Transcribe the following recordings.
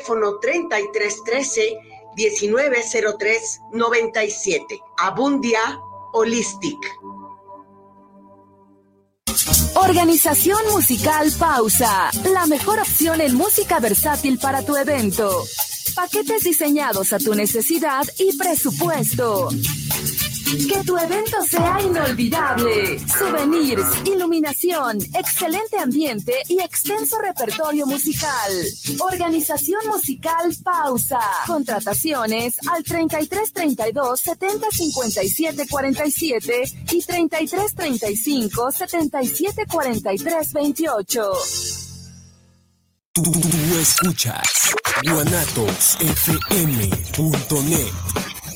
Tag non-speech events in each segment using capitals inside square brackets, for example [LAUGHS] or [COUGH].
teléfono 3313 1903 97. Abundia Holistic. Organización Musical Pausa, la mejor opción en música versátil para tu evento. Paquetes diseñados a tu necesidad y presupuesto. Que tu evento sea inolvidable. Souvenirs, iluminación, excelente ambiente y extenso repertorio musical. Organización musical Pausa. Contrataciones al 33 32 70 57 47 y 33 35 77 43 28. Tú, escuchas guanatosfm.net,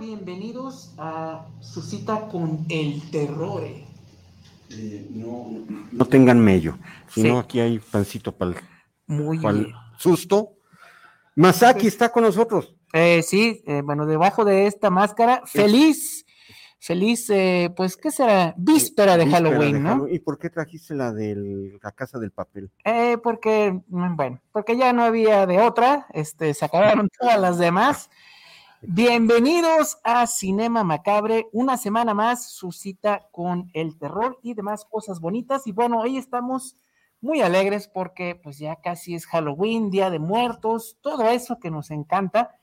bienvenidos a su cita con el terror. Eh, no, tengan mello, sino aquí hay pancito para el susto. Masaki está con nosotros. Eh, sí, eh, bueno, debajo de esta máscara, feliz, feliz, pues, ¿qué será? Víspera de Halloween, ¿no? ¿Y por qué trajiste la de la casa del papel? porque, mm, bueno, porque ya no había de otra, este, se acabaron todas las demás. Bienvenidos a Cinema Macabre, una semana más, su cita con el terror y demás cosas bonitas. Y bueno, hoy estamos muy alegres porque pues ya casi es Halloween, Día de Muertos, todo eso que nos encanta,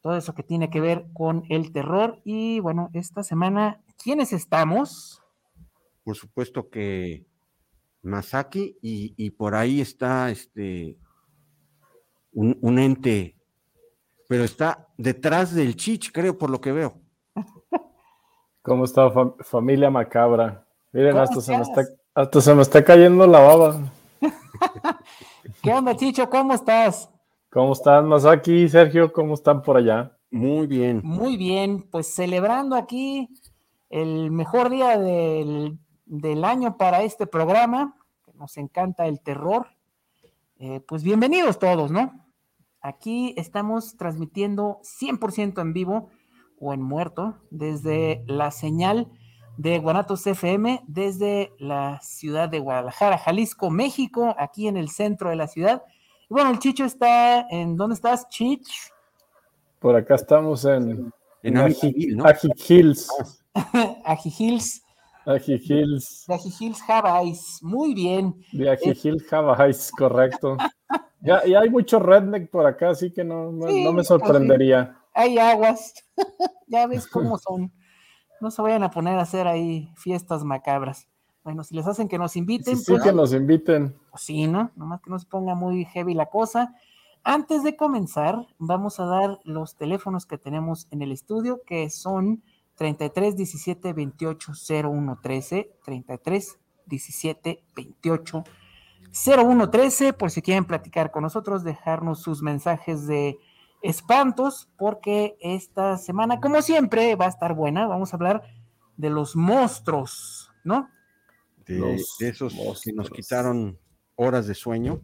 todo eso que tiene que ver con el terror. Y bueno, esta semana, ¿quiénes estamos? Por supuesto que Masaki y, por ahí está este un ente pero está detrás del Chich, creo, por lo que veo. [LAUGHS] ¿Cómo está familia macabra? Miren, hasta se, me está, cayendo la baba. [LAUGHS] ¿Qué onda, Chicho? ¿Cómo estás? ¿Cómo están, Masaki, Sergio? ¿Cómo están por allá? Muy bien. Muy bien, pues celebrando aquí el mejor día del, año para este programa, que nos encanta el terror. Eh, pues bienvenidos todos, ¿no? Aquí estamos transmitiendo 100% en vivo o en muerto desde la señal de Guanatos FM, desde la ciudad de Guadalajara, Jalisco, México, aquí en el centro de la ciudad. Y bueno, el Chicho está en, ¿dónde estás, Chich? Por acá estamos en, en Aji, ¿no? Hills. Aji Hills. [LAUGHS] Aji Hills. De Aji Hills Ice. Muy bien. De Aji Hills Ice, correcto. [LAUGHS] Ya, hay mucho redneck por acá, así que no, no, me sorprendería. hay aguas, [LAUGHS] ya ves [LAUGHS] cómo son. No se vayan a poner a hacer ahí fiestas macabras. Bueno, si les hacen que nos inviten. Sí, pues, que nos inviten. Pues sí, ¿no? Nomás que no se ponga muy heavy la cosa. Antes de comenzar, vamos a dar los teléfonos que tenemos en el estudio, que son 33 17 28 01 13, 33 17 28 0113 por si quieren platicar con nosotros, dejarnos sus mensajes de espantos, porque esta semana, como siempre, va a estar buena. Vamos a hablar de los monstruos, ¿no? De, esos que nos quitaron horas de sueño.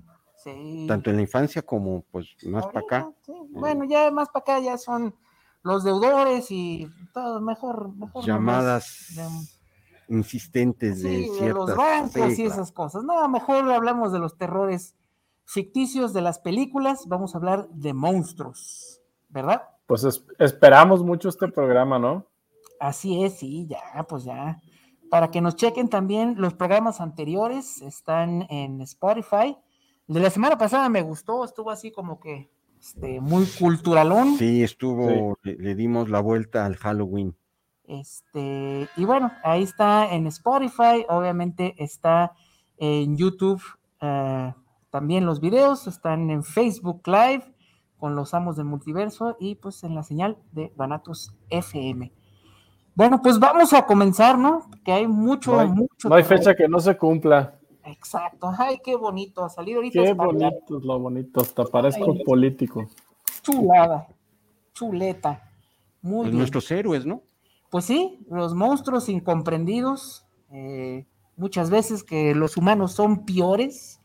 Tanto en la infancia como pues más para acá. Bueno, ya más para acá ya son los deudores y todo mejor, mejor llamadas insistentes de sí, de los bancos y esas cosas. No, mejor hablamos de los terrores ficticios de las películas, vamos a hablar de monstruos, ¿verdad? Pues esperamos mucho este programa, ¿no? Así es, sí, ya, pues ya. Para que nos chequen también los programas anteriores, están en Spotify. de la semana pasada me gustó, estuvo así como que este, muy culturalón. Sí, estuvo, Le, le dimos la vuelta al Halloween. Este, y bueno, ahí está en Spotify, obviamente está en YouTube eh, también los videos, están en Facebook Live con los amos del multiverso y pues en la señal de Banatos FM. Bueno, pues vamos a comenzar, ¿no? Que hay mucho, no hay, mucho. No hay fecha que no se cumpla. Exacto. Ay, qué bonito. Ha salido ahorita. Qué bonito es lo bonito. Hasta parezco Ay, político. Chulada. Chuleta. Muy pues bien. Nuestros héroes, ¿no? Pues sí, los monstruos incomprendidos. Eh, muchas veces que los humanos son peores,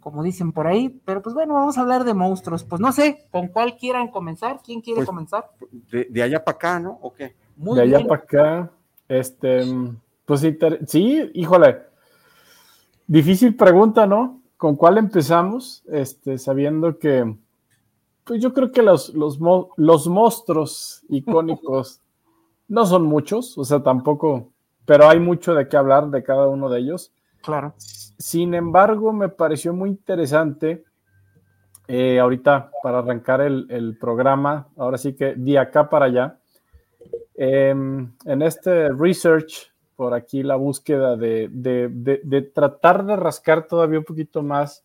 como dicen por ahí. Pero pues bueno, vamos a hablar de monstruos. Pues no sé, ¿con cuál quieran comenzar? ¿Quién quiere Pues, comenzar? De, de allá para acá, ¿no? ¿O qué? Muy de allá para acá, este, pues inter- sí, híjole, difícil pregunta, ¿no? ¿Con cuál empezamos? Este, sabiendo que, pues yo creo que los, los, los monstruos icónicos [LAUGHS] no son muchos, o sea, tampoco, pero hay mucho de qué hablar de cada uno de ellos. Claro. Sin embargo, me pareció muy interesante eh, ahorita para arrancar el, el programa, ahora sí que de acá para allá, em, en este research, por aquí la búsqueda de, de- de- de tratar de rascar todavía un poquito más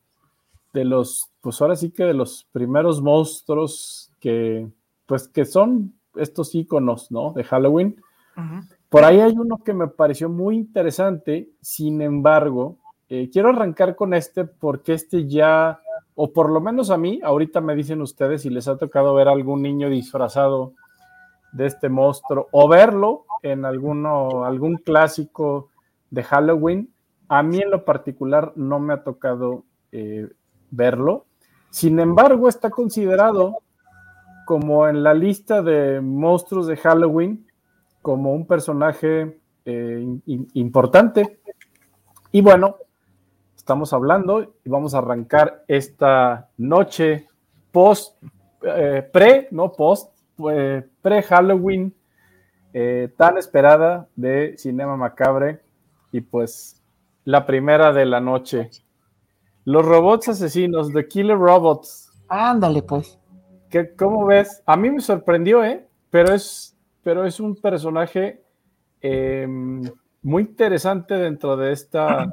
de los, pues ahora sí que de los primeros monstruos que, pues que son estos iconos, ¿no? De Halloween. Por ahí hay uno que me pareció muy interesante, sin embargo, eh, quiero arrancar con este porque este ya, o por lo menos a mí, ahorita me dicen ustedes si les ha tocado ver algún niño disfrazado de este monstruo o verlo en alguno, algún clásico de Halloween. A mí en lo particular no me ha tocado eh, verlo. Sin embargo, está considerado como en la lista de monstruos de Halloween como un personaje eh, importante. Y bueno, estamos hablando y vamos a arrancar esta noche post, eh, pre, no post, eh, pre-Halloween eh, tan esperada de Cinema Macabre y pues la primera de la noche. Los robots asesinos, The Killer Robots, Ándale, pues. ¿Qué, ¿Cómo ves? A mí me sorprendió, ¿eh? Pero es, pero es un personaje eh, muy interesante dentro de esta,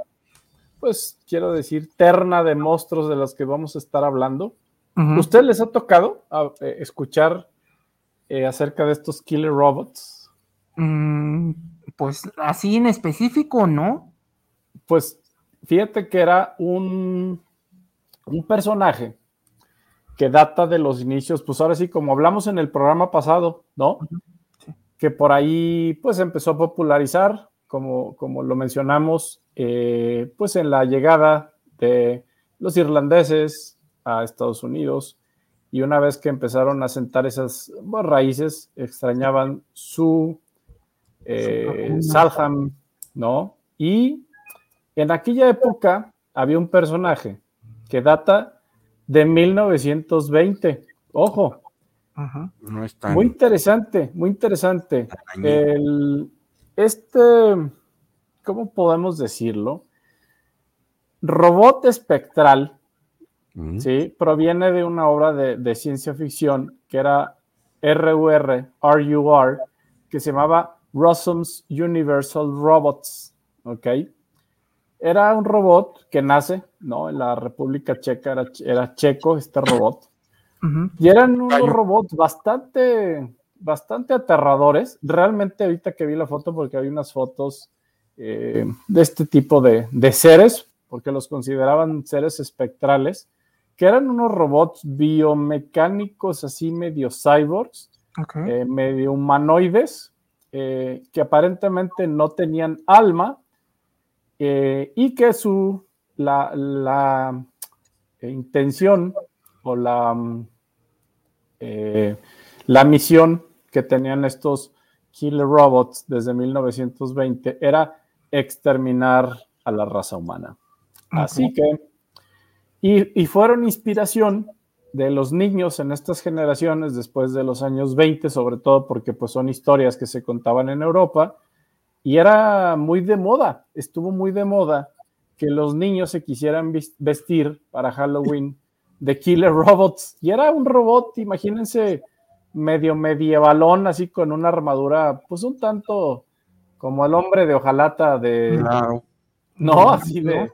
pues quiero decir, terna de monstruos de los que vamos a estar hablando. Ujú. ¿Usted les ha tocado eh, escuchar eh, acerca de estos killer robots? Mm, pues así en específico, ¿no? Pues fíjate que era un, un personaje que data de los inicios, pues ahora sí, como hablamos en el programa pasado, ¿no? Sí. Que por ahí pues empezó a popularizar, como, como lo mencionamos, eh, pues en la llegada de los irlandeses a Estados Unidos y una vez que empezaron a sentar esas raíces, extrañaban su eh, Salham, ¿no? Y en aquella época había un personaje que data de 1920. Ojo. No es tan. muy interesante, muy interesante. El, este, ¿cómo podemos decirlo? Robot espectral, Mm. ¿sí? Proviene de una obra de, de ciencia ficción que era RUR, RUR, que se llamaba Rossum's Universal Robots, ¿ok? Era un robot que nace, ¿no? En la República Checa era, era checo este robot. Ujú. Y eran unos robots bastante, bastante aterradores. Realmente ahorita que vi la foto, porque hay unas fotos eh, de este tipo de, de seres, porque los consideraban seres espectrales, que eran unos robots biomecánicos así medio cyborgs, eh, medio humanoides, eh, que aparentemente no tenían alma eh, y que su, la, la, eh, intención o la, mm, eh, la misión que tenían estos killer robots desde 1920 era exterminar a la raza humana. Así que, y, y fueron inspiración de los niños en estas generaciones después de los años 20, sobre todo porque pues son historias que se contaban en Europa y era muy de moda, estuvo muy de moda que los niños se quisieran vestir para Halloween de Killer Robots y era un robot, imagínense, medio medievalón, así con una armadura, pues un tanto como el hombre de hojalata de. Claro. No, así de.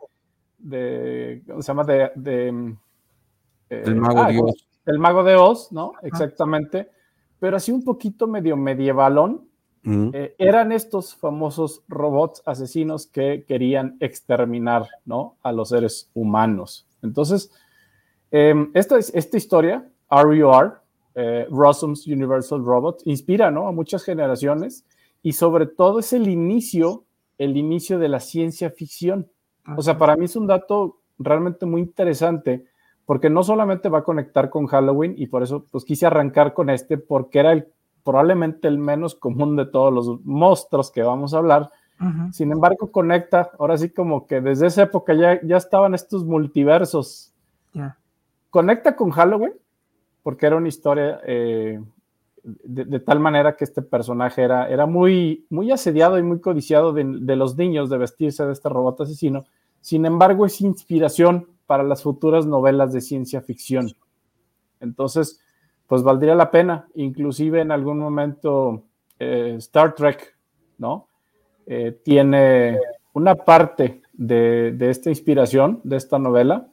de ¿Cómo se llama? De. de eh, El mago ah, de Oz. El mago de Oz, ¿no? Exactamente. Pero así un poquito medio medievalón. Eh, eran estos famosos robots asesinos que querían exterminar, ¿no? A los seres humanos. Entonces, eh, esta, es- esta historia, RUR, eh, Rossum's Universal Robot, inspira, ¿no? A muchas generaciones y sobre todo es el inicio, el inicio de la ciencia ficción. O sea, para mí es un dato realmente muy interesante porque no solamente va a conectar con Halloween y por eso pues quise arrancar con este porque era el, probablemente el menos común de todos los monstruos que vamos a hablar. Sin embargo, conecta, ahora sí como que desde esa época ya, ya estaban estos multiversos. Conecta con Halloween porque era una historia eh, de, de tal manera que este personaje era, era muy, muy asediado y muy codiciado de, de los niños de vestirse de este robot asesino. Sin embargo, es inspiración para las futuras novelas de ciencia ficción. Entonces, pues valdría la pena, inclusive en algún momento eh, Star Trek, ¿no? Eh, tiene una parte de, de esta inspiración, de esta novela,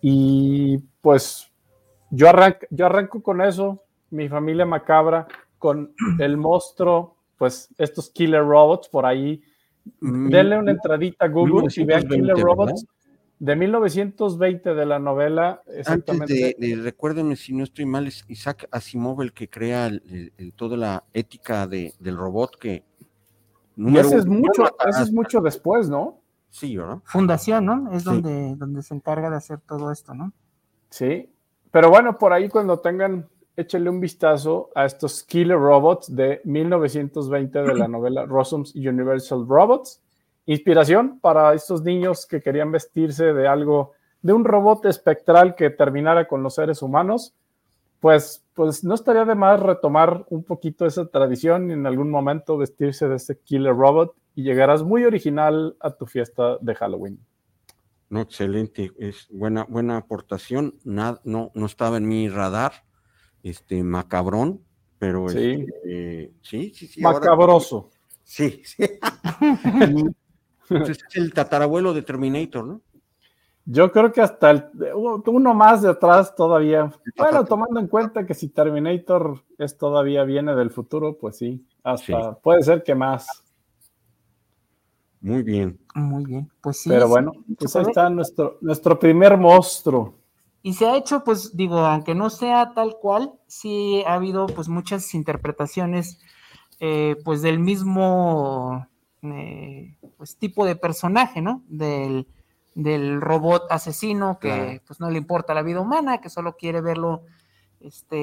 y pues yo, arranco, yo arranco con eso, mi familia macabra, con el monstruo, pues estos killer robots por ahí. Mm. Denle una entradita a Google y vean 1920, killer ¿verdad? robots de 1920 de la novela, Antes exactamente. de, de- recuérdenme si no estoy mal, es Isaac Asimov el que crea el- el- el- toda la ética de- del robot que... número ese es uno, mucho, hasta- ese es mucho después, ¿no? Sí, ¿verdad? Fundación, ¿no? Es Sí. donde, donde se encarga de hacer todo esto, ¿no? Sí, pero bueno, por ahí cuando tengan, échenle un vistazo a estos Killer Robots de 1920 de la [CLEARS THROAT] novela Rossum's Universal Robots. Inspiración para estos niños que querían vestirse de algo, de un robot espectral que terminara con los seres humanos. Pues, pues no estaría de más retomar un poquito esa tradición y en algún momento vestirse de este Killer Robot y llegarás muy original a tu fiesta de Halloween. No, excelente, es buena, buena aportación. Nada, no, no estaba en mi radar, este macabrón, pero Sí. este, sí, sí, sí. ahora- Macabroso. sí, sí. [LAUGHS] [LAUGHS] Pues es el tatarabuelo de Terminator, ¿no? Yo creo que hasta el, uno más de atrás todavía. Bueno, tomando en cuenta que si Terminator es todavía viene del futuro, pues sí, hasta Sí. puede ser que más. Muy bien. Muy bien. Pues sí. Pero sí, bueno, pues ahí puede. está nuestro, nuestro primer monstruo. Y se ha hecho, pues digo, aunque no sea tal cual, sí ha habido pues muchas interpretaciones eh, pues del mismo eh, pues, tipo de personaje, ¿no? Del, del robot asesino que Claro. pues no le importa la vida humana, que solo quiere verlo este,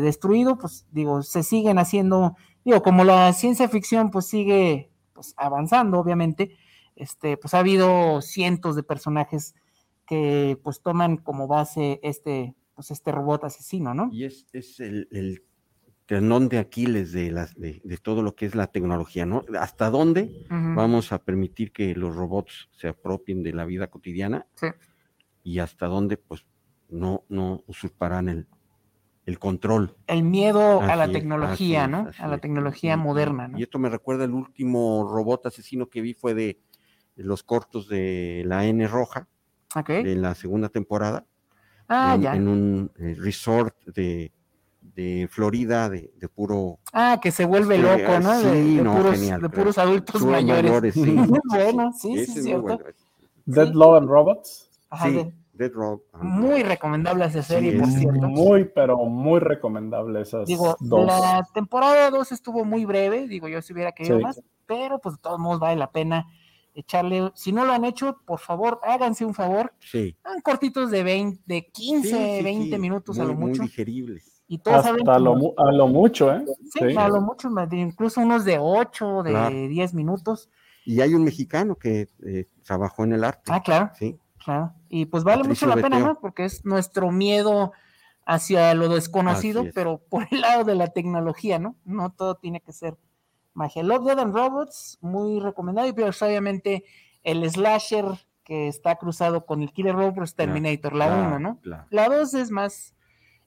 destruido, pues digo, se siguen haciendo, digo, como la ciencia ficción pues sigue pues avanzando, obviamente, este, pues ha habido cientos de personajes que pues toman como base este, pues este robot asesino, ¿no? Y es, es el, el tendón de Aquiles de, las, de, de todo lo que es la tecnología, ¿no? ¿Hasta dónde vamos a permitir que los robots se apropien de la vida cotidiana Sí. y hasta dónde, pues, no, no usurparán el, el control? El miedo a la es, tecnología, ¿no? es, A la tecnología moderna, ¿no? Y esto me recuerda el último robot asesino que vi fue de, los cortos de la N roja, Ok. de la segunda temporada, Ah, en, ya. en un eh, resort de, de Florida de, de puro Ah, que se vuelve loco, ¿no? De, sí, de no, puros, genial, de puros adultos mayores. mayores, sí. Muy [LAUGHS] bueno, sí, sí, es cierto. bueno. Dead Sí. Love and Robots. Ajá, Sí, de- Dead Rock. and muy recomendable esa Sí, serie, por es cierto. Muy, pero muy recomendable esas Digo, dos. la temporada 2 estuvo muy breve, digo, yo si hubiera querido Sí. más, pero pues de todos modos vale la pena echarle, si no lo han hecho, por favor, háganse un favor, Sí. hagan cortitos de 20, de 15, Sí, sí, 20 sí, minutos a lo mucho, Muy digeribles. Y todos saben Hasta lo, a lo mucho, ¿eh? sí, sí. a lo mucho, incluso unos de 8, de Claro. 10 minutos, Y hay un mexicano que eh, trabajó en el arte. ah, claro, Sí. claro, y pues vale Patricio mucho la pena, Beteo. ¿no? Porque es nuestro miedo hacia lo desconocido, pero [LAUGHS] por el lado de la tecnología, ¿no? No todo tiene que ser magia. Love, Dead and Robots, muy recomendado, y pues obviamente el slasher que está cruzado con el Killer Robot es Terminator, la Claro, 1, ¿no? claro. La 2 es más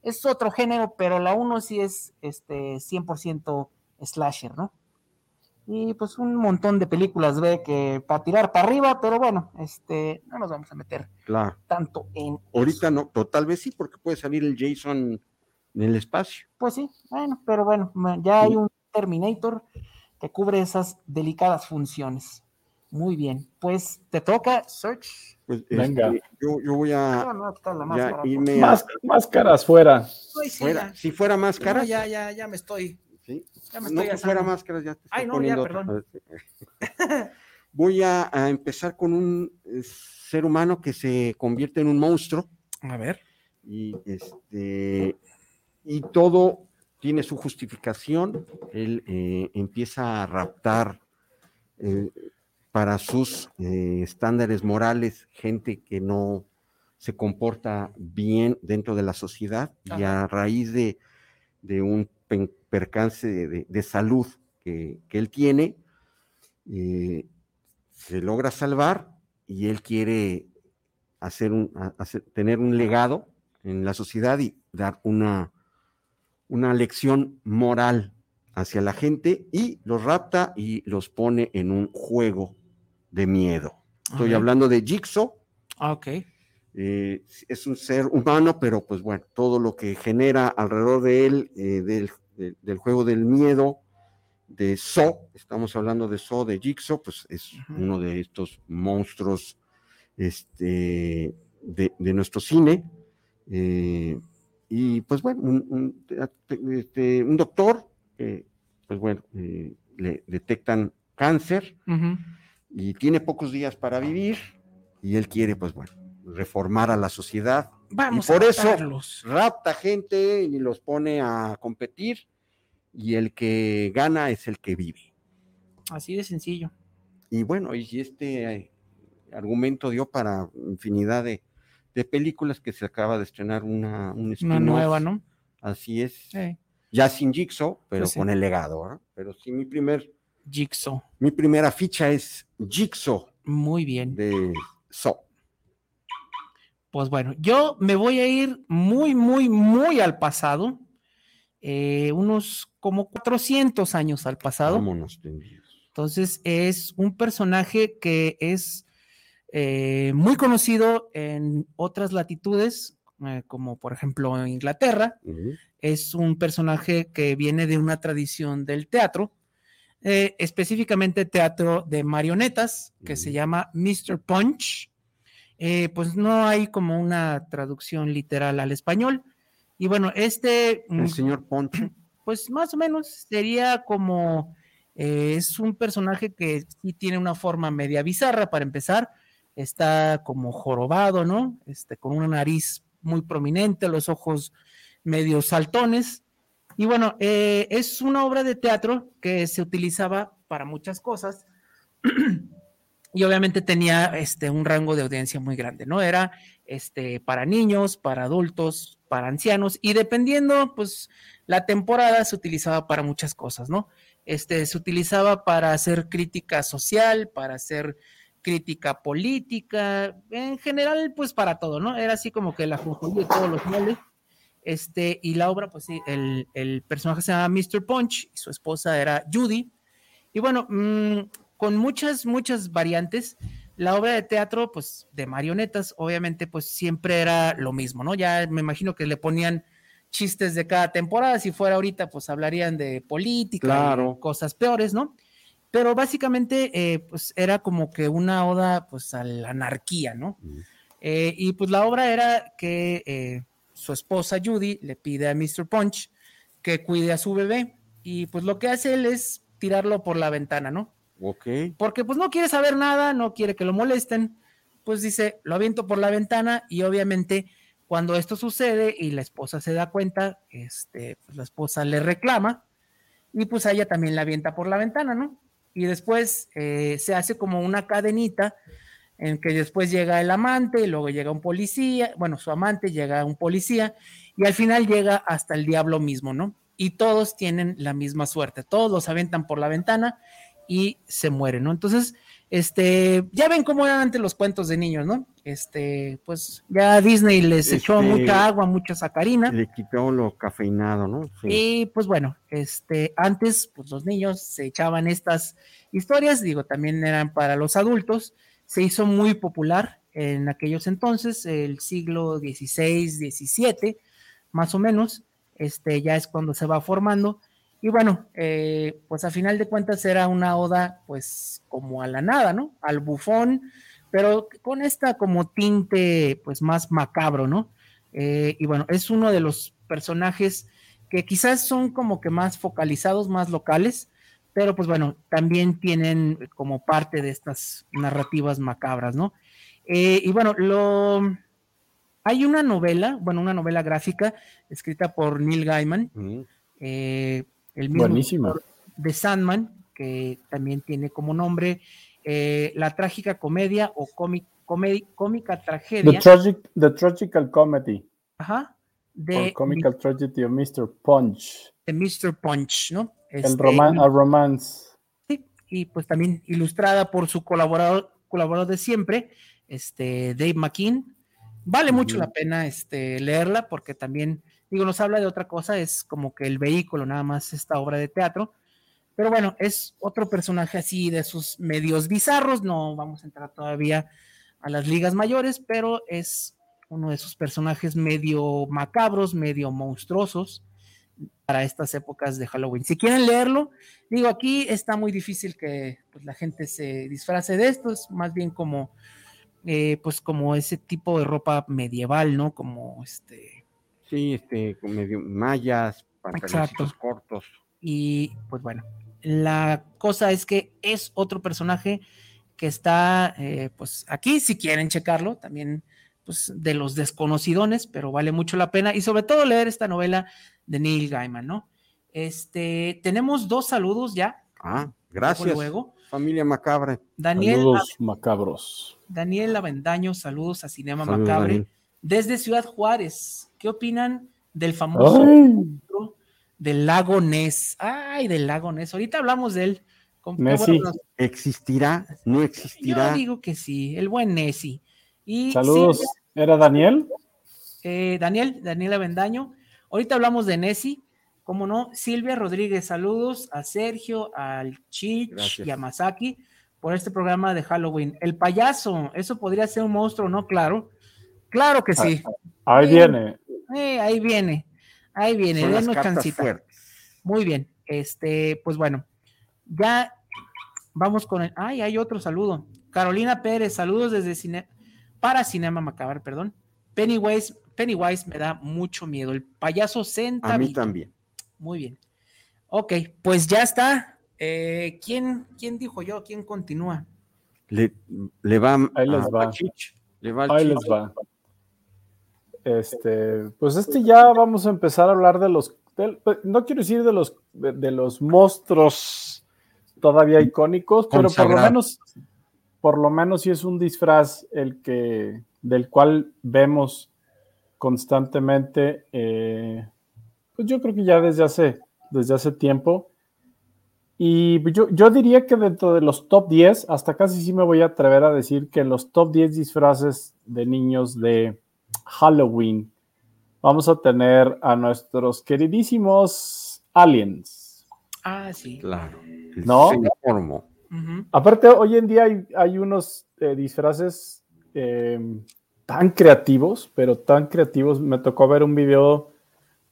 es otro género, pero la 1 sí es este 100% slasher, ¿no? Y pues un montón de películas ve que para tirar para arriba, pero bueno, este, no nos vamos a meter Claro. tanto en. Ahorita no, pero tal vez sí, porque puede salir el Jason en el espacio. Pues sí, bueno, pero bueno, ya hay un Terminator que cubre esas delicadas funciones. Muy bien, pues te toca, Search. Pues, Venga. este, yo, yo voy No, a no, está la ya máscara. irme a- Más, máscaras fuera. Ay, sí, fuera. Si fuera máscara, No, ya, ya, ya me estoy. ¿sí? Ya me no estoy que fuera máscaras, ya te estoy Ay, no, ya, poniendo perdón. [LAUGHS] Voy a, a empezar con un eh, ser humano que se convierte en un monstruo A ver. y este y todo tiene su justificación. Él eh, empieza a raptar eh, para sus eh, estándares morales gente que no se comporta bien dentro de la sociedad y a raíz de, de un percance de, salud que, que él tiene, eh, se logra salvar y él quiere hacer un, hacer- tener un legado en la sociedad y dar una, una lección moral hacia la gente y los rapta y los pone en un juego de miedo. Estoy hablando de Jigsaw, Ah, Ok. eh, es un ser humano, pero pues bueno, todo lo que genera alrededor de él, eh, del, de- del juego del miedo, de So, estamos hablando de So, de Jigsaw, pues es uno de estos monstruos este, de, de nuestro cine. eh, y pues bueno, un, un- este, un doctor, pues bueno, le detectan cáncer Ujú. Y tiene pocos días para vivir y él quiere, pues bueno, reformar a la sociedad. Vamos y por a eso rapta gente y los pone a competir y el que gana es el que vive. Así de sencillo. Y bueno, y este eh, argumento dio para infinidad de, de películas que se acaba de estrenar una, un Una nueva, ¿no? Así es. Sí. Ya sin Jigsaw, pero Pues sí. con el legado. ¿verdad? Pero sí, mi, primer, Jigsaw. mi primera ficha es Jigsaw Muy bien. de Saw. Pues bueno, yo me voy a ir muy, muy, muy al pasado. eh, unos como 400 años al pasado. Vámonos. Entonces es un personaje que es eh, muy conocido en otras latitudes, eh, como por ejemplo en Inglaterra. Es un personaje que viene de una tradición del teatro, eh, específicamente teatro de marionetas, que se llama Mr. Punch. Eh, pues no hay como una traducción literal al español. Y bueno, este... mm, El señor Poncho. [CLEARS THROAT] pues más o menos sería como, eh, es un personaje que sí tiene una forma media bizarra para empezar, está como jorobado, ¿no? Este, con una nariz muy prominente, los ojos medio saltones. Y bueno, eh, es una obra de teatro que se utilizaba para muchas cosas [CLEARS THROAT] y obviamente tenía este, un rango de audiencia muy grande, ¿no? Era este, para niños, para adultos, para ancianos y dependiendo, pues, la temporada se utilizaba para muchas cosas, ¿no? Este, se utilizaba para hacer crítica social, para hacer crítica política, en general, pues para todo, ¿no? Era así como que la conjunción de todos los moles. Este, y la obra, pues sí, el, el personaje se llama Mr. Punch y su esposa era Judy. Y bueno, mm, con muchas, muchas variantes, la obra de teatro, pues de marionetas, obviamente, pues siempre era lo mismo, ¿no? Ya me imagino que le ponían chistes de cada temporada, si fuera ahorita, pues hablarían de política, y Claro. cosas peores, ¿no? Pero básicamente, eh, pues era como que una oda, pues a la anarquía, ¿no? Ujú. Eh, y pues la obra era que eh, su esposa Judy le pide a Mr. Punch que cuide a su bebé y pues lo que hace él es tirarlo por la ventana, ¿no? Ok. Porque pues no quiere saber nada, no quiere que lo molesten, pues dice, lo aviento por la ventana y obviamente cuando esto sucede y la esposa se da cuenta, este, pues la esposa le reclama y pues a ella también la avienta por la ventana, ¿no? Y después eh, se hace como una cadenita en que después llega el amante, y luego llega un policía, bueno, su amante llega un policía y al final llega hasta el diablo mismo, ¿no? Y todos tienen la misma suerte, todos los aventan por la ventana y se muere, ¿no? Entonces, este, ya ven cómo eran antes los cuentos de niños, ¿no? Este, pues ya Disney les echó Este, mucha agua, mucha sacarina. Le quitó lo cafeinado, ¿no? Sí. Y pues bueno, este, antes, pues los niños se echaban estas historias, digo, también eran para los adultos. Se hizo muy popular en aquellos entonces, el siglo XVI, XVII, más o menos. Este, ya es cuando se va formando. Y bueno, eh, pues a final de cuentas era una oda, pues como a la nada, ¿no? Al bufón, pero con esta como tinte, pues más macabro, ¿no? Eh, y bueno, es uno de los personajes que quizás son como que más focalizados, más locales, pero pues bueno, también tienen como parte de estas narrativas macabras, ¿no? Eh, y bueno, lo... Hay una novela, bueno, una novela gráfica escrita por Neil Gaiman, Mm. eh, el mismo de Sandman, que también tiene como nombre eh, La trágica comedia o cómic- comedi- cómica The, tragedia tragic, the Tragical Comedy, ajá, or de, Comical Tragedy of Mr. Punch. de Mr. Punch, ¿no? El Este, roman, a romance. sí, y pues también ilustrada por su colaborador, colaborador de siempre, este Dave McKean. Vale mucho la pena este, leerla porque también, digo, nos habla de otra cosa, es como que el vehículo nada más esta obra de teatro. Pero bueno, es otro personaje así de sus medios bizarros, no vamos a entrar todavía a las ligas mayores, pero es uno de sus personajes medio macabros, medio monstruosos para estas épocas de Halloween. Si quieren leerlo, digo, aquí está muy difícil que pues, la gente se disfrace de esto, es más bien como, eh, pues como ese tipo de ropa medieval, ¿no? Como este, Sí, este, con medio mallas, pantaloncitos Exacto. cortos. y pues bueno, la cosa es que es otro personaje que está, eh, pues aquí, si quieren checarlo, también pues de los desconocidones, pero vale mucho la pena y sobre todo leer esta novela de Neil Gaiman, ¿no? Este, tenemos dos saludos ya. Ah, gracias. Luego, Familia Macabra. Daniel, Saludos macabros. Daniel Avendaño, saludos a Cinema Saludos, Macabre Daniel. desde Ciudad Juárez. ¿Qué opinan del famoso del lago Ness? Ay, del lago Ness. Ahorita hablamos de él. Nessie. bueno ¿Existirá? ¿No Yo existirá? digo que sí, el buen Nessie. Y saludos. Silvia- ¿Era Daniel? eh, Daniel, Daniel Avendaño. Ahorita hablamos de Nessie. ¿Cómo no? Silvia Rodríguez, saludos a Sergio, al Chich Gracias. y a Masaki por este programa de Halloween. El payaso, eso podría ser un monstruo, ¿no? Claro. Claro que sí. Ahí Sí. viene. Eh, ahí viene. Ahí viene. Son Denos chancita. fuertes. Muy bien. Este, pues bueno, ya vamos con el. Ay, hay otro saludo. Carolina Pérez, saludos desde cine para Cinema Macabre, perdón. Pennywise, Pennywise me da mucho miedo. El payaso A mí sentadito. también. Muy bien. Ok, pues ya está. Eh, ¿quién, ¿Quién dijo yo? ¿Quién continúa? Le, le va Ahí les a- va. a Chich. Le va Ahí Chich. les va. Este, pues este ya vamos a empezar a hablar de los, pues, no quiero decir de los, de, de los monstruos todavía icónicos, pero por lo menos, por lo menos sí es un disfraz el que, del cual vemos constantemente, eh, pues yo creo que ya desde hace, desde hace tiempo. Y yo, yo diría que dentro de los top 10, hasta casi sí me voy a atrever a decir que los top 10 disfraces de niños de Halloween, vamos a tener a nuestros queridísimos aliens. Ah, sí. Claro. ¿No? Aparte, hoy en día hay, hay unos eh, disfraces eh, tan creativos, pero tan creativos. Me tocó ver un video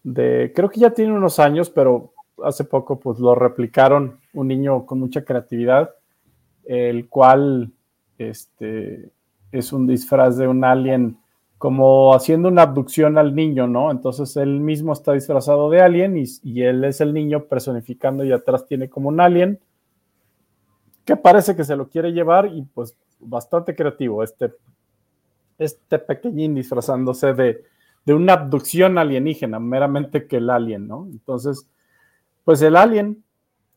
de, creo que ya tiene unos años, pero hace poco pues lo replicaron un niño con mucha creatividad, el cual este, es un disfraz de un alien como haciendo una abducción al niño, ¿no? Entonces él mismo está disfrazado de alien y, y él es el niño personificando y atrás tiene como un alien que parece que se lo quiere llevar y pues bastante creativo este, este pequeñín disfrazándose de, de una abducción alienígena, meramente que el alien, ¿no? Entonces, pues el alien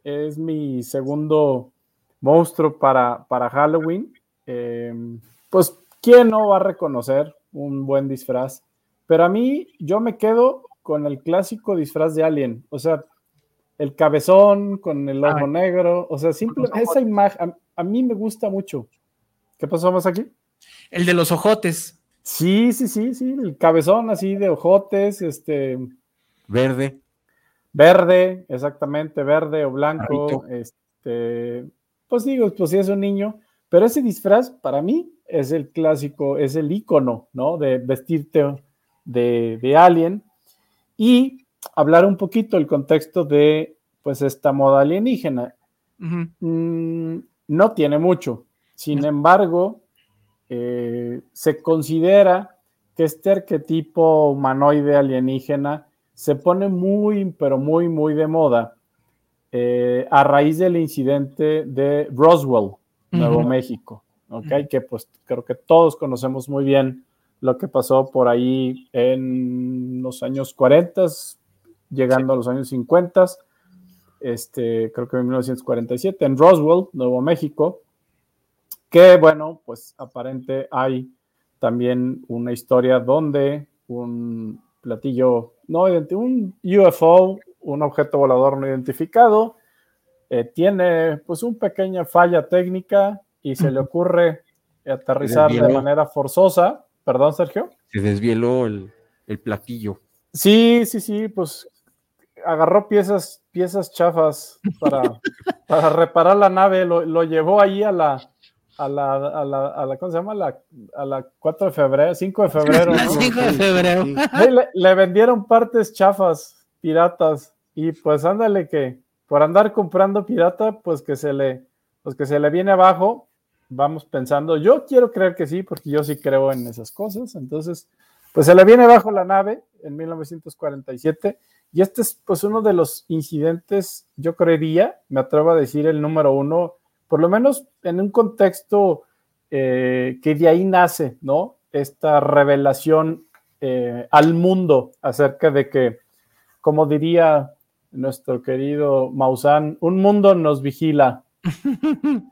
es mi segundo monstruo para, para Halloween. Eh, pues, ¿quién no va a reconocer un buen disfraz? Pero a mí, yo me quedo con el clásico disfraz de alien. O sea, el cabezón con el ojo negro, o sea, simplemente esa imagen, a, mí me gusta mucho. ¿Qué pasó más aquí? El de los ojotes. Sí, sí, sí, sí, el cabezón así de ojotes, este. Verde. Verde, exactamente, verde o blanco. Este, pues digo, pues sí es un niño, pero ese disfraz para mí es el clásico, es el icono, ¿no? De vestirte de, de alien y hablar un poquito el contexto de, pues, esta moda alienígena. Mm, no tiene mucho. Sin embargo, eh, se considera que este arquetipo humanoide alienígena se pone muy, pero muy, muy de moda eh, a raíz del incidente de Roswell, Nuevo México, ¿ok? Que pues creo que todos conocemos muy bien lo que pasó por ahí en los años 40, llegando a los años 50, este, creo que en 1947, en Roswell, Nuevo México, que bueno, pues aparente hay también una historia donde un platillo no un UFO, un objeto volador no identificado, eh, tiene pues una pequeña falla técnica y se le ocurre aterrizar de manera forzosa. Perdón, Sergio. Se desvieló el, platillo. Sí, sí, sí, pues agarró piezas, piezas chafas para, [LAUGHS] para reparar la nave, lo, lo llevó ahí a la, a la, a la, a la, ¿cómo se llama? La, a la 4 de febrero, 5 de febrero. [LAUGHS] ¿no? 5 de febrero. Le, vendieron partes chafas, piratas, y pues ándale que por andar comprando pirata, pues que se le, pues que se le viene abajo, vamos pensando, yo quiero creer que sí, porque yo sí creo en esas cosas, entonces, pues se le viene abajo la nave en 1947, y este es pues uno de los incidentes, yo creería, me atrevo a decir el número uno, por lo menos en un contexto eh, que de ahí nace, ¿no? Esta revelación eh, al mundo acerca de que, como diría nuestro querido Maussan, un mundo nos vigila. [LAUGHS]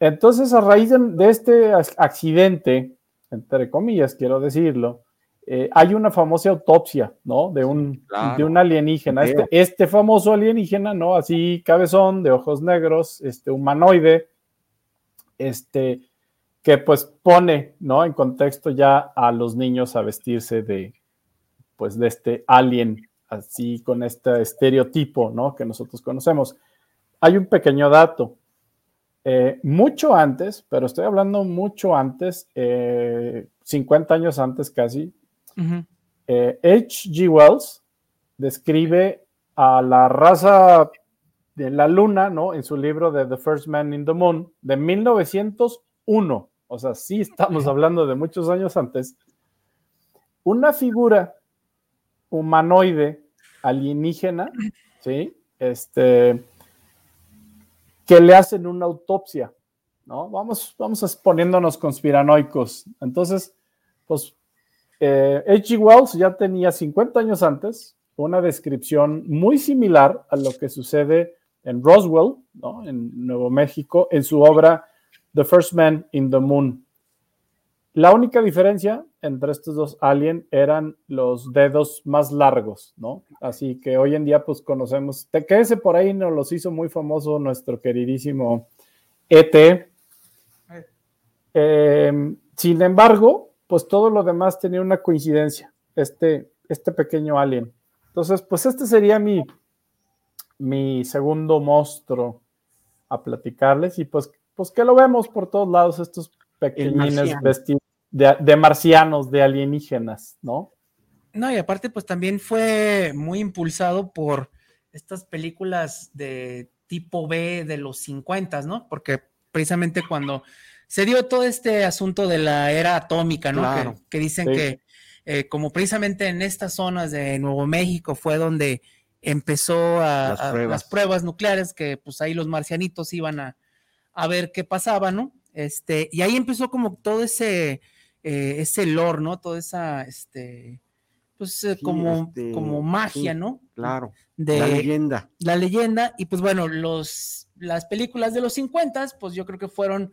Entonces, a raíz de, este accidente, entre comillas, quiero decirlo, eh, hay una famosa autopsia, ¿no? De un, de un alienígena, este, este, famoso alienígena, ¿no? Así cabezón, de ojos negros, este humanoide, este, que pues pone, ¿no? En contexto ya a los niños a vestirse de, pues de este alien, así con este estereotipo, ¿no? Que nosotros conocemos. Hay un pequeño dato. Eh, mucho antes, pero estoy hablando mucho antes, 50 eh, años antes casi, H.G. Eh, Wells describe a la raza de la luna, ¿no? En su libro de The First Man in the Moon de 1901. O sea, sí estamos hablando de muchos años antes. Una figura humanoide alienígena, ¿sí? Este, que le hacen una autopsia, ¿no? Vamos, vamos exponiéndonos conspiranoicos. Entonces, pues, eh, H.G. Wells ya tenía 50 años antes una descripción muy similar a lo que sucede en Roswell, ¿no? en Nuevo México, en su obra The First Man in the Moon. La única diferencia entre estos dos aliens eran los dedos más largos, ¿no? Así que hoy en día pues conocemos, que ese por ahí nos los hizo muy famoso nuestro queridísimo ET. Em, sin embargo, pues todo lo demás tenía una coincidencia, este, este pequeño alien. Entonces, pues este sería mi, mi segundo monstruo a platicarles y pues, pues que lo vemos por todos lados, estos pequeñines vestidos de, marcianos, de alienígenas, ¿no? No, y aparte pues también fue muy impulsado por estas películas de tipo B de los 50, ¿no? Porque precisamente cuando se dio todo este asunto de la era atómica, ¿no? que, dicen que eh, como precisamente en estas zonas de Nuevo México fue donde empezó a las, pruebas. nucleares, que pues ahí los marcianitos iban a, ver qué pasaba, ¿no? Este, y ahí empezó como todo ese, eh, ese lore, ¿no? Toda esa, este, pues eh, como, este, como magia, ¿no? Claro. De, la leyenda. La leyenda, y pues bueno, los, las películas de los 50, pues yo creo que fueron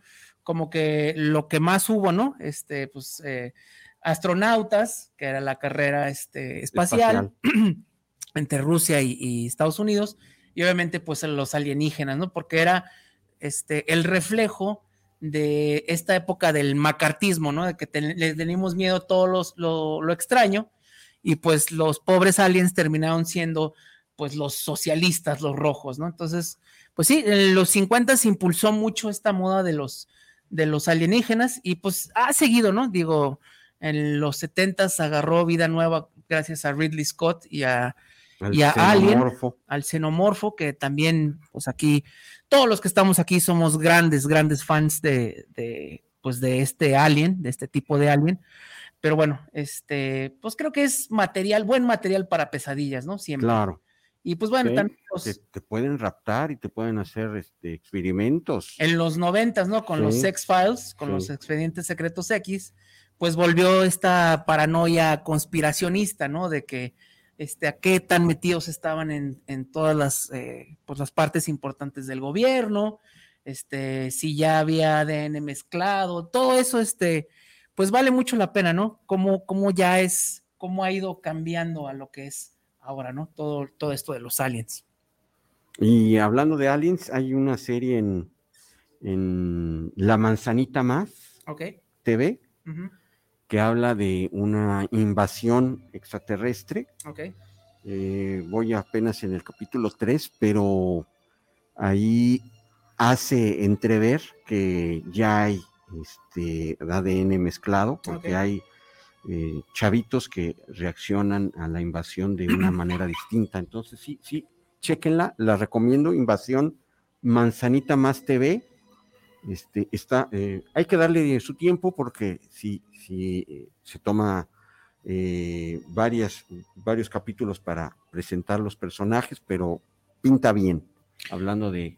como que lo que más hubo, ¿no? Este, pues, eh, astronautas, que era la carrera este, espacial. [CLEARS THROAT] entre Rusia y, Estados Unidos. y obviamente pues los alienígenas, ¿no? Porque era este, el reflejo de esta época del macartismo, ¿no? De que le tenemos miedo a todo los, lo, lo, extraño y pues los pobres aliens terminaron siendo pues los socialistas, los rojos, ¿no? Entonces, pues sí, en los 50 se impulsó mucho esta moda de los, de los alienígenas y pues ha seguido, ¿no? Digo, en los 70 agarró vida nueva gracias a Ridley Scott y a, al y a Alien, al xenomorfo, que también, pues aquí, todos los que estamos aquí somos grandes, grandes fans de, de, pues de este Alien, de este tipo de Alien. Pero bueno, este, pues creo que es material, buen material para pesadillas, ¿no? Siempre. Claro. Y pues bueno, también te, pueden raptar y te pueden hacer este, experimentos. En los noventas, ¿no? Con los Sex Files, con los expedientes secretos X, pues volvió esta paranoia conspiracionista, ¿no? De que este, a qué tan metidos estaban en, en todas las, eh, pues las partes importantes del gobierno, este, si ya había ADN mezclado, todo eso, este, pues vale mucho la pena, ¿no? Cómo, cómo ya es, cómo ha ido cambiando a lo que es ahora, ¿no? Todo, todo esto de los aliens. Y hablando de aliens, hay una serie en, en La Manzanita Más TV que habla de una invasión extraterrestre. Eh, voy apenas en el capítulo 3, pero ahí hace entrever que ya hay este ADN mezclado, porque hay eh, chavitos que reaccionan a la invasión de una manera distinta. Entonces, sí, sí, chequenla, la recomiendo, Invasión Manzanita Más TV. Este, está, eh, hay que darle su tiempo porque si, si eh, se toma varias, varios capítulos para presentar los personajes, pero pinta bien, hablando de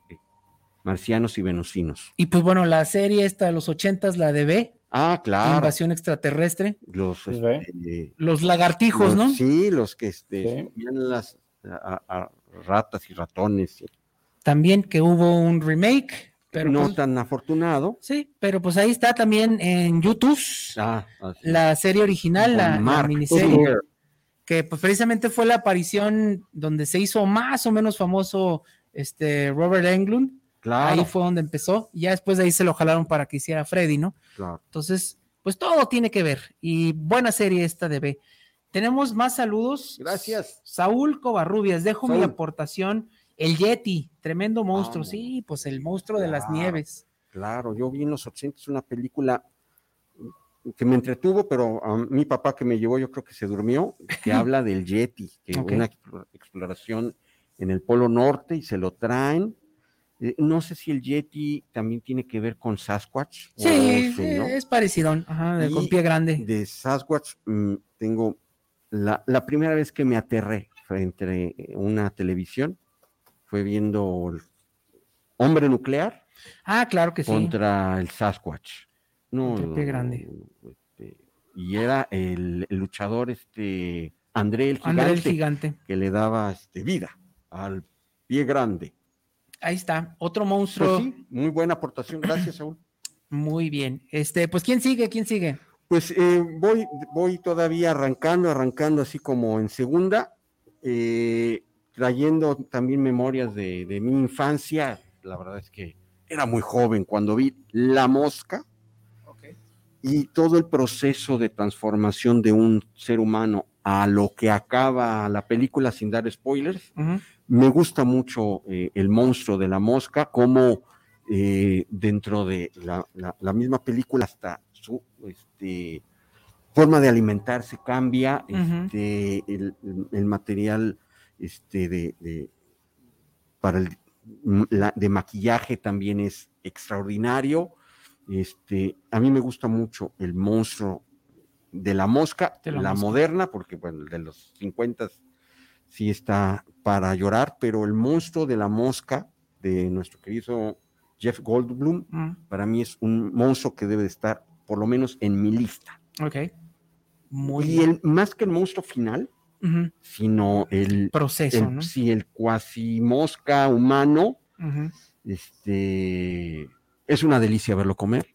marcianos y venusinos. Y pues bueno, la serie esta de los ochentas, la de B, Ah, claro. Invasión extraterrestre. Los, este, los lagartijos, ¿no? Sí, los que este, las ratas y ratones. También que hubo un remake. Pero no pues tan afortunado. Sí, pero pues ahí está también en YouTube ah, la serie original, la, miniserie, que pues precisamente fue la aparición donde se hizo más o menos famoso este Robert Englund Ahí fue donde empezó. Y ya después de ahí se lo jalaron para que hiciera Freddy, ¿no? Claro. Entonces, pues todo tiene que ver. Y buena serie esta de B. Tenemos más saludos. Gracias. Saúl Covarrubias, dejo mi aportación. El Yeti, tremendo monstruo. sí, pues el monstruo de las nieves. Claro, yo vi en los 80 una película que me entretuvo, pero a mi papá que me llevó, yo creo que se durmió, que [LAUGHS] habla del Yeti, que una exploración en el Polo Norte y se lo traen eh, no sé si el Yeti también tiene que ver con Sasquatch. Sí, es parecido, ajá, con pie grande. De Sasquatch mm, tengo la, primera vez que me aterré frente a una televisión fue viendo Hombre Nuclear. Ah, claro que sí. Contra el Sasquatch. No, pie grande. Este, y era el, luchador este André el gigante, André el gigante, que le daba este, vida al pie grande. Ahí está, otro monstruo. Pues muy buena aportación, gracias, Saúl. [CLEARS THROAT] Muy bien. Este, pues, ¿quién sigue? ¿Quién sigue? Pues eh, voy, voy todavía arrancando, arrancando así como en segunda, eh, trayendo también memorias de, mi infancia. La verdad es que era muy joven cuando vi La Mosca y todo el proceso de transformación de un ser humano a lo que acaba la película sin dar spoilers. Me gusta mucho eh, el monstruo de la mosca, como eh, dentro de la, misma película hasta su este, forma de alimentarse cambia, este, el, material este, de, para el, de maquillaje también es extraordinario. Este, a mí me gusta mucho el monstruo de la mosca, la, moderna, porque bueno, el de los 50 sí está para llorar, pero el monstruo de la mosca de nuestro querido Jeff Goldblum, mm. para mí es un monstruo que debe de estar por lo menos en mi lista. Ok. Muy y el, más que el monstruo final, sino el proceso, ¿no? Sí, el cuasi mosca humano, este, es una delicia verlo comer.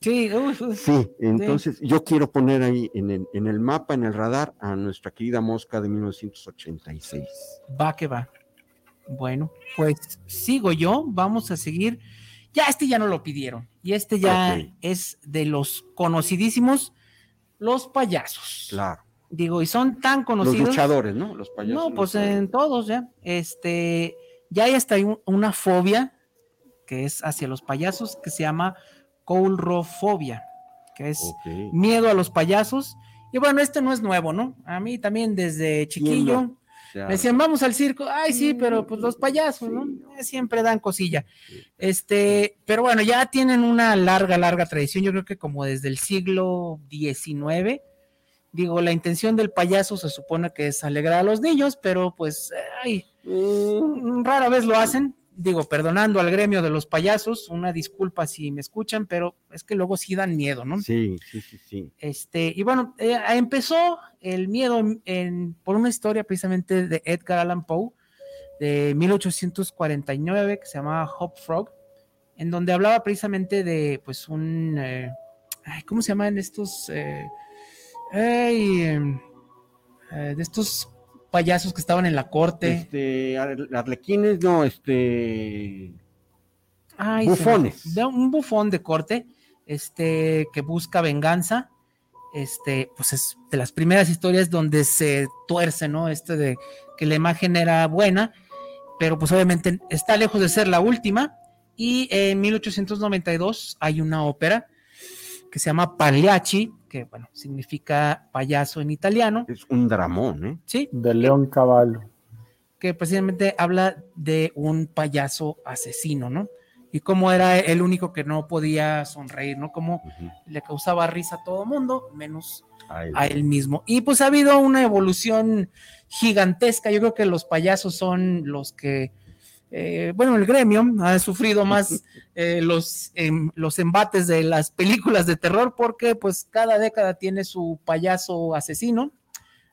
Sí, sí, entonces yo quiero poner ahí en el, en el, mapa, en el radar, a nuestra querida mosca de 1986. Va que va. Bueno, pues sigo yo, vamos a seguir. Ya este ya no lo pidieron y este ya es de los conocidísimos, los payasos. Claro. Digo, y son tan Los conocidos. luchadores, ¿no? Los payasos. No, pues luchadores. en todos ya. Este, ya hay hasta un- una fobia que es hacia los payasos que se llama coulrofobia, que es miedo a los payasos. Y bueno, este no es nuevo, ¿no? A mí también desde chiquillo no? Me decían, vamos al circo. Ay, sí, pero pues los payasos, ¿no? Eh, Siempre dan cosilla. Este, pero bueno, ya tienen una larga, larga tradición. Yo creo que como desde el siglo XIX. Digo, la intención del payaso se supone que es alegrar a los niños, pero pues, ay, mm, rara vez lo hacen. Digo, perdonando al gremio de los payasos, una disculpa si me escuchan, pero es que luego sí dan miedo, ¿no? Sí, sí, sí, sí. Este, y bueno, eh, empezó el miedo en- en- por una historia precisamente de Edgar Allan Poe de 1849 que se llamaba Hop Frog, en donde hablaba precisamente de pues un eh, ay, ¿cómo se llaman estos? eh, ay, em, de estos payasos que estaban en la corte. Este, ar- arlequines, no, este. Ay, bufones. de un bufón de corte, este, que busca venganza. Este, pues es de las primeras historias donde se tuerce, ¿no? Este de que la imagen era buena, pero pues obviamente está lejos de ser la última. Y en 1892 hay una ópera que se llama Pagliacci, que bueno, significa payaso en italiano, Es un dramón, ¿eh? ¿sí? De León Caballo. que precisamente habla de un payaso asesino, ¿no? Y cómo era el único que no podía sonreír, ¿no? Cómo le causaba risa a todo mundo, menos Ay, a él mismo. Y pues ha habido una evolución gigantesca. Yo creo que los payasos son los que, eh, bueno, el gremio ha sufrido [LAUGHS] más eh, los, em, los embates de las películas de terror porque pues cada década tiene su payaso asesino,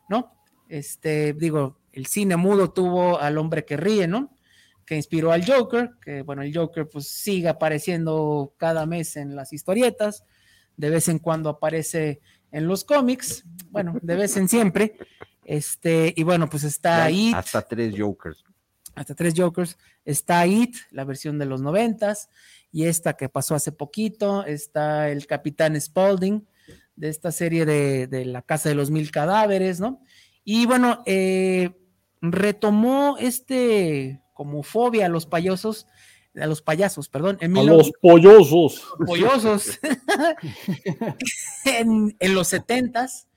¿no? Este, digo, el cine mudo tuvo al hombre que ríe, ¿no? Que inspiró al Joker, que bueno, el Joker pues sigue apareciendo cada mes en las historietas, de vez en cuando aparece en los cómics, bueno, de vez en siempre. Este, y bueno, pues está ahí Hasta tres Jokers. Hasta tres Jokers. Está It, la versión de los noventas, y esta que pasó hace poquito, está el Capitán Spaulding, de esta serie de, de La Casa de los Mil Cadáveres, ¿no? Y bueno, eh, retomó este como fobia a los payasos, a los payasos, perdón, en, A los pollosos. pollosos [LAUGHS] [LAUGHS] en, en los setentas,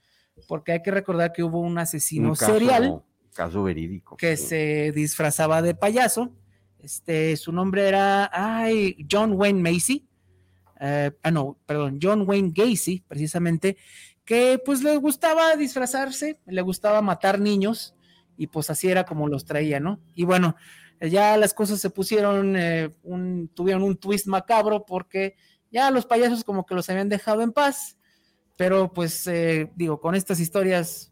porque hay que recordar que hubo un asesino Un serial caso verídico. que se disfrazaba de payaso. Este, su nombre era ay, John Wayne Macy. eh, ah, no, perdón, John Wayne Gacy, precisamente, que pues le gustaba disfrazarse, le gustaba matar niños, y pues así era como los traía, ¿no? Y bueno, ya las cosas se pusieron, eh, un, tuvieron un twist macabro porque ya los payasos como que los habían dejado en paz, pero pues eh, digo, con estas historias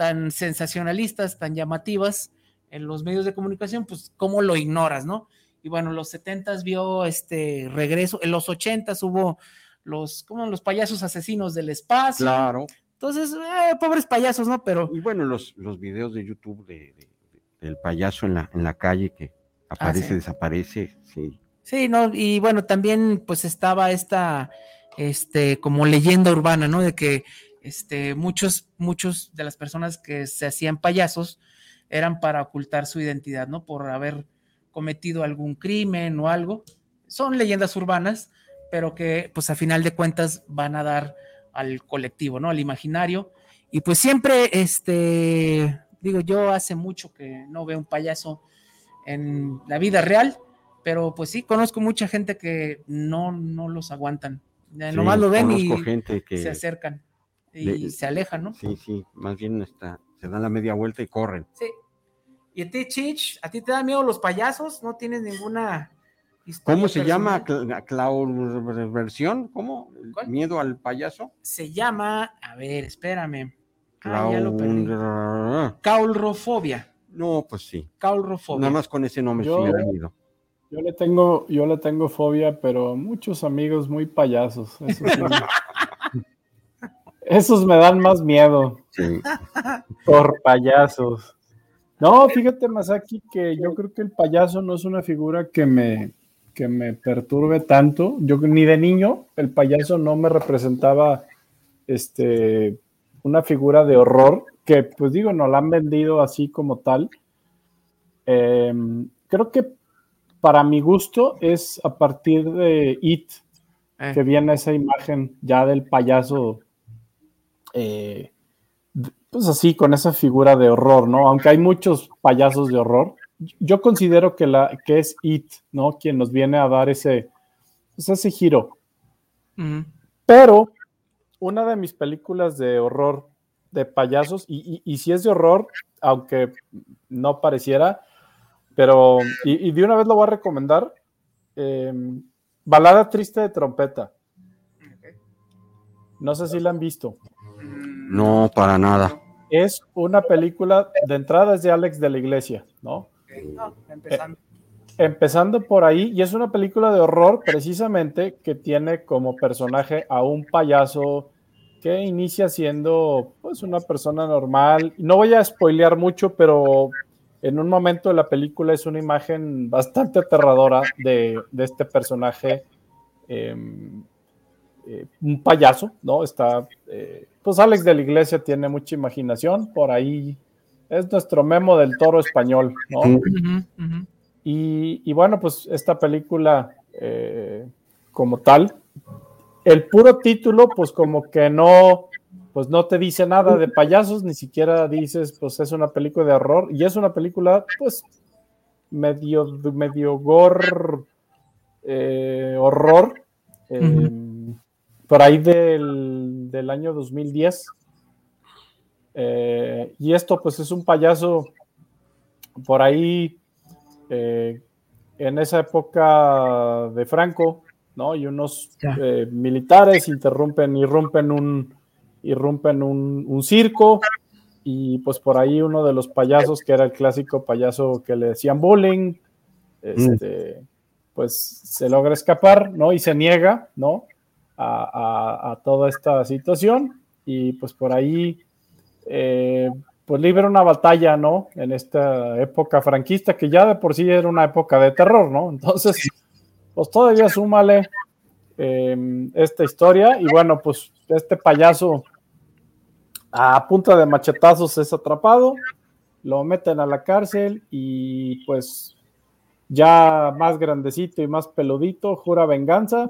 tan sensacionalistas, tan llamativas en los medios de comunicación, pues cómo lo ignoras, ¿no? Y bueno, en los 70 vio este regreso, en los 80 hubo los, como los payasos asesinos del espacio. Claro. Entonces, eh, pobres payasos, ¿no? Pero Y bueno, los, los videos de YouTube de, de- del payaso en la, en la calle que aparece, Ah, sí. desaparece, sí. Sí, no, y bueno, también pues estaba esta, este, como leyenda urbana, ¿no? De que, este, muchos, muchos de las personas que se hacían payasos eran para ocultar su identidad, ¿no? Por haber cometido algún crimen o algo. Son leyendas urbanas, pero que, pues a final de cuentas van a dar al colectivo, ¿no? Al imaginario. Y pues siempre, este, digo, yo hace mucho que no veo un payaso en la vida real, pero pues sí, conozco mucha gente que no, no los aguantan. Sí, nomás lo ven y conozco gente que, se acercan y Le- se alejan, ¿no? sí, sí, más bien está, se dan la media vuelta y corren. Sí. ¿Y a ti, Chich? ¿A ti te dan miedo los payasos? ¿No tienes ninguna historia ¿Cómo se llama? personal? Cla- ¿Versión? ¿Cómo? ¿El ¿Cuál? ¿Miedo al payaso? Se llama, a ver, espérame. Ah, ya lo perdí. Caulrofobia. No, pues sí. Caulrofobia. Nada más con ese nombre Yo- sí he ido. Yo le tengo, yo le tengo fobia, pero muchos amigos muy payasos. Esos, sí. [LAUGHS] Esos me dan más miedo Sí. por payasos. No, fíjate, Masaki, que yo creo que el payaso no es una figura que me, que me perturbe tanto. Yo ni de niño el payaso no me representaba este, una figura de horror, que pues digo, no la han vendido así como tal. Em, creo que para mi gusto es a partir de It Eh. que viene esa imagen ya del payaso, eh, pues así, con esa figura de horror, ¿no? Aunque hay muchos payasos de horror, yo considero que, la, que es It, ¿no? Quien nos viene a dar ese, pues, ese giro. Pero una de mis películas de horror de payasos, y, y, y si es de horror, aunque no pareciera, pero, y, y de una vez lo voy a recomendar, eh, Balada Triste de Trompeta. No sé si la han visto. No, para nada. Es una película, de entrada es de Alex de la Iglesia, ¿no? No, empezando. Empezando por ahí, y es una película de horror precisamente que tiene como personaje a un payaso que inicia siendo pues una persona normal. No voy a spoilear mucho, pero en un momento de la película es una imagen bastante aterradora de, de este personaje, eh, eh, un payaso, ¿no? Está, eh, pues Alex de la Iglesia tiene mucha imaginación, por ahí es nuestro memo del toro español, ¿no? Y bueno, pues esta película eh, como tal, el puro título, pues como que no, pues no te dice nada de payasos, ni siquiera dices, pues es una película de horror, y es una película, pues, medio, medio gore, eh, horror, eh, por ahí del, del año 2010. Eh, y esto, pues, es un payaso por ahí eh, en esa época de Franco, ¿no? Y unos eh, militares interrumpen, irrumpen un, irrumpen un, un circo y pues por ahí uno de los payasos, que era el clásico payaso que le decían bullying, este, pues se logra escapar, ¿no? Y se niega, ¿no? A, a- a toda esta situación y pues por ahí eh, pues libra una batalla, ¿no? En esta época franquista, que ya de por sí era una época de terror, ¿no? Entonces, pues todavía súmale eh, esta historia y bueno, pues este payaso a punta de machetazos es atrapado, lo meten a la cárcel y pues ya más grandecito y más peludito, jura venganza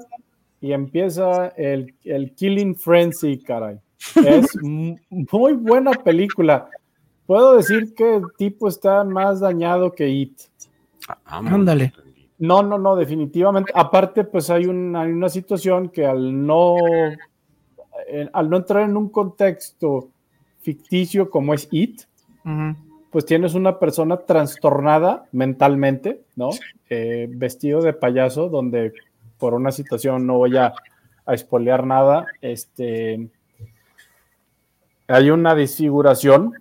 y empieza el, el Killing Frenzy, caray. Es [LAUGHS] muy buena película. Puedo decir que el tipo está más dañado que It. Vámonos. Ándale. No, no, no, definitivamente. Aparte, pues hay una, hay una situación que al no, eh, al no entrar en un contexto ficticio como es It, pues tienes una persona trastornada mentalmente, ¿no? Eh, vestido de payaso, donde por una situación no voy a, a espolear nada, este, hay una desfiguración,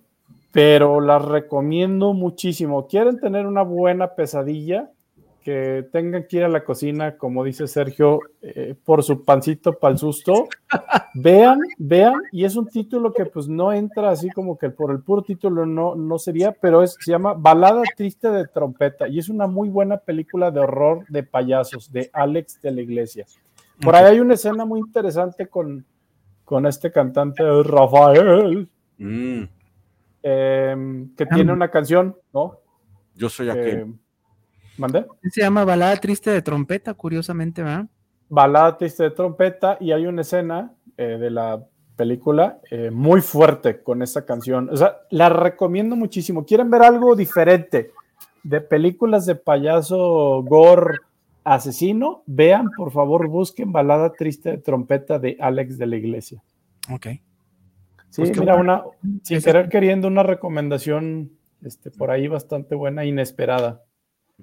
pero la recomiendo muchísimo. ¿Quieren tener una buena pesadilla? Que tengan que ir a la cocina, como dice Sergio, eh, por su pancito para el susto. Vean, vean, y es un título que pues no entra así como que por el puro título no, no sería, pero es, se llama Balada Triste de Trompeta y es una muy buena película de horror de payasos de Alex de la Iglesia. Por ahí hay una escena muy interesante con, con este cantante Rafael, Mm, eh, que tiene una canción, ¿no? yo soy Que- aquel. ¿Mandé? Se llama Balada Triste de Trompeta, curiosamente, ¿verdad? balada triste de trompeta y hay una escena eh, de la película eh, muy fuerte con esa canción. O sea, la recomiendo muchísimo. ¿Quieren ver algo diferente de películas de payaso gore asesino? Vean, por favor, busquen balada triste de trompeta de Alex de la Iglesia. Ok. Sí, Pues mira, bueno. una, sin querer queriendo, una recomendación este, por ahí bastante buena, inesperada.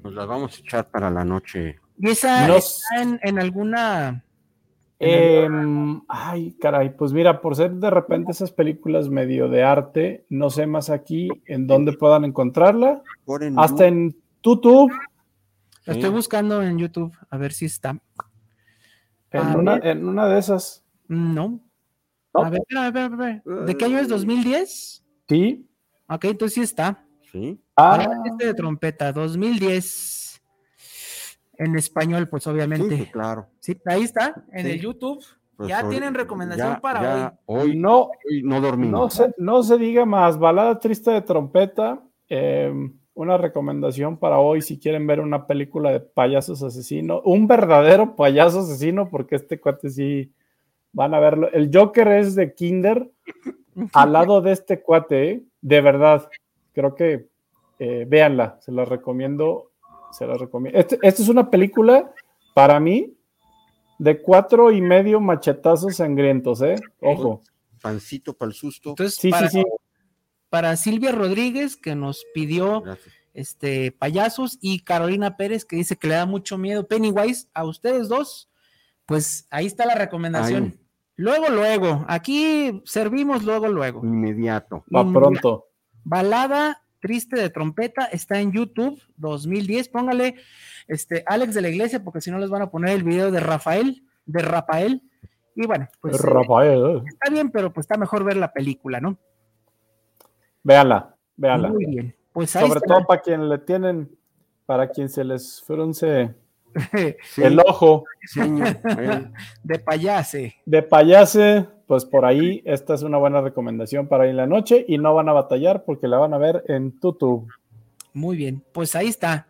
Nos las vamos a echar para la noche. ¿Y esa está en, en alguna... Em, ay, caray, pues mira, por ser de repente esas películas medio de arte, no sé más aquí en dónde puedan encontrarla. Por en Hasta en YouTube, La estoy buscando en YouTube, a ver si está. en, A una, ver. en una de esas. No. ¿No? A ver, espera, espera, espera. ¿De qué año es? ¿2010? Sí, Ok, entonces sí está. Sí. Ah, la triste de trompeta, 2010. En español, pues obviamente. sí, claro. Sí, ahí está, en Sí. el YouTube. Pues ya hoy- tienen recomendación ya- para ya hoy. hoy. no, hoy no dormimos. no se, no se diga más. Balada triste de trompeta. eh, una recomendación para hoy si quieren ver una película de payasos asesinos. Un verdadero payaso asesino, porque este cuate sí van a verlo. El Joker es de Kinder al lado de este cuate, ¿eh? de verdad. Creo que eh, véanla, se la recomiendo. Se la recomiendo. Este- esta es una película para mí de cuatro y medio machetazos sangrientos, ¿eh? Ojo. Pancito para el susto. Entonces, Sí, para, sí, sí. para Silvia Rodríguez, que nos pidió Gracias. este payasos, y Carolina Pérez, que dice que le da mucho miedo. Pennywise, a ustedes dos, pues ahí está la recomendación. Ahí. Luego, luego, aquí servimos luego, luego. Inmediato. Va pronto. Balada triste de trompeta está en YouTube 2010. Póngale este Alex de la Iglesia, porque si no les van a poner el video de Rafael, de Rafael. Y bueno, pues eh, Rafael. está bien, pero pues está mejor ver la película, ¿no? Véanla, véanla. Muy bien. Pues ahí Sobre está. todo para quien le tienen, para quien se les frunce [LAUGHS] Sí, el ojo [LAUGHS] de payase. de payase, pues por ahí esta es una buena recomendación para ir en la noche y no van a batallar porque la van a ver en YouTube. Muy bien, pues ahí está.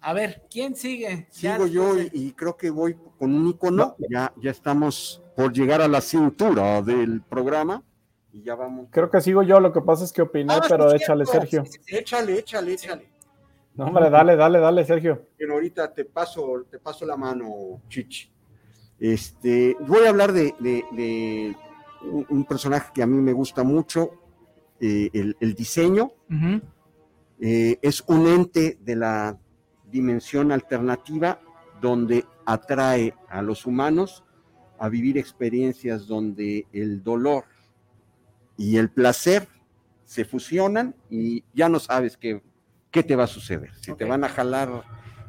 A ver, ¿quién sigue? Ya Sigo yo de- y, y creo que voy con un icono. Ya, ya estamos por llegar a la cintura del programa y ya vamos. Creo que sigo yo, lo que pasa es que opiné, Ah, pero sí, échale, cierto. Sergio. Sí, sí, sí. Échale, échale, échale. No, hombre, dale, dale, dale, Sergio. Pero ahorita te paso, te paso la mano, Chichi. Este, voy a hablar de, de- de un, un personaje que a mí me gusta mucho, eh, el, el diseño. Eh, es un ente de la dimensión alternativa donde atrae a los humanos a vivir experiencias donde el dolor y el placer se fusionan y ya no sabes qué, qué te va a suceder. Si te van a jalar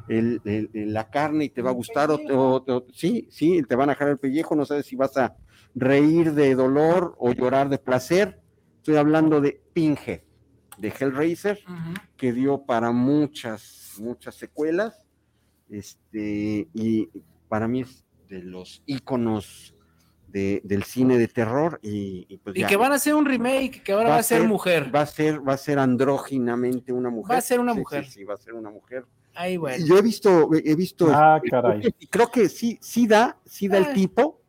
el- el- el- la carne y te va a gustar, o, te- o- o- sí, sí, te van a jalar el pellejo, no sabes si vas a reír de dolor o llorar de placer. Estoy hablando de Pinhead, de Hellraiser que dio para muchas, muchas secuelas. Este, y para mí es de los íconos de- del cine de terror. Y, y pues Y que van a hacer un remake, que ahora va, a ser, mujer. Va a ser, va a ser andróginamente una mujer. Va a ser una Sí, mujer. Sí, sí, va a ser una mujer. Ahí, bueno. Yo he visto, he visto. Ah, caray. y creo que sí, sí da, sí da Ah. el tipo.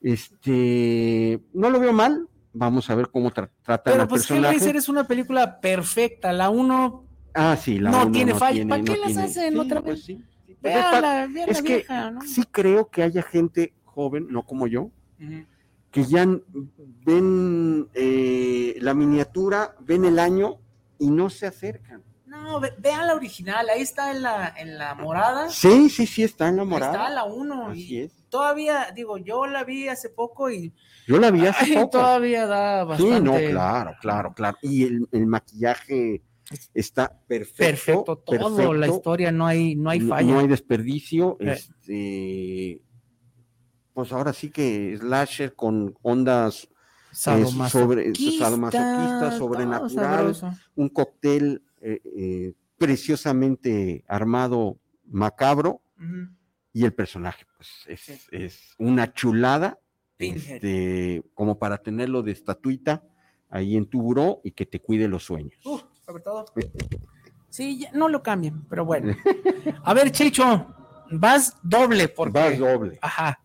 Este, no lo veo mal. Vamos a ver cómo tra- tratan Pero al pues personaje. Hellraiser es una película perfecta. La uno, Ah, sí, la No uno tiene falla. tiene- ¿Para qué no las tiene- hacen sí, otra pues vez? Pues véala, véala es que vieja, ¿no? sí creo que haya gente joven, no como yo, Que ya ven eh, la miniatura, ven el año y no se acercan. No, ve- vean la original. Ahí está en la, en la morada. Sí, sí, sí, está Ahí enamorada. está la uno. Así y es. Todavía, digo, yo la vi hace poco y Yo la vi hace ay, poco. todavía da bastante. Sí, no, claro, claro, claro. Y el, el maquillaje está perfecto. Perfecto, todo, la historia, no hay, no hay No- falla. No hay desperdicio. Eh. Este, pues ahora sí que slasher con ondas Sadomasoquista, sobre- sadomasoquista, sobrenatural. un cóctel eh, eh, preciosamente armado, macabro, y el personaje, pues es, Sí. es una chulada, este, como para tenerlo de estatuita ahí en tu buró y que te cuide los sueños. Uf, sobre todo. Sí, ya no lo cambien, pero bueno. [LAUGHS] A ver, Checho, vas doble porque. Vas doble. Ajá,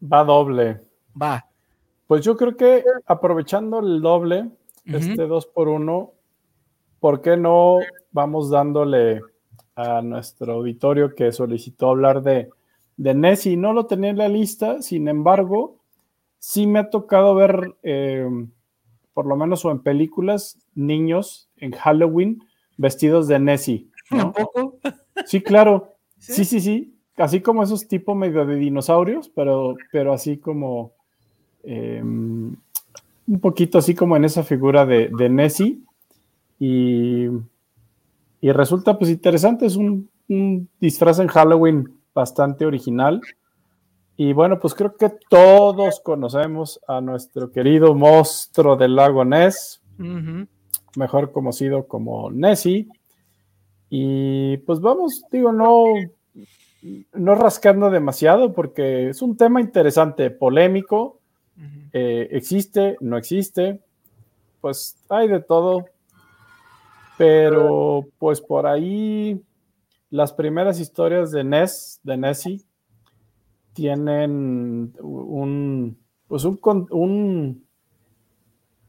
Va doble. va. Pues yo creo que aprovechando el doble, este 2 por 1 ¿por qué no vamos dándole a nuestro auditorio que solicitó hablar de, de Nessie? No lo tenía en la lista, sin embargo, sí me ha tocado ver, eh, por lo menos o en películas, niños en Halloween vestidos de Nessie. ¿no? ¿Un poco? Sí, claro. [LAUGHS] ¿Sí? Sí, sí, sí. Así como esos tipos medio de dinosaurios, pero, pero así como eh, un poquito así como en esa figura de, de Nessie. Y, y resulta pues interesante, es un, un disfraz en Halloween bastante original. Y bueno, pues creo que todos conocemos a nuestro querido monstruo del lago Ness, mejor conocido como Nessie. Y pues vamos, digo, no, no rascando demasiado porque es un tema interesante, polémico, eh, existe, no existe, pues hay de todo, pero pues por ahí las primeras historias de Ness, de Nessie, tienen un, pues un, un,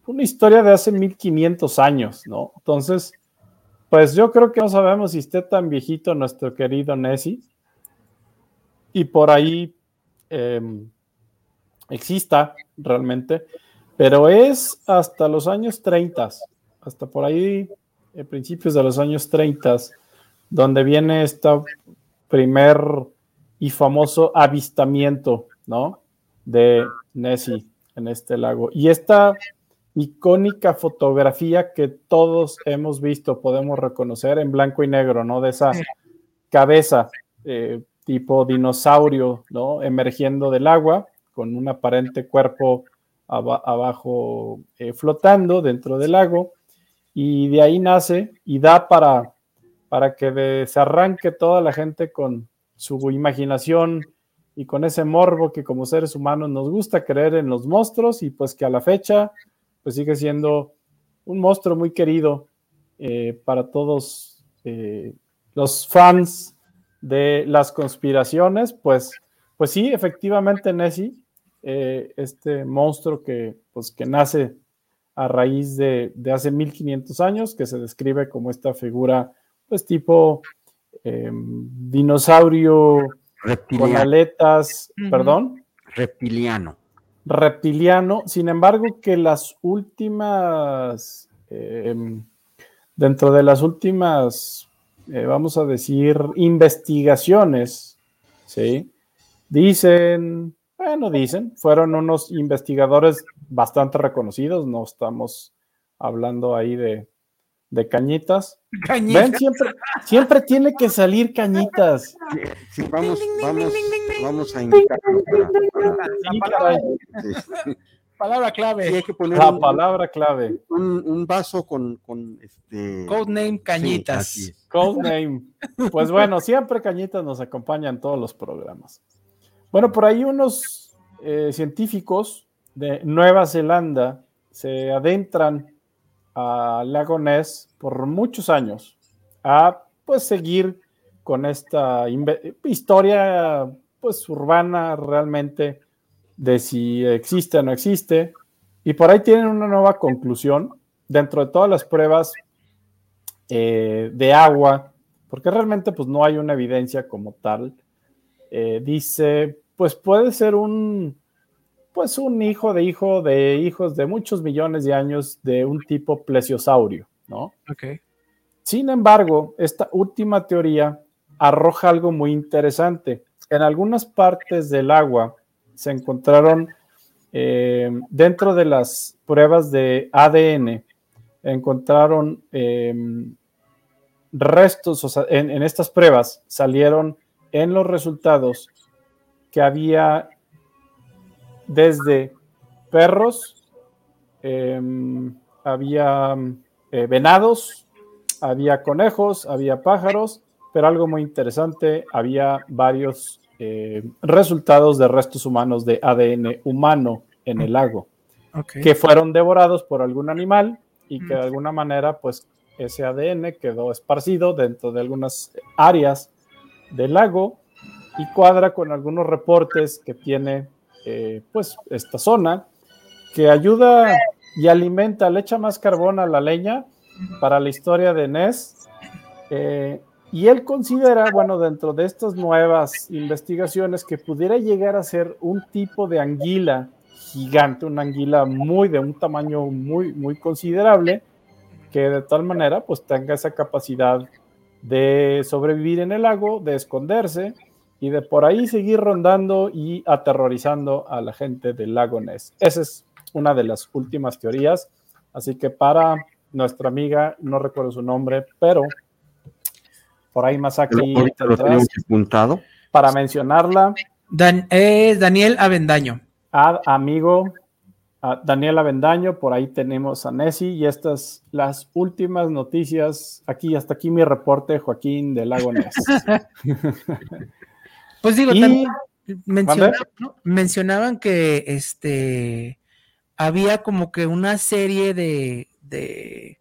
una historia de hace 1500 años, ¿no? Entonces, pues yo creo que no sabemos si esté tan viejito nuestro querido Nessie, y por ahí em, exista realmente, pero es hasta los años 30, hasta por ahí, a principios de los años 30, donde viene este primer y famoso avistamiento, ¿no? De Nessie en este lago. Y esta icónica fotografía que todos hemos visto, podemos reconocer en blanco y negro, ¿no? De esa cabeza eh, tipo dinosaurio, ¿no? Emergiendo del agua con un aparente cuerpo abajo eh, flotando dentro del lago y de ahí nace y da para, para que se arranque toda la gente con su imaginación y con ese morbo que como seres humanos nos gusta creer en los monstruos y pues que a la fecha pues sigue siendo un monstruo muy querido eh, para todos eh, los fans de las conspiraciones, pues, pues sí, efectivamente Nessie, eh, este monstruo que, pues, que nace a raíz de, hace 1500 años, que se describe como esta figura, pues tipo em, dinosaurio con aletas, perdón. Reptiliano. Reptiliano, sin embargo, que las últimas, em, dentro de las últimas eh, vamos a decir, investigaciones, ¿sí? Dicen, bueno, dicen, fueron unos investigadores bastante reconocidos, no estamos hablando ahí de, cañitas. Ven, siempre, siempre tiene que salir cañitas. vamos, vamos, vamos a indicarlo palabra clave. hay que poner la palabra clave. Un, vaso con, con este. Codename Cañitas. Codename. Pues bueno, siempre Cañitas nos acompaña en todos los programas. Bueno, por ahí unos eh, científicos de Nueva Zelanda se adentran al lago Ness por muchos años a pues seguir con esta historia pues urbana realmente de si existe o no existe, y por ahí tienen una nueva conclusión dentro de todas las pruebas eh, de agua, porque realmente pues no hay una evidencia como tal. Eh, dice, pues puede ser un, pues un hijo de hijo de hijos de muchos millones de años de un tipo plesiosaurio, ¿no? Ok. Sin embargo, esta última teoría arroja algo muy interesante. En algunas partes del agua se encontraron eh, dentro de las pruebas de ADN, encontraron em, restos, o sea, en, estas pruebas salieron en los resultados que había desde perros, em, había eh, venados, había conejos, había pájaros, pero algo muy interesante, había varios eh, resultados de restos humanos de ADN humano en el lago, que fueron devorados por algún animal y que de alguna manera, pues ese ADN quedó esparcido dentro de algunas áreas del lago y cuadra con algunos reportes que tiene eh, pues esta zona que ayuda y alimenta, le echa más carbón a la leña para la historia de Ness eh, y él considera, bueno, dentro de estas nuevas investigaciones, que pudiera llegar a ser un tipo de anguila gigante, una anguila muy de un tamaño muy, muy considerable, que de tal manera pues tenga esa capacidad de sobrevivir en el lago, de esconderse y de por ahí seguir rondando y aterrorizando a la gente del lago Ness. Esa es una de las últimas teorías. Así que para nuestra amiga, no recuerdo su nombre, pero por ahí más aquí apuntado. para mencionarla. Dan, es Daniel Avendaño. amigo, a Daniela Bendaño, por ahí tenemos a Nessie y estas las últimas noticias. Aquí, hasta aquí mi reporte, Joaquín del Lago Ness. [LAUGHS] pues digo, Y- también mencionaban, ¿no? mencionaban que este había como que una serie de, de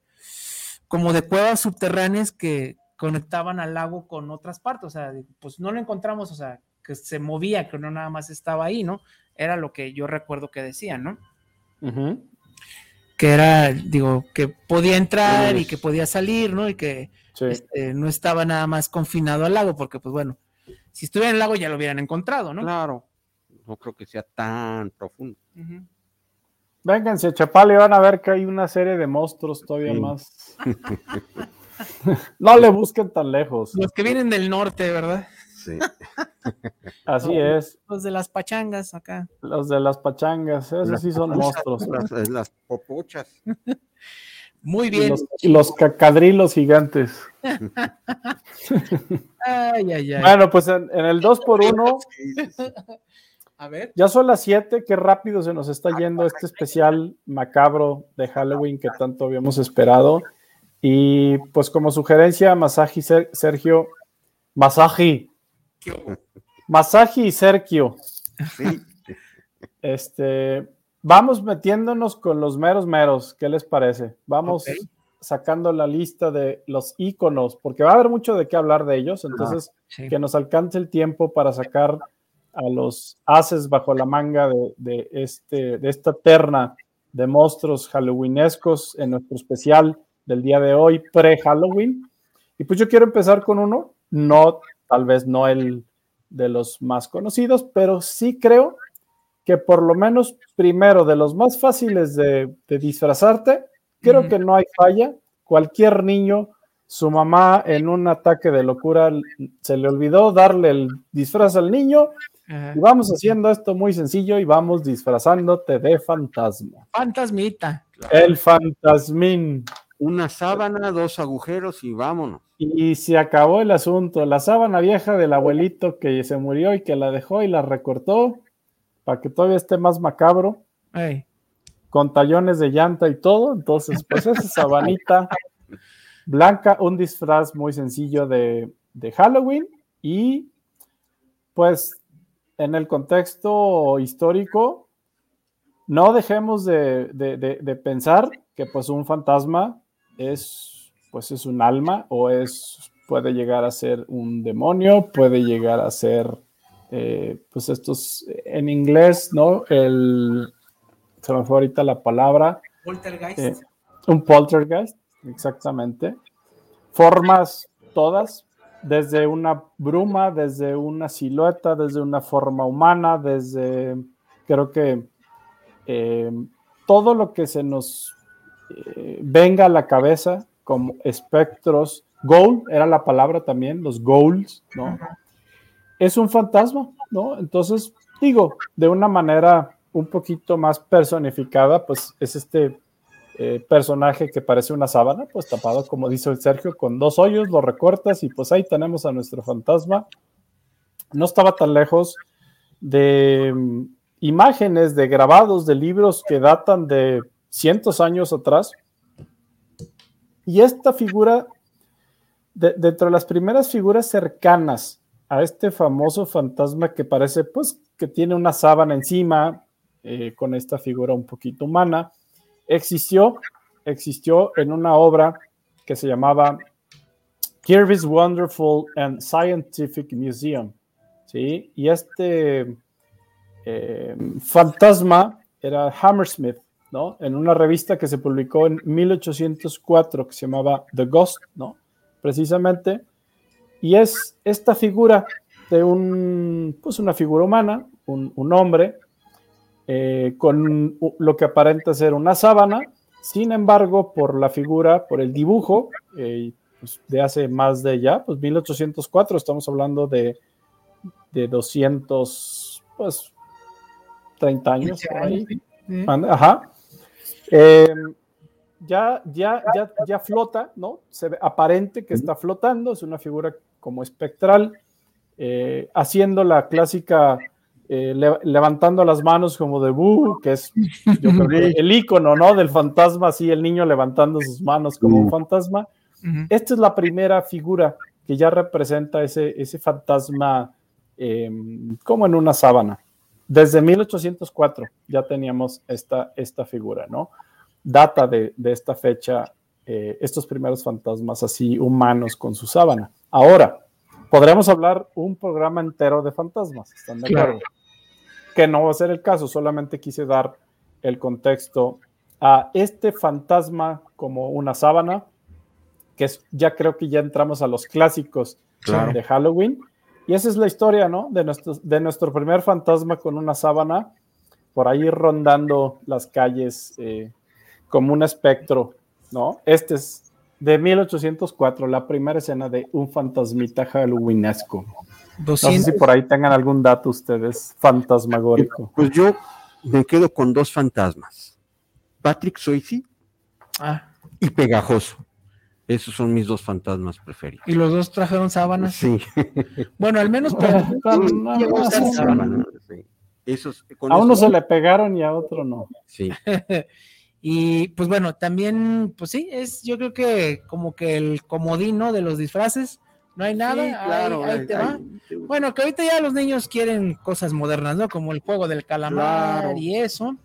como de cuevas subterráneas que conectaban al lago con otras partes, o sea, pues no lo encontramos, o sea, que se movía, que no nada más estaba ahí, ¿no? Era lo que yo recuerdo que decían, ¿no? Que era, digo, que podía entrar y Pues- que podía salir, ¿no? Y que Sí. este, no estaba nada más confinado al lago, porque pues bueno, si estuviera en el lago ya lo hubieran encontrado, ¿no? Claro, no creo que sea tan profundo. Vénganse a Chapala y van a ver que hay una serie de monstruos todavía Sí. más. [LAUGHS] [LAUGHS] no le busquen tan lejos. Los que vienen del norte, ¿verdad? Sí. [LAUGHS] Así es. Los de las pachangas acá. Los de las pachangas, esos sí son monstruos. Las, las popochas. [LAUGHS] Muy Y bien. los, y los cacadrilos gigantes. Ay, ay, ay. Bueno, pues en, en el 2 por 1 A ver. ya son las 7, qué rápido se nos está yendo este especial macabro de Halloween que tanto habíamos esperado. Y pues como sugerencia, Masaji Ser- Sergio, Masaji, Masaji y Sergio, Sí. [LAUGHS] este, vamos metiéndonos con los meros meros, ¿qué les parece? Vamos sacando la lista de los íconos, porque va a haber mucho de qué hablar de ellos, entonces Sí. que nos alcance el tiempo para sacar a los haces bajo la manga de, de este, de esta terna de monstruos halloweenescos en nuestro especial del día de hoy, pre-Halloween. Y pues yo quiero empezar con uno, no, tal vez no el de los más conocidos, pero sí creo que por lo menos primero de los más fáciles de, de disfrazarte, creo que no hay falla. Cualquier niño, su mamá en un ataque de locura se le olvidó darle el disfraz al niño y vamos haciendo esto muy sencillo y vamos disfrazándote de fantasma. Fantasmita. El fantasmín. Una sábana, dos agujeros y vámonos. Y se acabó el asunto. La sábana vieja del abuelito que se murió y que la dejó y la recortó para que todavía esté más macabro, con tallones de llanta y todo. Entonces, pues esa sabanita blanca, un disfraz muy sencillo de, de Halloween y pues en el contexto histórico, no dejemos de, de- de- de pensar que pues un fantasma es pues es un alma o es puede llegar a ser un demonio, puede llegar a ser eh, pues estos en inglés, ¿no? El se me fue ahorita la palabra, Poltergeist. eh, un poltergeist, exactamente. Formas todas, desde una bruma, desde una silueta, desde una forma humana, desde, creo que eh, todo lo que se nos eh, venga a la cabeza como espectros, goal era la palabra también, los goals, ¿no? Es un fantasma, ¿no? Entonces, digo, de una manera un poquito más personificada, pues es este eh, personaje que parece una sábana, pues tapado, como dice el Sergio, con dos hoyos, lo recortas y pues ahí tenemos a nuestro fantasma. No estaba tan lejos de mm, imágenes, de grabados, de libros que datan de cientos años atrás. Y esta figura, de- dentro de las primeras figuras cercanas a este famoso fantasma que parece, pues, que tiene una sábana encima, eh, con esta figura un poquito humana, existió, existió en una obra que se llamaba Kirby's Wonderful and Scientific Museum, ¿sí? Y este eh, fantasma era Hammersmith, ¿no? En una revista que se publicó en 1804 que se llamaba The Ghost, ¿no? Precisamente. Y es esta figura de un, pues una figura humana, un, un hombre, eh, con lo que aparenta ser una sábana. Sin embargo, por la figura, por el dibujo, eh, pues, de hace más de ya, pues 1804, estamos hablando de, de 200, pues 30 años. por ahí. Ajá. Eh, ya, ya, ya, ya flota, ¿no? Se ve aparente que está flotando, es una figura como espectral, eh, haciendo la clásica eh, le- levantando las manos como de "Buh", que es yo creo que el icono, ¿no? Del fantasma, así el niño levantando sus manos como un fantasma. Esta es la primera figura que ya representa ese, ese fantasma eh, como en una sábana. Desde 1804 ya teníamos esta, esta figura, ¿no? Data de, de esta fecha eh, estos primeros fantasmas así humanos con su sábana. Ahora, podremos hablar un programa entero de fantasmas, ¿están de Claro. acuerdo? Que no va a ser el caso, solamente quise dar el contexto a este fantasma como una sábana, que es, ya creo que ya entramos a los clásicos Claro. de Halloween. Y esa es la historia, ¿no? De nuestro, de nuestro primer fantasma con una sábana, por ahí rondando las calles eh, como un espectro, ¿no? Este es de 1804, la primera escena de un fantasmita halloweenesco. No sé 200. si por ahí tengan algún dato ustedes fantasmagórico. Pues yo me quedo con dos fantasmas. Patrick Swayze Ah, y Pegajoso. Esos son mis dos fantasmas preferidos. y los dos trajeron sábanas. Sí. Bueno, al menos para a. Sí. Esos, con uno se le pegaron y a otro no. Sí. [LAUGHS] Y pues bueno, también, pues sí, es yo creo que como que el comodino de los disfraces, no hay nada, Sí, ahí- claro, ahí, ay, te ay, va. Bueno, que ahorita ya los niños quieren cosas modernas, ¿no? Como el juego del calamar Claro. y eso,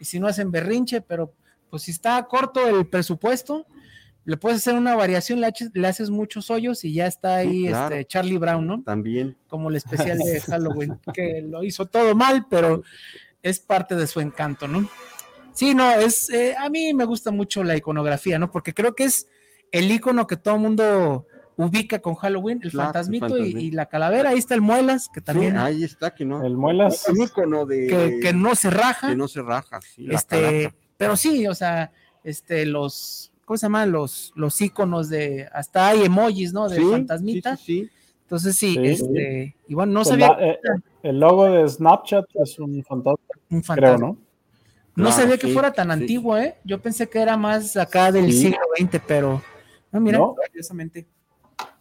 y si no hacen berrinche, pero pues si está corto el presupuesto, le puedes hacer una variación, le, haces- le haces muchos hoyos y ya está ahí Sí, claro. este Charlie Brown, ¿no? También. como el especial de [LAUGHS] Halloween, que lo hizo todo mal, pero es parte de su encanto, ¿no? Sí, no, es, eh, a mí me gusta mucho la iconografía, ¿no? Porque creo que es el icono que todo el mundo ubica con Halloween, el Claro, el fantasmito y- la calavera, ahí está el Muelas, que también, Sí, ahí está, que no. El muelas. Es un ícono de. que, que no se raja, que no se raja. sí, este, pero sí, o sea, este, los, ¿cómo se llaman? Los, los iconos de, hasta hay emojis, ¿no? De Sí, fantasmita, sí, sí, sí. entonces sí, Sí, este, y bueno, no Pues sabía la- eh, el logo de Snapchat es un fantasma, un creo, fantasma. ¿no? No Claro, sabía que fuera tan sí. antiguo, ¿eh? Yo pensé que era más acá del Sí. siglo XX, pero no, mira, No. curiosamente.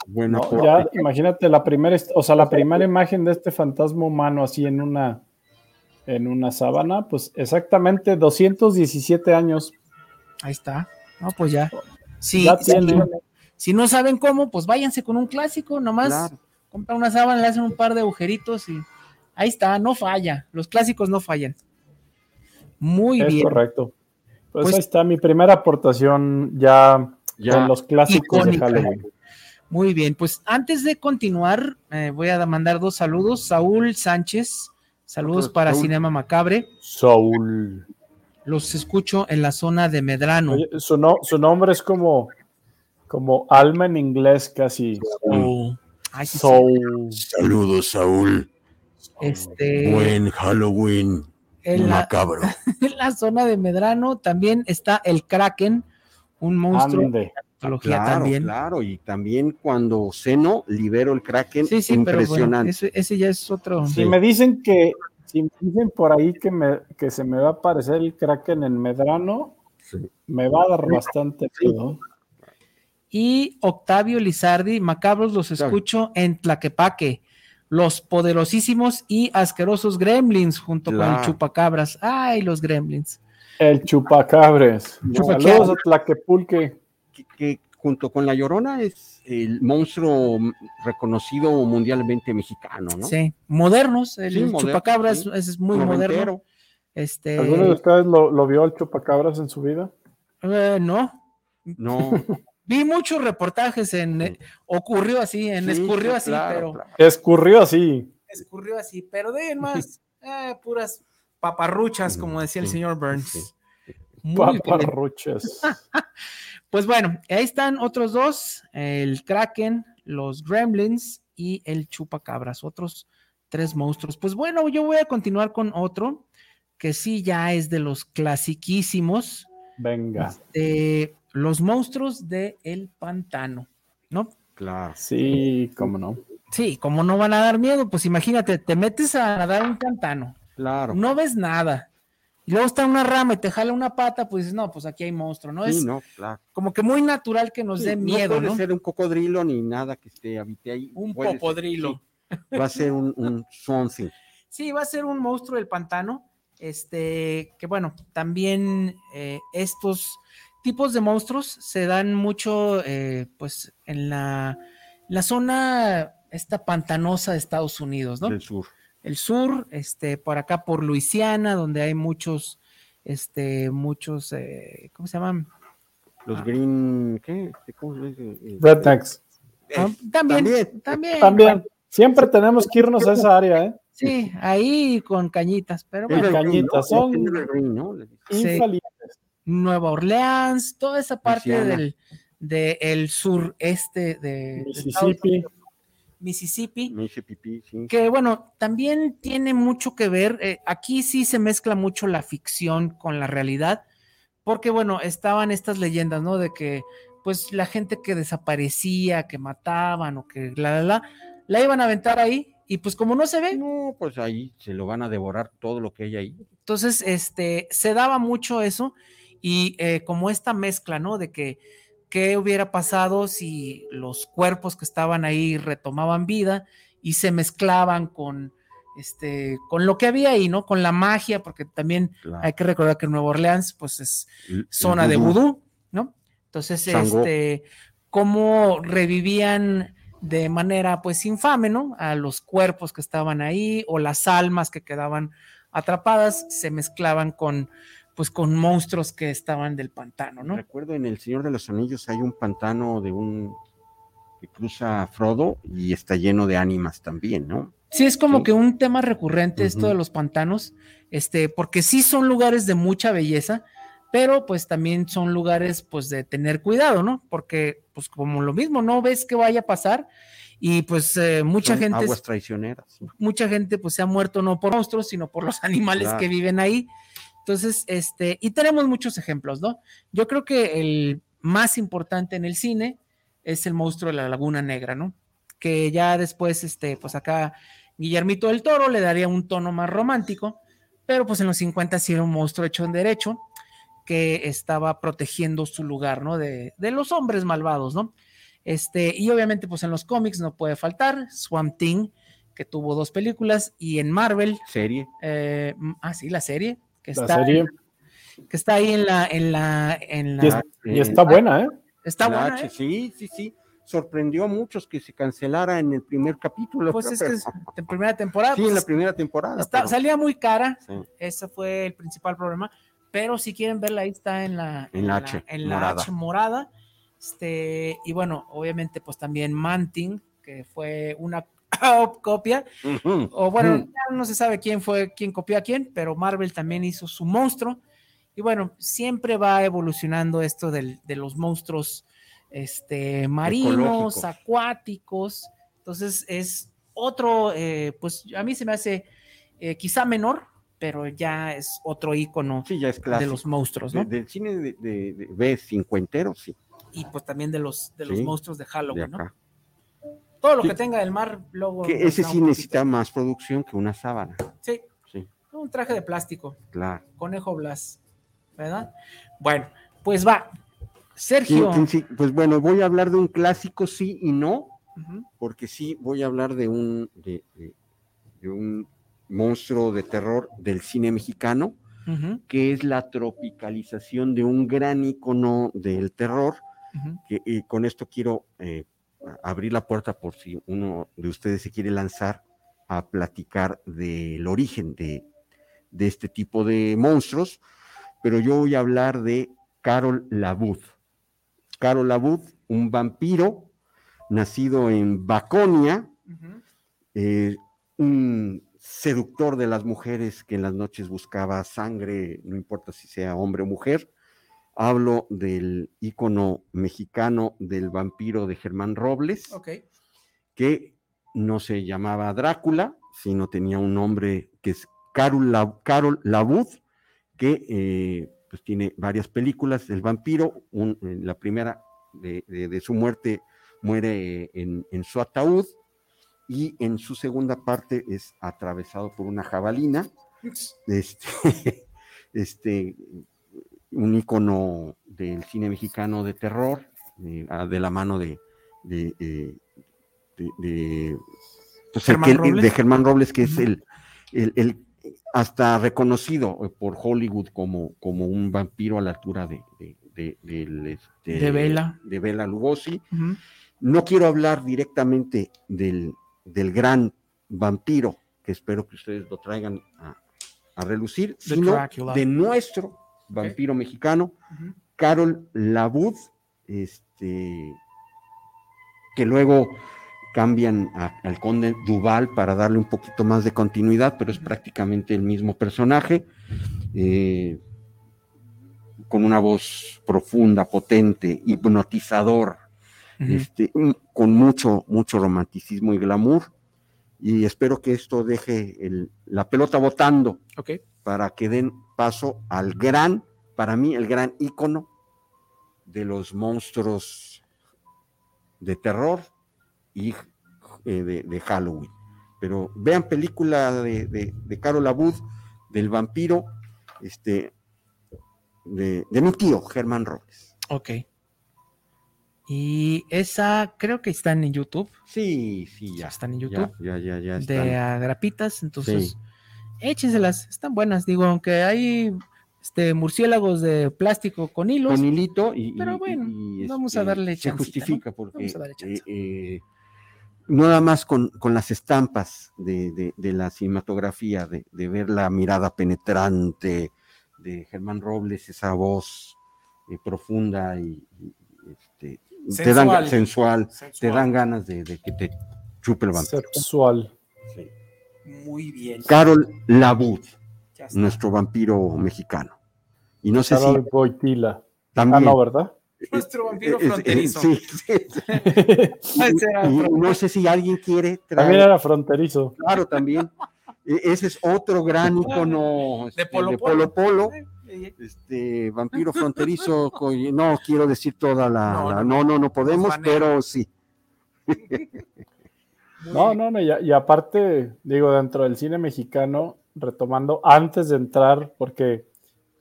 Bueno, No, por- ya, imagínate la primera, o sea, la primera imagen de este fantasma humano así en una en una sábana, pues exactamente 217 años. Ahí está. No, pues ya. Sí, ya sí, tiene. Si no saben cómo, pues váyanse con un clásico, nomás Claro. compran una sábana, le hacen un par de agujeritos y ahí está, no falla. Los clásicos no fallan. Muy Es bien. correcto. Pues, Pues- ahí está mi primera aportación ya, Ya. en los clásicos Icónica. de Halloween. Muy bien, pues antes de continuar, eh, voy a mandar dos saludos. Saúl Sánchez, saludos para Saúl. Cinema Macabre. Soul. Los escucho en la zona de Medrano. Oye, su, no- su nombre es como, como alma en inglés casi. Oh. Ay. Soul. Saludos, Saúl. Este, Buen Halloween. en, la, Macabro. [LAUGHS] en la zona de Medrano también está el Kraken, un monstruo de Ande. mitología Claro, también. claro. Y también cuando ceno, libero el Kraken. Sí, sí, pero bueno, impresionante. ese, ese ya es otro. Si me dicen que, si me dicen por ahí que, me, que se me va a aparecer el Kraken en Medrano, Sí. me va a dar bastante miedo. Y Octavio Lizardi, Macabros, los Claro. escucho en Tlaquepaque. Los poderosísimos y asquerosos gremlins junto con el chupacabras. Ay, los gremlins. El chupacabres. Chupacabras. Saludos a Tlaquepulque. que, que junto con La Llorona es el monstruo reconocido mundialmente mexicano, ¿no? Sí, modernos. El Sí, moderno, chupacabras sí. es muy moderno. Este, ¿Alguno de ustedes lo, lo vio el chupacabras en su vida? eh, no, No. [LAUGHS] Vi muchos reportajes en eh, ocurrió así, en Sí, escurrió sí, así, claro, pero claro. Escurrió así. escurrió así, pero de [LAUGHS] más eh, puras paparruchas, como decía el señor. Burns. Muy bien. Paparruchas. [LAUGHS] Pues bueno, ahí están otros dos, el Kraken, los Gremlins y el Chupacabras, otros tres monstruos. Pues bueno, yo voy a continuar con otro que sí ya es de los clasiquísimos, Venga. de los monstruos de el pantano, ¿no? Claro. Sí, cómo no. Sí, como no van a dar miedo, pues imagínate, te metes a nadar un pantano, Claro. no ves nada, y luego está una rama y te jala una pata, pues dices, no, pues aquí hay monstruo, ¿no? Sí, es no, claro. como que muy natural que nos Sí, dé no miedo, puede ¿no? ser un cocodrilo ni nada que esté habite ahí. Un Puede ser- popodrilo. sí, va a ser un, un something. Sí, va a ser un monstruo del pantano. Este, que bueno, también eh, estos tipos de monstruos se dan mucho, eh, pues, en la, la zona esta pantanosa de Estados Unidos, ¿no? Del sur. El sur, este, por acá por Luisiana, donde hay muchos, este, muchos, eh, ¿cómo se llaman? Los Ah. green, ¿qué? Este, ¿Cómo se dice? Eh, Rednecks. Ah, también, también. también, También. Siempre tenemos que irnos a esa área, ¿eh? Sí, ahí con cañitas, pero bueno, cañitas, ¿no? son-. Nueva Orleans, toda esa parte Luisiana. del del sureste de, de Estados Mississippi. Mississippi, sí. que bueno, también tiene mucho que ver, eh, aquí sí se mezcla mucho la ficción con la realidad, porque bueno, estaban estas leyendas, ¿no? De que pues la gente que desaparecía, que mataban o que la, la, la, la iban a aventar ahí y pues como no se ve, No, pues ahí se lo van a devorar todo lo que hay ahí. entonces este, se daba mucho eso y eh, como esta mezcla, ¿no? De que qué hubiera pasado si los cuerpos que estaban ahí retomaban vida y se mezclaban con este con lo que había ahí, ¿no? Con la magia, porque también Claro. hay que recordar que Nueva Orleans pues es El- el zona de vudú. ¿no? Entonces, este cómo revivían de manera pues infame, ¿no? A los cuerpos que estaban ahí o las almas que quedaban atrapadas se mezclaban con pues con monstruos que estaban del pantano, ¿no? Recuerdo en El Señor de los Anillos hay un pantano de un que cruza Frodo y está lleno de ánimas también, ¿no? Sí, es como Sí. que un tema recurrente esto de los pantanos, este, porque sí son lugares de mucha belleza, pero pues también son lugares pues de tener cuidado, ¿no? Porque pues como lo mismo, no ves que vaya a pasar y pues eh, mucha Son gente, Aguas traicioneras. mucha gente pues se ha muerto no por monstruos, sino por los [LAUGHS] animales Claro. que viven ahí. Entonces, este, y tenemos muchos ejemplos, ¿no? Yo creo que el más importante en el cine es el monstruo de la Laguna Negra, ¿no? Que ya después, este, pues acá Guillermito del Toro le daría un tono más romántico, pero pues en los 50 sí era un monstruo hecho en derecho que estaba protegiendo su lugar, ¿no? De, de los hombres malvados, ¿no? Este, y obviamente, pues en los cómics no puede faltar Swamp Thing, que tuvo dos películas, y en Marvel, Serie. eh, ah, sí, la serie, que La está, serie. que está ahí en la, en la, en la, Y, es- y está buena, ¿eh? está La buena, H, ¿eh? Sí, sí, sí. Sorprendió a muchos que se cancelara en el primer capítulo. Pues es que es de primera temporada, sí, pues, en la primera temporada. está- pero- salía muy cara, sí. ese fue el principal problema, pero si quieren verla, ahí está en la, En la H, en la morada. H morada, este, y bueno, obviamente, pues también Manting, que fue una [LAUGHS] copia, o bueno, ya no se sabe quién fue, quién copió a quién, pero Marvel también hizo su monstruo. Y bueno, siempre va evolucionando esto del- de los monstruos este, marinos, acuáticos. Entonces es otro, eh, pues a mí se me hace eh, quizá menor, pero ya es otro icono Sí, ya es de los monstruos, De- ¿no? del cine de, de, de B cincuentero, sí, y pues también de los, de los Sí, monstruos de de Halloween, ¿no? Todo lo que tenga del mar, luego. Que ese sí necesita más producción que una sábana. Sí, Sí, un traje de plástico. claro. Conejo Blas, ¿verdad? Bueno, pues va. Sergio. sí, Pues bueno, voy a hablar de un clásico, sí y no, porque sí voy a hablar de un, de, de- de un monstruo de terror del cine mexicano, que es la tropicalización de un gran icono del terror, que, y con esto quiero eh, abrir la puerta por si uno de ustedes se quiere lanzar a platicar del origen de, de este tipo de monstruos, pero yo voy a hablar de Carol Labud. Carol Labud, un vampiro nacido en Baconia, eh, un seductor de las mujeres que en las noches buscaba sangre, no importa si sea hombre o mujer. Hablo del ícono mexicano del vampiro de Germán Robles, que no se llamaba Drácula, sino tenía un nombre que es Carol, La- Carol Labud, que eh, pues tiene varias películas. El vampiro, un- la primera de, de- de su muerte, muere en, en su ataúd y en su segunda parte es atravesado por una jabalina. Este, [LAUGHS] este, un ícono del cine mexicano de terror, eh, ah, de la mano de, de, eh, de- de, pues, el Robles. de Germán Robles, que es el, el, el- hasta reconocido eh, por Hollywood como, como un vampiro a la altura de, de, este, De Bela. de Bela Lugosi. No quiero hablar directamente del, del gran vampiro, que espero que ustedes lo traigan a, a relucir, sino de nuestro vampiro mexicano. Carol Labud, este, que luego cambian a- al conde Duval para darle un poquito más de continuidad, pero es prácticamente el mismo personaje, eh, con una voz profunda, potente, hipnotizador, este, con mucho, mucho romanticismo y glamour. Y espero que esto deje el- la pelota botando Ok. Para que den paso al gran, para mí, el gran ícono de los monstruos de terror y eh, de, de Halloween. Pero vean película de, de, de Carol Abud, del vampiro, este, de, de mi tío, Germán Robles. Ok. Y esa creo que están en YouTube. Sí, sí, ya. Están en YouTube. ya, ya, ya. de están. agrapitas, entonces Sí. Échenselas, están buenas, digo, aunque hay este murciélagos de plástico con hilos, con hilito y, Pero y- bueno, y, este, vamos a darle se chancita, justifica ¿no? porque Vamos a darle chance. eh, eh, nada más con, con las estampas de, de- de la cinematografía de, de ver la mirada penetrante de Germán Robles esa voz eh, profunda y, y, este, te dan Sensual. sensual, te Sensual. dan ganas de, de que te chupe el vampiro. Sexual. Sí. Muy bien. Carol Labud, nuestro vampiro mexicano. Y no sé Carol si Boitila. Ah, también no, ¿verdad? Nuestro vampiro Eh, eh, fronterizo. sí, sí. [LAUGHS] Y no sé si alguien quiere También traer, era fronterizo. claro, también. E- Ese es otro gran icono este, De Polo de Polo. Este vampiro fronterizo. no quiero decir toda la. No, la- no, No, no, no, podemos, pero sí. [LAUGHS] No, no, no, y, a- y aparte, digo, dentro del cine mexicano, retomando antes de entrar, porque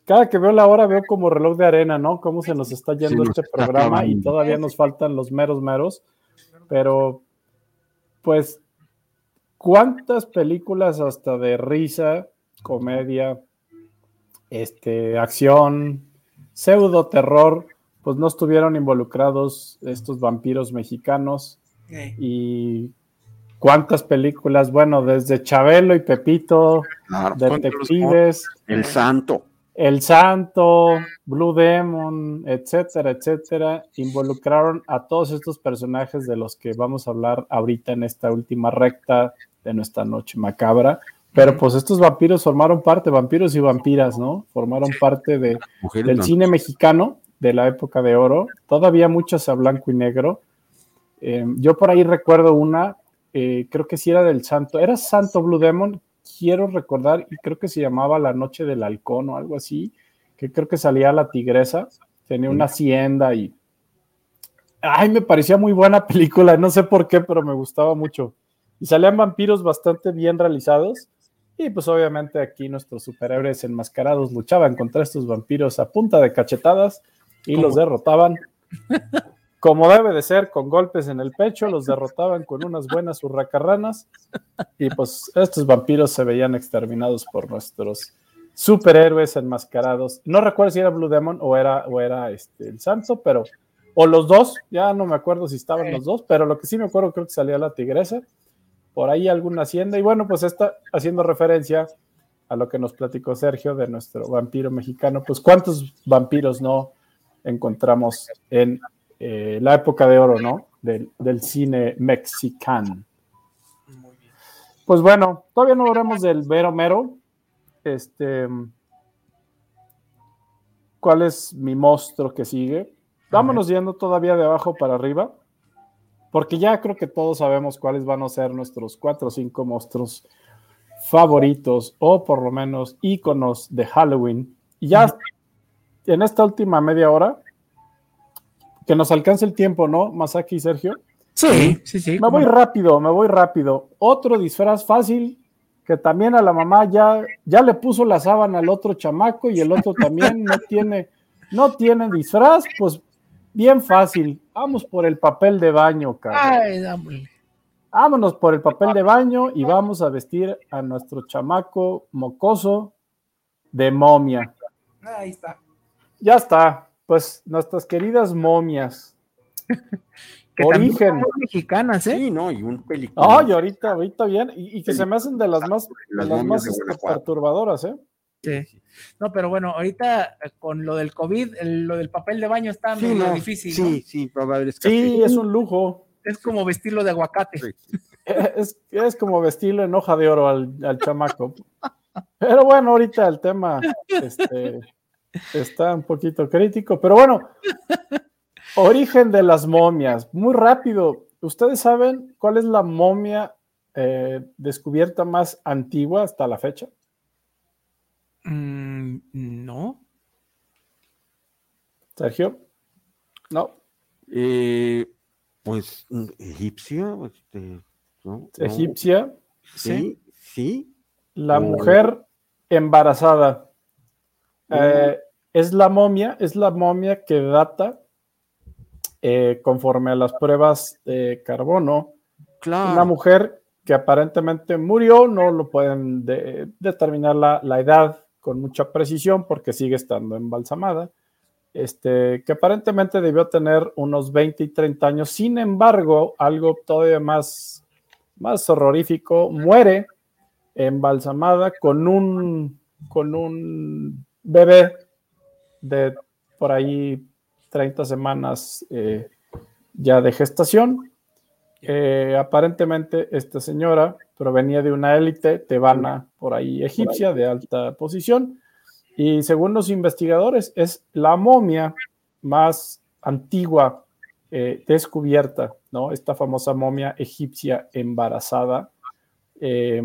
cada que veo la hora veo como reloj de arena, ¿no? Cómo se nos está yendo este está programa y todavía nos faltan los meros meros, pero pues, ¿cuántas películas hasta de risa, comedia, este, acción, pseudo terror, pues no estuvieron involucrados estos vampiros mexicanos? Y cuántas películas, bueno, desde Chabelo y Pepito, Claro. Detectives, El santo. El Santo, Blue Demon, etcétera, etcétera, involucraron a todos estos personajes de los que vamos a hablar ahorita en esta última recta de nuestra noche macabra. Pero pues estos vampiros formaron parte, vampiros y vampiras, ¿no? Formaron parte de, del cine mexicano de la época de oro, todavía muchas a blanco y negro. Eh, yo por ahí recuerdo una, eh, creo que sí era del Santo, era Santo Blue Demon, quiero recordar, y creo que se llamaba La Noche del Halcón o algo así, que creo que salía la tigresa, tenía una hacienda y... Ay, me parecía muy buena película, no sé por qué, pero me gustaba mucho. Y salían vampiros bastante bien realizados. Y pues obviamente aquí nuestros superhéroes enmascarados luchaban contra estos vampiros a punta de cachetadas y ¿Cómo? los derrotaban [LAUGHS] como debe de ser, con golpes en el pecho, los derrotaban con unas buenas hurracarranas y pues estos vampiros se veían exterminados por nuestros superhéroes enmascarados. No recuerdo si era Blue Demon o era, o era este, el Santo, pero o los dos, ya no me acuerdo si estaban los dos, pero lo que sí me acuerdo creo que salía la tigresa, por ahí alguna hacienda y bueno, pues está haciendo referencia a lo que nos platicó Sergio de nuestro vampiro mexicano, pues cuántos vampiros no encontramos en eh, la época de oro, ¿no? Del, del cine mexicano. Pues bueno, todavía no hablamos del Vero Mero. Este, ¿cuál es mi monstruo que sigue? Vámonos yendo todavía de abajo para arriba, porque ya creo que todos sabemos cuáles van a ser nuestros cuatro o cinco monstruos favoritos, o por lo menos íconos de Halloween. Y ya en esta última media hora, que nos alcance el tiempo, ¿no? Masaki y Sergio. Sí, sí, sí. Me cómo voy no. rápido, me voy rápido. Otro disfraz fácil que también a la mamá ya, ya le puso la sábana al otro chamaco y el otro también no [LAUGHS] tiene, no tiene disfraz, pues bien fácil. Vamos por el papel de baño, cabrón. Ay, vámonos por el papel de baño y vamos a vestir a nuestro chamaco mocoso de momia. Ahí está. Ya está, pues nuestras queridas momias. [LAUGHS] Que Origen. son mexicanas, ¿eh? Sí, no, y un película. Ay, ahorita, ahorita bien, y, y que se me hacen de las más, de Las más de este, perturbadoras, ¿eh? Sí. No, pero bueno, ahorita eh, con lo del COVID, el- lo del papel de baño está Sí, medio no, difícil, sí, ¿no? sí, probable. Es Sí, es un lujo. Es como vestirlo de aguacate. Sí. [LAUGHS] Es, es como vestirle en hoja de oro al, al chamaco. Pero bueno, ahorita el tema este, está un poquito crítico. Pero bueno, origen de las momias. Muy rápido. ¿Ustedes saben cuál es la momia eh, descubierta más antigua hasta la fecha? Mm, no. Sergio. No, Eh, pues egipcia, este, ¿no? No, egipcia. Sí, sí. La Oh. mujer embarazada. Eh, es la momia, es la momia que data eh, conforme a las pruebas de carbono. Claro. Una mujer que aparentemente murió, no lo pueden de- determinar la, la edad con mucha precisión porque sigue estando embalsamada. Este, que aparentemente debió tener unos 20 y 30 años. Sin embargo, algo todavía más, más horrorífico, muere embalsamada con un, con un bebé de por ahí 30 semanas eh, ya de gestación. Eh, aparentemente esta señora provenía de una élite tebana por ahí egipcia de alta posición y según los investigadores es la momia más antigua eh, descubierta, ¿no? Esta famosa momia egipcia embarazada eh,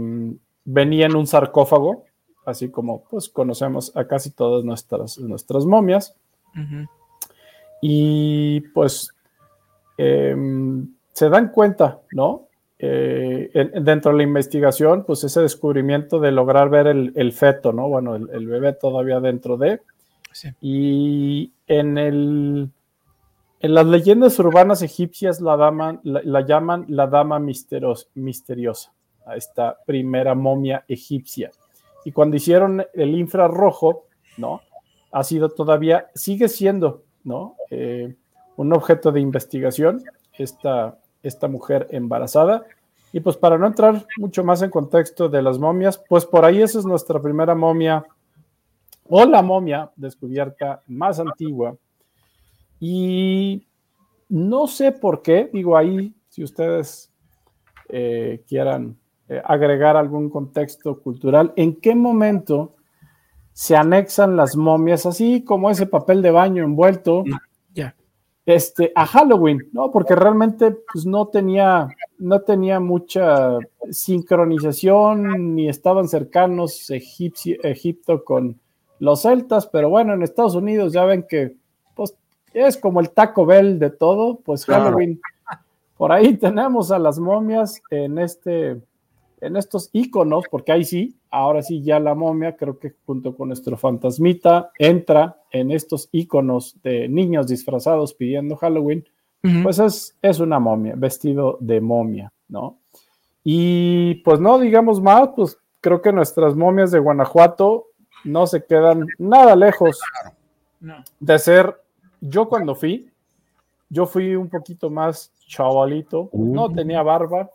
venía en un sarcófago, así como pues conocemos a casi todas nuestras, nuestras momias y pues em, se dan cuenta, ¿no? Eh, en- dentro de la investigación, pues ese descubrimiento de lograr ver el, el feto, ¿no? Bueno, el, el bebé todavía dentro de. Sí. Y en el. En las leyendas urbanas egipcias la, dama, la, la llaman la dama misteros- misteriosa, a esta primera momia egipcia. Y cuando hicieron el infrarrojo, ¿no? Ha sido todavía, sigue siendo, ¿no? Eh, un objeto de investigación, esta, esta mujer embarazada. Y pues para no entrar mucho más en contexto de las momias, pues por ahí esa es nuestra primera momia o la momia descubierta más antigua. Y no sé por qué, digo ahí, si ustedes eh, quieran eh, agregar algún contexto cultural, ¿en qué momento se anexan las momias así como ese papel de baño envuelto? Ya. este, a Halloween, ¿no? Porque realmente pues, no, tenía, no tenía mucha sincronización ni estaban cercanos Egipto con los celtas, pero bueno, en Estados Unidos ya ven que pues, es como el Taco Bell de todo, pues Claro. Halloween. Por ahí tenemos a las momias en este en estos iconos, porque ahí sí, ahora sí ya la momia, creo que junto con nuestro fantasmita, entra en estos iconos de niños disfrazados pidiendo Halloween, pues es, es una momia, vestido de momia, ¿no? Y pues no digamos más, pues creo que nuestras momias de Guanajuato no se quedan nada lejos No. de ser, yo cuando fui, yo fui un poquito más chavalito, no tenía barba,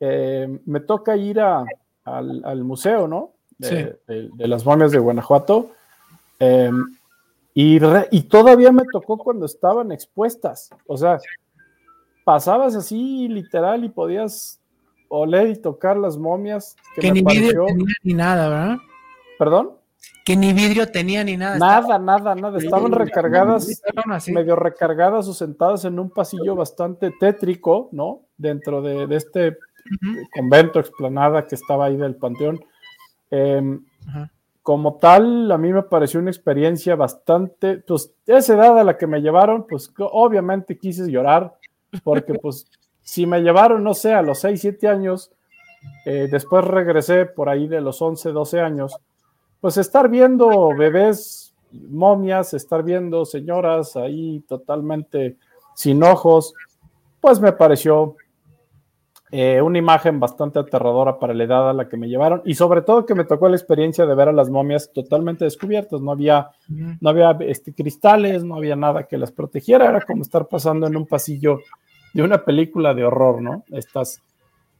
eh, me toca ir a- al, al museo, ¿no? De, Sí. de- de las momias de Guanajuato. eh, y, re- y todavía me tocó cuando estaban expuestas. O sea, pasabas así literal y podías oler y tocar las momias. Que, Que ni vidrio tenía ni nada, ¿verdad? Perdón, Que ni vidrio tenía ni nada. nada, nada, nada. Estaban recargadas así. medio recargadas o sentadas en un pasillo bastante tétrico, ¿no? Dentro de, de este Ujú. convento, explanada que estaba ahí del panteón. Em, como tal, a mí me pareció una experiencia bastante, pues, esa edad a la que me llevaron, pues, obviamente quise llorar, porque, pues, [LAUGHS] si me llevaron, no sé, a los 6, 7 años, eh, después regresé por ahí de los 11, 12 años, pues estar viendo bebés, momias, estar viendo señoras ahí totalmente sin ojos, pues me pareció eh, una imagen bastante aterradora para la edad a la que me llevaron y sobre todo que me tocó la experiencia de ver a las momias totalmente descubiertas, no había, no había este, cristales, no había nada que las protegiera, era como estar pasando en un pasillo de una película de horror, ¿no? Estas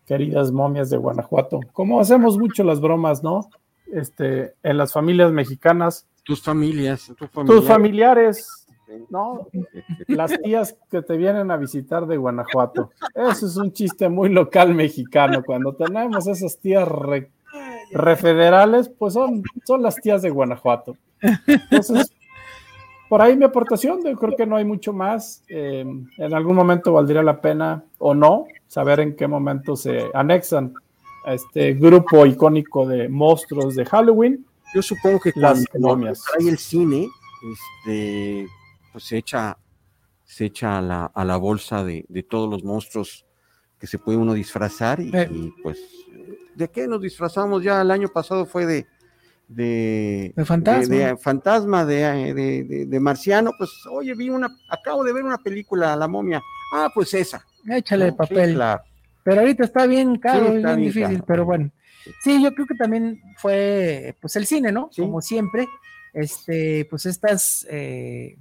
queridas momias de Guanajuato. Como hacemos mucho las bromas, ¿no? Este, en las familias mexicanas. Tus familias, tus familiares, [LAUGHS] ¿no? [LAUGHS] Las tías que te vienen a visitar de Guanajuato. Eso es un chiste muy local mexicano. Cuando tenemos esas tías refederales, pues son, son las tías de Guanajuato. Entonces, por ahí mi aportación, yo creo que no hay mucho más. Eh, en algún momento valdría la pena o no saber en qué momento se anexan a este grupo icónico de monstruos de Halloween. Yo supongo que las momias. Hay el cine, este, pues se echa, se echa a la, a la bolsa de, de, todos los monstruos que se puede uno disfrazar y, eh. y, pues, ¿de qué nos disfrazamos? Ya el año pasado fue de, de, de fantasma, de, de, fantasma de, marciano, pues, oye, vi una, acabo de ver una película, La momia, ah, pues esa. Échale ¿no? papel. Sí, claro. Pero ahorita está bien caro, Sí, está bien bien difícil, caro. pero bueno. Sí, yo creo que también fue, pues el cine, ¿no? Sí. Como siempre, este, pues estas, eh,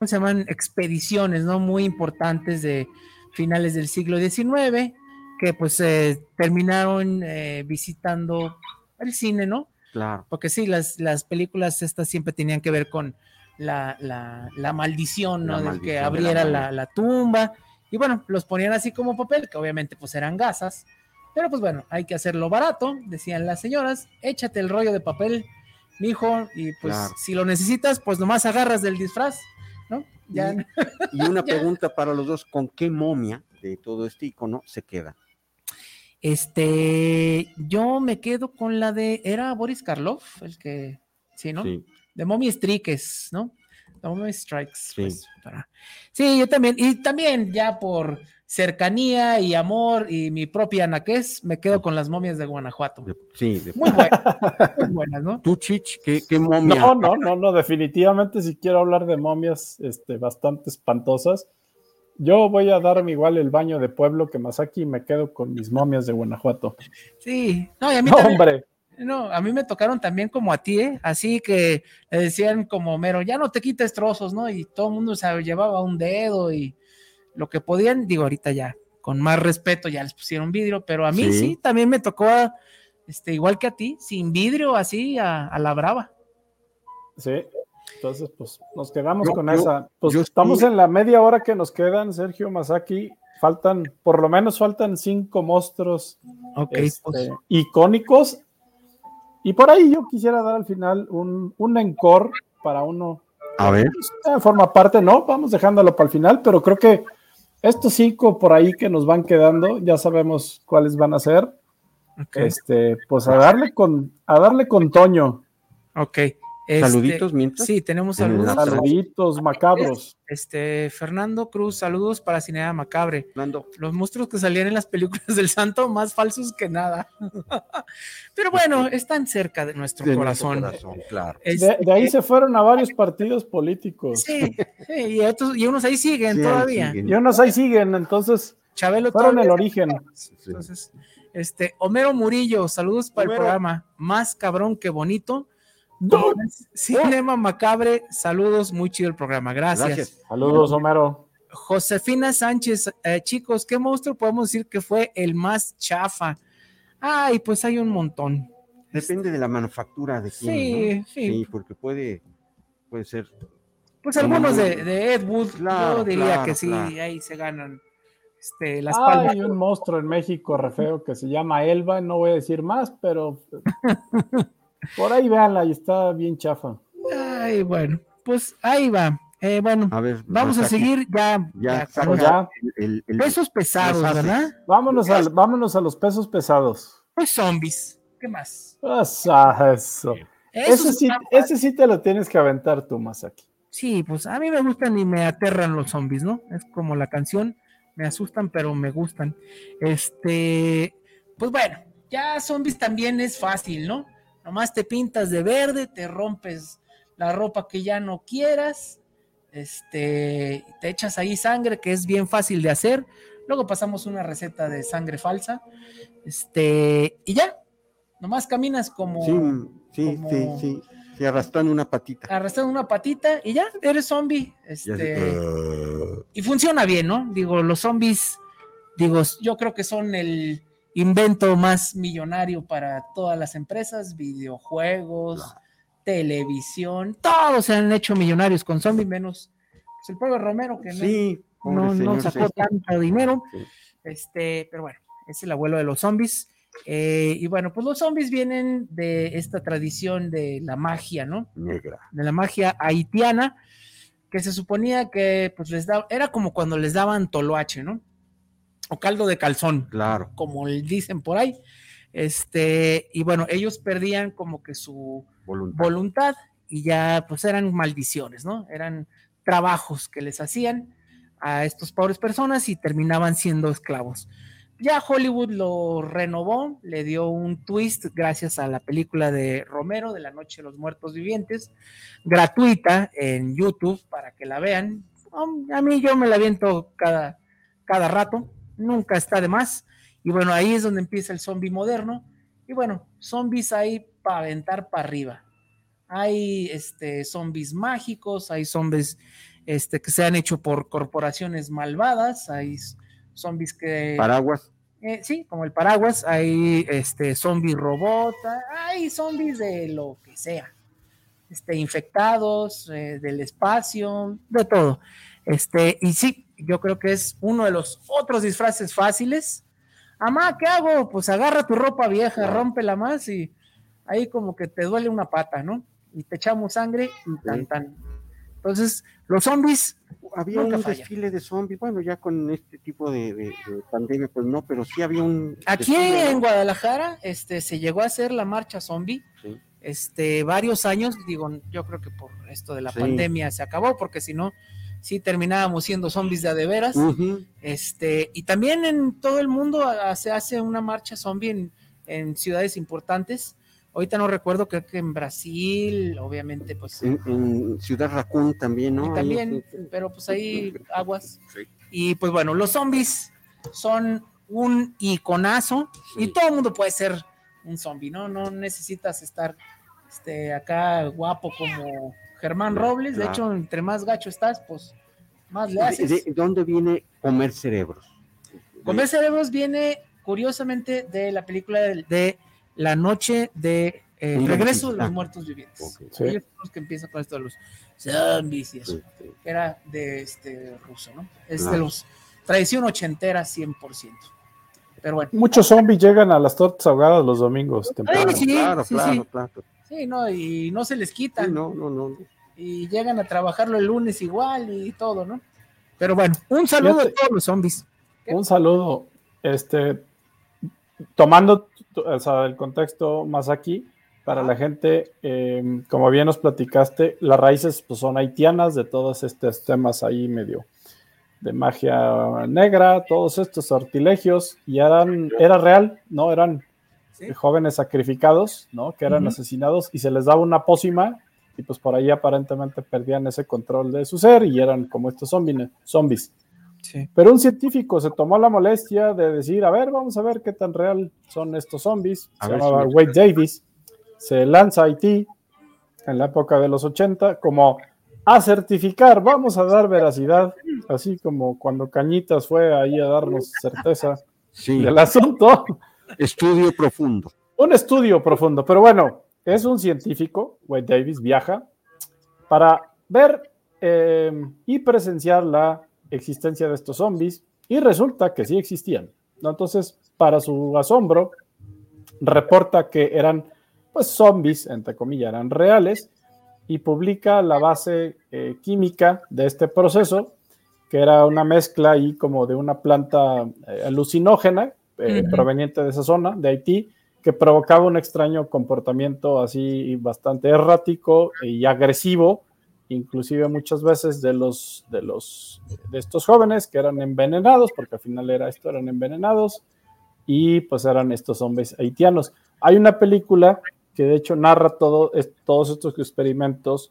¿cómo se llaman? Expediciones, ¿no? Muy importantes de finales del siglo XIX, que pues eh, terminaron eh, visitando el cine, ¿no? Claro. Porque sí, las, las películas estas siempre tenían que ver con la, la, la maldición, ¿no? La Del que de abriera momia. la, la tumba. Y bueno, los ponían así como papel, que obviamente pues eran gasas. Pero pues bueno, hay que hacerlo barato, decían las señoras. Échate el rollo de papel, mijo, y pues Claro. si lo necesitas, pues nomás agarras del disfraz. Ya. Y una [LAUGHS] pregunta para los dos, ¿con qué momia de todo este icono se queda? Este, yo me quedo con la de, era Boris Karloff, el que, sí, ¿no? Sí, de Mommy Strikes, ¿no? De Mommy Strikes. Sí. pues, para- Sí, yo también, y también ya por cercanía y amor y mi propia anaqués, me quedo con las momias de Guanajuato. sí. de- Muy buenas, [LAUGHS] muy buenas, ¿no? Tú, Chich, ¿qué, qué momia? No, no, no, no, definitivamente si quiero hablar de momias este, bastante espantosas, yo voy a darme igual el baño de pueblo que Masaki y me quedo con mis momias de Guanajuato. Sí, no, y a mí No, también, hombre, no, a mí me tocaron también como a ti, ¿eh? Así que le decían como mero, ya no te quites trozos, ¿no? Y todo el mundo se llevaba un dedo y lo que podían, digo, ahorita ya, con más respeto ya les pusieron vidrio, pero a mí sí, Sí. también me tocó, este, igual que a ti, sin vidrio, así, a, a la brava. sí. Entonces, pues nos quedamos Yo- con yo- esa. Pues yo estamos en la media hora que nos quedan, Sergio Masaki. Faltan, por lo menos faltan cinco monstruos este, pues, icónicos. Y por ahí yo quisiera dar al final un, un encore para uno. A ver. Forma parte, no, vamos dejándolo para el final, pero creo que estos cinco por ahí que nos van quedando, ya sabemos cuáles van a ser. Este, pues a darle con, a darle con Toño. ok. Este, Saluditos mientras. Sí, tenemos saludos. Saluditos macabros. Este, Fernando Cruz, saludos para Cinea Macabre. Fernando, los monstruos que salían en las películas [LAUGHS] del santo más falsos que nada. [LAUGHS] Pero bueno, están cerca de nuestro de corazón. nuestro corazón, claro. De, Este, de ahí se fueron a varios partidos políticos. Sí, sí, y, otros, y unos ahí siguen Sí, todavía. siguen. Y unos ahí siguen, entonces Chabelo fueron el origen. Entonces, este, Homero Murillo, saludos para Homero. el programa. Más cabrón que bonito. Cinema Macabre, saludos, muy chido el programa, gracias. Gracias. Saludos, Homero. Josefina Sánchez, eh, chicos, ¿qué monstruo podemos decir que fue el más chafa? Ay, pues hay un montón. Depende de la manufactura de quién, Sí, ¿no? sí. Sí, porque puede, puede ser. Pues algunos de, de Ed Wood, Claro, yo diría claro, que sí, claro. ahí se ganan este, las palmas. Hay un monstruo en México re feo que se llama Elba, no voy a decir más, pero [LAUGHS] por ahí véanla y está bien chafa. Ay, bueno, pues ahí va. Eh, bueno, A ver, vamos a seguir ya. Ya, ya con ya. el- el- pesos pesados. ¿verdad? Vámonos, al- vámonos a los pesos pesados. Pues zombies. ¿Qué más? Pues, ah, eso. Eso Ese sí, ese sí te lo tienes que aventar tú, Masaki. Sí, pues a mí me gustan y me aterran los zombies, ¿no? Es como la canción, me asustan, pero me gustan. Este, pues bueno, ya zombies también es fácil, ¿no? Nomás te pintas de verde, te rompes la ropa que ya no quieras, este, te echas ahí sangre, que es bien fácil de hacer, Luego pasamos una receta de sangre falsa. Este, y ya. Nomás caminas como. Sí, sí, como- sí, sí, sí, arrastrando una patita. Arrastrando una patita y ya, eres zombie. Y así, Este, "Uh". y funciona bien, ¿no? Digo, los zombies, digo, yo creo que son el invento más millonario para todas las empresas, videojuegos, televisión, todos se han hecho millonarios con zombies, menos pues, el pueblo Romero, que no- sí, pobre no, no señor, sacó sí. tanto dinero. Sí. Este, pero bueno, es el abuelo de los zombies. Eh, y bueno, pues los zombies vienen de esta tradición de la magia, ¿no? Negra. de la magia haitiana, que se suponía que pues les daba, era como cuando les daban toloache, ¿no? O caldo de calzón, Claro. como dicen por ahí. Este, y bueno, ellos perdían como que su Voluntad. voluntad y ya pues eran maldiciones, ¿no? Eran trabajos que les hacían a estos pobres personas y terminaban siendo esclavos. Ya Hollywood lo renovó, le dio un twist gracias a la película de Romero de la Noche de los Muertos Vivientes, gratuita en YouTube para que la vean. Um, A mí yo me la viento cada, cada rato, nunca está de más. Y bueno, ahí es donde empieza el zombie moderno. Y bueno, zombies hay para aventar para arriba. Hay este, zombies mágicos, hay zombies este, que se han hecho por corporaciones malvadas, hay zombies que... Paraguas. Eh, sí, como el paraguas, hay este zombie robot, hay zombies de lo que sea, este, infectados, eh, del espacio, de todo. Este, y sí, yo creo que es uno de los otros disfraces fáciles. Amá, ¿qué hago? Pues agarra tu ropa vieja, rómpela más y ahí como que te duele una pata, ¿no? Y te echamos sangre y tan tan. Entonces, los zombies Había Nunca un desfile de zombies. Bueno, ya con este tipo de, de- de pandemia, pues no, pero sí había un. Aquí desfile, ¿no? en Guadalajara, este, se llegó a hacer la marcha zombie, Sí. este, varios años, digo, yo creo que por esto de la Sí. pandemia se acabó, porque si no, sí terminábamos siendo zombies de a de veras. Este, y también en todo el mundo se hace una marcha zombie en, en ciudades importantes. Ahorita no recuerdo, creo que en Brasil, obviamente, pues. En, en Ciudad Raccoon también, ¿no? y también, pero pues ahí aguas. Sí. Y pues bueno, los zombies son un iconazo y todo el mundo puede ser un zombie, ¿no? No necesitas estar este, acá guapo como Germán Robles. De hecho, entre más gacho estás, pues más le ¿De, haces. de dónde viene comer cerebros? Comer cerebros viene curiosamente de la película de, de La Noche de eh, Regreso de los Muertos Vivientes. Ok. Sí. Ellos son los que empiezan con esto de los zombies y eso. Sí, sí. que era de este ruso, ¿no? Es de los tradición ochentera 100%. Pero bueno, Muchos zombies llegan a las tortas ahogadas los domingos temprano. sí, claro, sí, claro, sí. claro. Sí, no, y no se les Sí, quitan no, no, no. y llegan a trabajarlo el lunes igual y todo, ¿no? Pero bueno, un saludo a todos los zombies. Un saludo. Este, tomando o sea, el contexto más aquí, para la gente, eh, como bien nos platicaste, las raíces pues, son haitianas de todos estos temas ahí medio de magia negra, todos estos sortilegios, y eran, era real, ¿no? Eran Sí. jóvenes sacrificados, ¿no? Que eran Ujú. asesinados y se les daba una pócima y pues por ahí aparentemente perdían ese control de su ser y eran como estos zombies. zombies. Sí. Pero un científico se tomó la molestia de decir, a ver, vamos a ver qué tan real son estos zombies. A Se ver llamaba si- Wade Davis. Se lanza a Haití en la época de los 80 como a certificar, vamos a dar veracidad, así como cuando Cañitas fue ahí a darnos certeza Sí, del asunto. Estudio profundo. Un estudio profundo, pero bueno, es un científico, Wade Davis, viaja para ver eh, y presenciar la existencia de estos zombies y resulta que sí existían. Entonces, para su asombro, reporta que eran pues zombies, entre comillas, eran reales y publica la base eh, química de este proceso, que era una mezcla ahí como de una planta eh, alucinógena eh, proveniente de esa zona, de Haití, que provocaba un extraño comportamiento así bastante errático y agresivo, inclusive muchas veces de los de los de estos jóvenes que eran envenenados, porque al final era esto, eran envenenados y pues eran estos hombres haitianos. Hay una película que de hecho narra todo, es- todos estos experimentos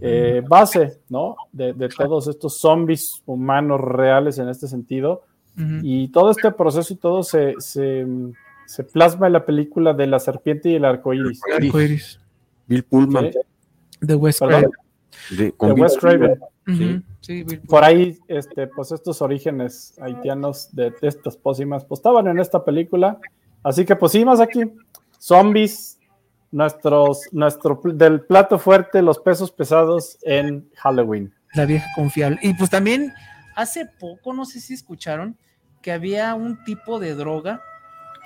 eh, base, ¿no? De, de todos estos zombies humanos reales en este sentido. Ujú. Y todo este proceso y todo se, se, se plasma en la película de la serpiente y el arco iris. Arcoiris, Bill Pullman. Sí, de West perdón, Craven. de- Wes Craven. Sí, Bill Por ahí, este, pues estos orígenes haitianos de, de estas pócimas, pues estaban en esta película. Así que, pues sí, más aquí, zombies, nuestros, nuestro del plato fuerte, los pesos pesados en Halloween. La vieja confiable. Y pues también hace poco, no sé si escucharon, que había un tipo de droga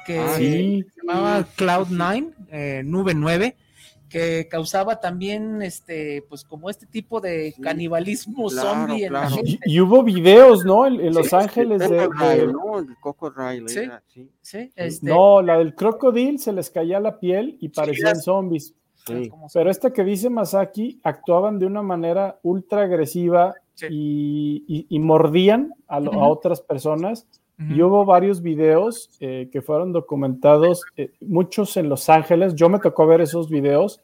que Ah, Sí, se llamaba Cloud9, eh, Nube 9, que causaba también este, pues como este tipo de Sí, canibalismo claro, zombie en la gente. y, y hubo videos, ¿no? En, en Los Sí, Ángeles de, de- ¿no? El Crocodile Sí. era, sí. Sí, este, No, la del crocodile se les caía la piel y parecían zombies. Pero esta que dice Masaki actuaban de una manera ultra agresiva Sí. y, y- y mordían a, lo- a Ujú. otras personas. Ujú. Y hubo varios videos eh, que fueron documentados, eh, muchos en Los Ángeles. Yo me tocó ver esos videos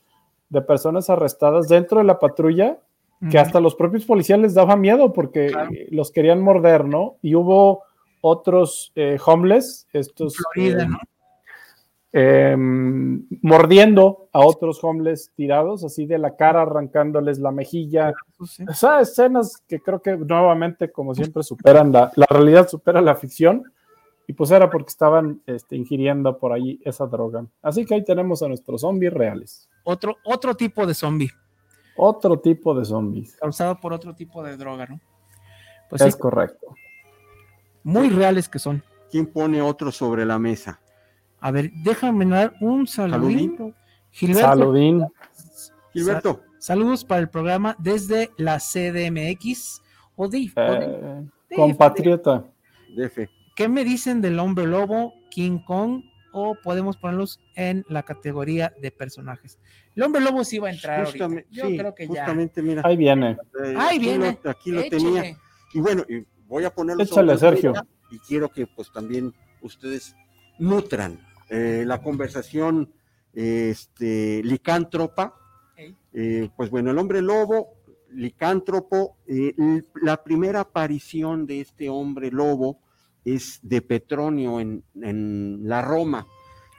de personas arrestadas dentro de la patrulla que Ujú. hasta los propios policías les daba miedo porque Claro. eh, los querían morder, ¿no? Y hubo otros eh, homeless, estos Florida, eh, ¿no? Eh, mordiendo a otros homeless tirados, así de la cara, arrancándoles la mejilla. Pues sí. O sea, escenas que creo que nuevamente, como siempre, superan la, la realidad, supera la ficción. Y pues era porque estaban este, ingiriendo por ahí esa droga. Así que ahí tenemos a nuestros zombies reales. Otro, otro tipo de zombie, Otro tipo de zombies. causado por otro tipo de droga, ¿no? Pues sí, es correcto. muy reales que son. ¿Quién pone otro sobre la mesa? A ver, déjame dar un saludito. Gilberto, Saludín. Gilberto, saludos para el programa desde la CDMX. O DIF, eh, compatriota. DF. ¿Qué me dicen del hombre lobo, King Kong? O podemos ponerlos en la categoría de personajes. El hombre lobo sí va a entrar ahorita. Justamente, Yo sí, creo que ya. justamente, mira. Ahí viene. eh, Ahí aquí viene. lo- aquí lo Échale. tenía. Y bueno, y voy a ponerlo Échale, Sergio. Y quiero que pues también ustedes nutran eh, la conversación este, licántropa. Eh, pues bueno, el hombre lobo, licántropo, eh, la primera aparición de este hombre lobo es de Petronio en, en la Roma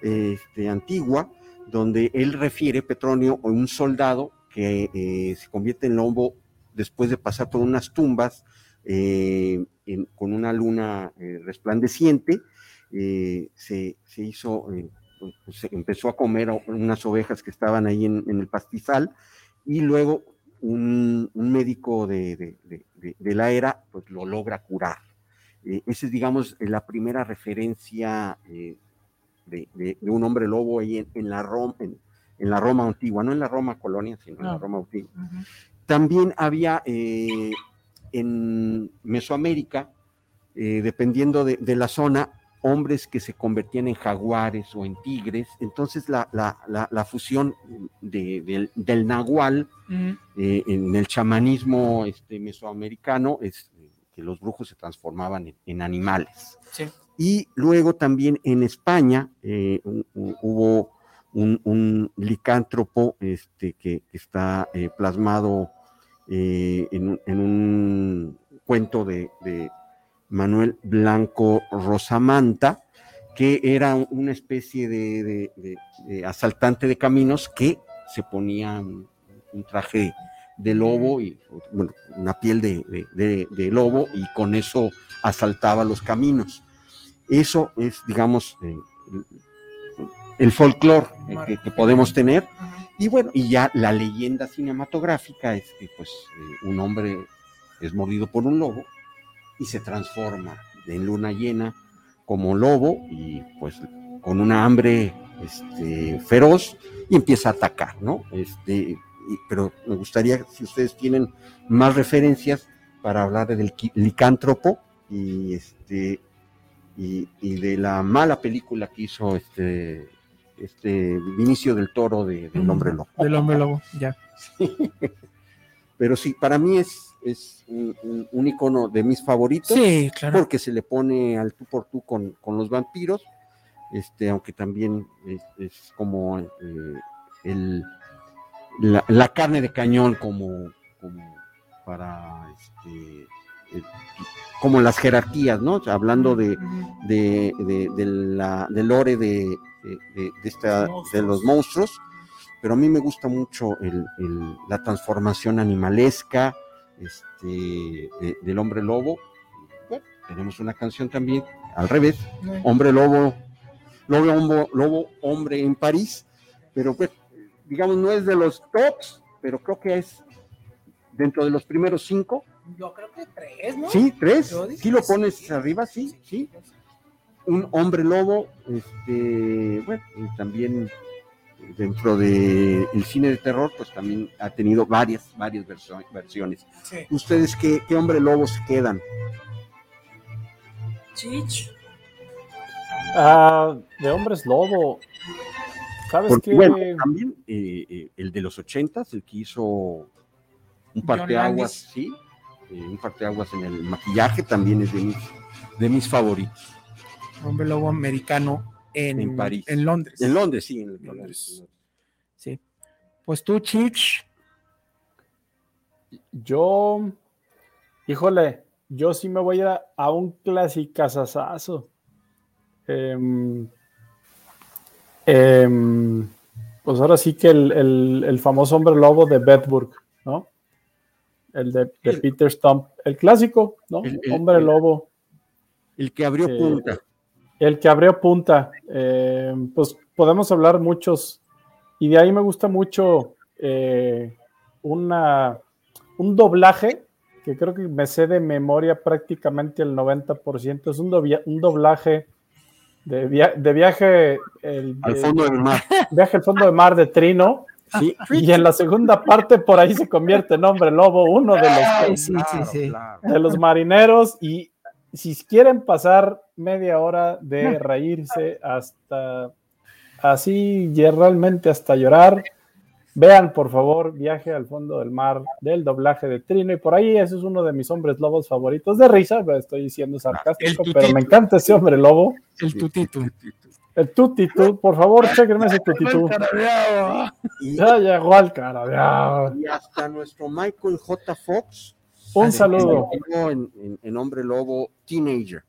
este, antigua, donde él refiere, Petronio, a un soldado que se convierte en lobo después de pasar por unas tumbas eh, en- con una luna resplandeciente, eh, se, se hizo, eh, pues, se empezó a comer unas ovejas que estaban ahí en, en el pastizal y luego un, un médico de, de- de- de- la era pues lo logra curar. Eh, esa es, digamos, la primera referencia eh, de, un hombre lobo ahí en, en la Roma, en, en la Roma antigua, no en la Roma colonia, sino en la No. Roma antigua. Ujú. También había eh, en Mesoamérica, eh, dependiendo de, de la zona, hombres que se convertían en jaguares o en tigres. Entonces la, la- la- la fusión de- del, del nahual eh, en el chamanismo este, mesoamericano es eh, que los brujos se transformaban en, en animales. Sí. Y luego también en España eh, hu- hu- hubo un, un licántropo este, que, que está eh, plasmado en, un- en un cuento de, de Manuel Blanco Rosamanta, que era una especie de, asaltante de caminos que se ponía un, traje de lobo y bueno, una piel de, lobo y con eso asaltaba los caminos. Eso es, digamos, el, folclore que, que podemos tener. Y bueno, y ya la leyenda cinematográfica es que pues eh, un hombre es mordido por un lobo y se transforma en luna llena como lobo y pues con una hambre este, feroz y empieza a atacar, ¿no? Este, pero me gustaría si ustedes tienen más referencias para hablar del licántropo y este y, y de la mala película que hizo este este Vinicio del Toro de, del hombre lobo. Del hombre lobo, ya. [LAUGHS] Pero sí, para mí es, es un, un- un icono de mis favoritos Sí, claro. porque se le pone al tú por tú con, con los vampiros, este, aunque también es, es como eh, el, la, la carne de cañón como, como para este, eh, como las jerarquías, ¿no? Hablando de, de, de, de la, del lore de, de, esta, de los monstruos, pero a mí me gusta mucho el, el, la transformación animalesca este, del hombre lobo. Bueno, tenemos una canción también al revés, hombre lobo, lobo, lobo, hombre en París, pero pues, digamos, no es de los tops, pero creo que es dentro de los primeros cinco. Yo creo que tres, ¿no? Sí, tres. Si lo pones sí. arriba, sí, sí. Un hombre lobo, este, bueno, y también dentro del el cine de terror, pues también ha tenido varias, varias versiones. Sí. ¿Ustedes qué, qué hombre lobos quedan? Chich. Ah, de hombres lobo. ¿Sabes Porque, qué? Bueno, también eh, eh, el de los ochentas, el que hizo un parteaguas, sí, eh, un parteaguas en el maquillaje, también es de mis, de mis favoritos. Hombre lobo americano en, En París. En Londres. En Londres, sí, en Londres. Sí. Pues tú, Chich. Yo, híjole, yo sí me voy a, a un clasicazazazo. Eh, eh, pues ahora sí que el, el, el, famoso hombre lobo de Bedburg, ¿no? El de, de el, Peter Stump, el clásico, ¿no? El, hombre lobo. El que abrió eh, punta. El que abrió punta. Eh, pues podemos hablar muchos. Y de ahí me gusta mucho eh, una, un doblaje que creo que me sé de memoria prácticamente el 90%. Es un, do, un doblaje de, via de viaje el, al fondo del mar. [LAUGHS] Viaje al fondo del mar de Trino. Sí, y en la segunda parte por ahí se convierte en hombre lobo, uno de los, Ay, sí, claro, sí, claro. de los marineros. Y si quieren pasar media hora de reírse hasta así realmente hasta llorar, vean por favor Viaje al fondo del mar del doblaje de Trino. Y por ahí ese es uno de mis hombres lobos favoritos de risa, estoy diciendo sarcástico, pero me encanta ese hombre lobo. El tutito. El tutitú, por favor, chequenme ese tutitú. Ya llegó al carabeado. Y hasta nuestro Michael J. Fox. Un saludo. En, en, en, Hombre Lobo Teenager.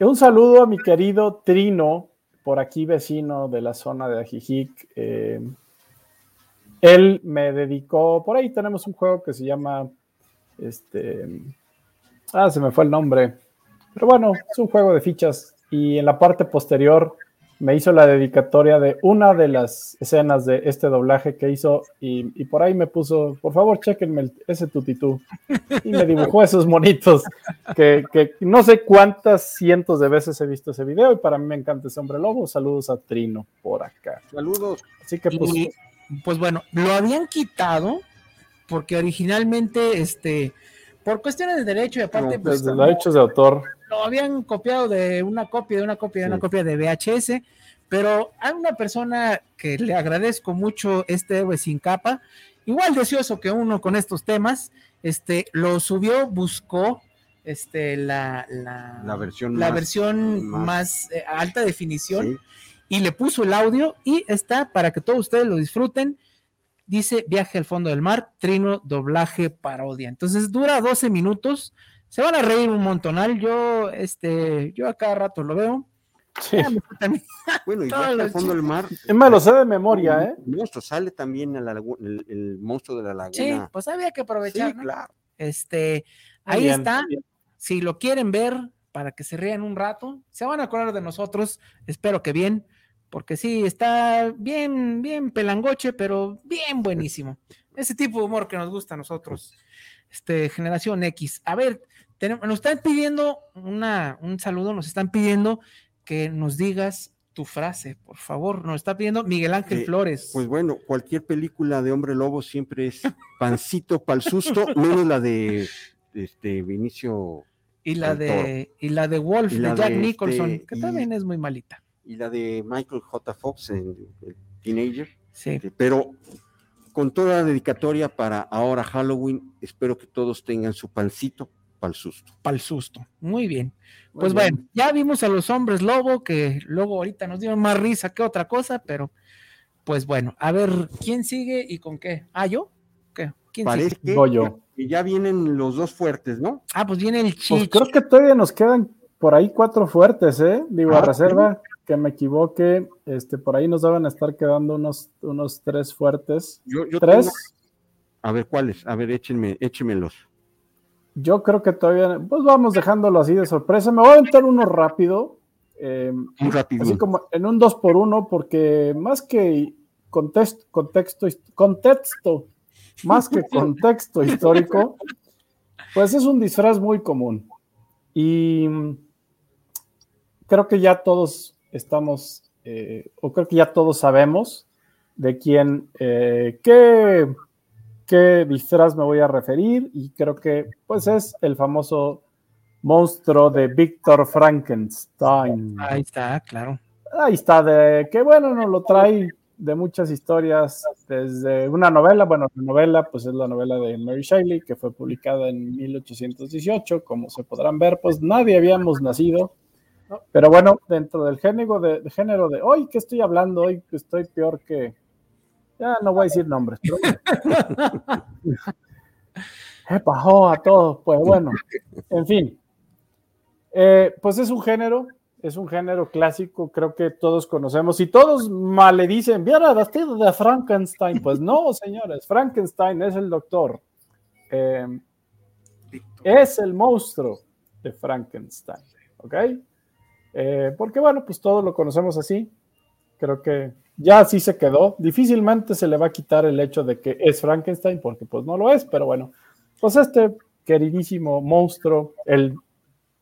Un saludo a mi querido Trino, por aquí vecino de la zona de Ajijic. Eh, él me dedicó, por ahí tenemos un juego que se llama, este, ah, se me fue el nombre, pero bueno, es un juego de fichas y en la parte posterior me hizo la dedicatoria de una de las escenas de este doblaje que hizo y, y por ahí me puso, por favor, chequenme el, ese tutitú. Y me dibujó esos monitos que, que, no sé cuántas cientos de veces he visto ese video y para mí me encanta ese hombre lobo. Saludos a Trino por acá. Saludos. Así que pues... Y, pues bueno, lo habían quitado porque originalmente, este, por cuestiones de derecho y aparte... No, pues, de derechos de autor lo habían copiado de una copia, de una copia, de una copia de VHS, pero hay una persona que le agradezco mucho este héroe sin capa, igual deseoso que uno con estos temas, este, lo subió, buscó este, la, la, la versión, la más, versión más, más eh, alta definición sí. y le puso el audio y está para que todos ustedes lo disfruten. Dice Viaje al fondo del mar, Trino, doblaje, parodia. Entonces dura 12 minutos se van a reír un montonal. Yo, este, yo a cada rato lo veo. Sí. [LAUGHS] bueno, y al fondo del mar. Es más, lo sé de memoria, ¿eh? El monstruo sale también el, el, el, monstruo de la laguna. Sí, pues había que aprovechar. Sí, ¿no? claro. Este, ahí bien, está. Bien. Si lo quieren ver para que se rían un rato, se van a acordar de nosotros. Espero que bien, porque sí, está bien, bien pelangoche, pero bien buenísimo. Ese tipo de humor que nos gusta a nosotros. Este, generación X. A ver, tenemos, nos están pidiendo una, un saludo, nos están pidiendo que nos digas tu frase, por favor. Nos está pidiendo Miguel Ángel eh, Flores. Pues bueno, cualquier película de hombre lobo siempre es pancito para el susto, [LAUGHS] menos la de este Vinicio. Y la de y la de Wolf de Jack de Nicholson, este, que y, también es muy malita. Y la de Michael J. Fox en el Teenager. Sí. Este, pero con toda la dedicatoria para ahora Halloween, espero que todos tengan su pancito para el susto. Para el susto. Muy bien. Pues Muy bien. bueno, ya vimos a los hombres lobo, que luego ahorita nos dieron más risa que otra cosa, pero pues bueno, a ver, ¿quién sigue y con qué? ¿Ah, yo? ¿Qué? ¿Quién Parece sigue? Voy yo. Y ya vienen los dos fuertes, ¿no? Ah, pues viene el Pues Chich. creo que todavía nos quedan por ahí cuatro fuertes, ¿eh? Digo, a Ah, reserva que me equivoque, este, por ahí nos deben estar quedando unos, unos tres fuertes. Yo, yo ¿Tres? tengo- A ver, ¿cuáles? A ver, échenme, échemelos. Yo creo que todavía, pues vamos dejándolo así de sorpresa. Me voy a aventar uno rápido, eh, Un rapidín. así como en un dos por uno, porque más que contexto, contexto, contexto, más que contexto histórico, pues es un disfraz muy común. Y creo que ya todos estamos, eh, o creo que ya todos sabemos de quién, eh, qué, qué disfraz me voy a referir, y creo que pues es el famoso monstruo de Víctor Frankenstein. Ahí está, claro. Ahí está, de que bueno, nos lo trae de muchas historias, desde una novela, bueno, la novela pues es la novela de Mary Shelley, que fue publicada en 1818, como se podrán ver, pues nadie habíamos nacido, pero bueno, dentro del género de, de género de hoy, ¿qué estoy hablando? Hoy estoy peor que, ya no voy a decir nombres, pero bueno. [LAUGHS] ¿Qué pasó a todos? Pues bueno, en fin, Eh, pues es un género, es un género clásico, creo que todos conocemos. Y todos maledicen, viera vestido de Frankenstein. Pues no, señores, Frankenstein es el doctor. Eh, es el monstruo de Frankenstein, ¿ok? Eh, porque bueno, pues todos lo conocemos así. Creo que ya así se quedó. Difícilmente se le va a quitar el hecho de que es Frankenstein, porque pues no lo es, pero bueno, pues este queridísimo monstruo, el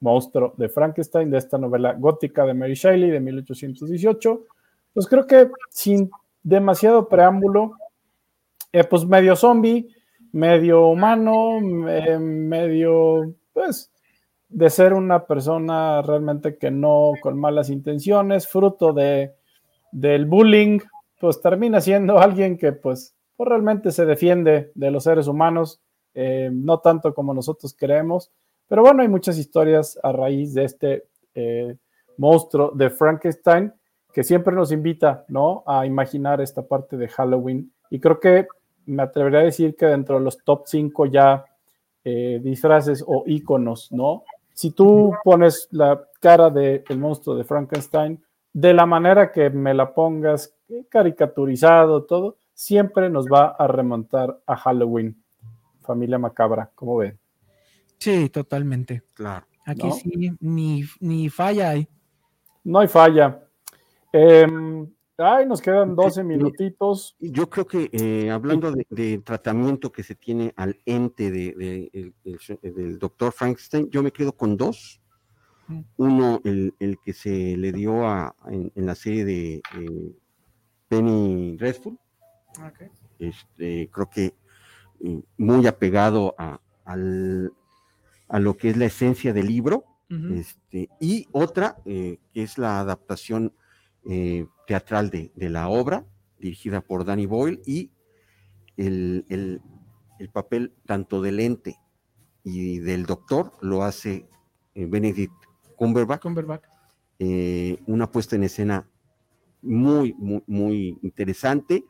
monstruo de Frankenstein, de esta novela gótica de Mary Shelley de 1818. Pues creo que sin demasiado preámbulo, eh, pues medio zombie, medio humano, eh, medio, pues, de ser una persona realmente que no con malas intenciones, fruto de, del bullying, pues termina siendo alguien que pues, pues realmente se defiende de los seres humanos, eh, no tanto como nosotros creemos. Pero bueno, hay muchas historias a raíz de este eh, monstruo de Frankenstein que siempre nos invita, ¿no? A imaginar esta parte de Halloween. Y creo que me atrevería a decir que dentro de los top 5 ya eh, disfraces o iconos, ¿no? Si tú pones la cara del monstruo de Frankenstein, de la manera que me la pongas, caricaturizado, todo, siempre nos va a remontar a Halloween. Familia Macabra, ¿cómo ven? Sí, totalmente. Claro. Aquí ¿No? sí, ni, ni falla hay. No hay falla. Eh, ay, nos quedan 12 minutitos. Yo creo que eh, hablando de, de tratamiento que se tiene al ente de, de- el- el- del doctor Frankenstein, yo me quedo con dos. Uno, el, el que se le dio a, en, en la serie de eh, Penny Dreadful, este, creo que eh, muy apegado a, al- a lo que es la esencia del libro. Este, y otra, eh, que es la adaptación eh, teatral de, de la obra, dirigida por Danny Boyle, y el, el- el papel tanto del ente y del doctor lo hace Benedict Cumberbatch, Cumberbatch. eh, una puesta en escena muy, muy, muy interesante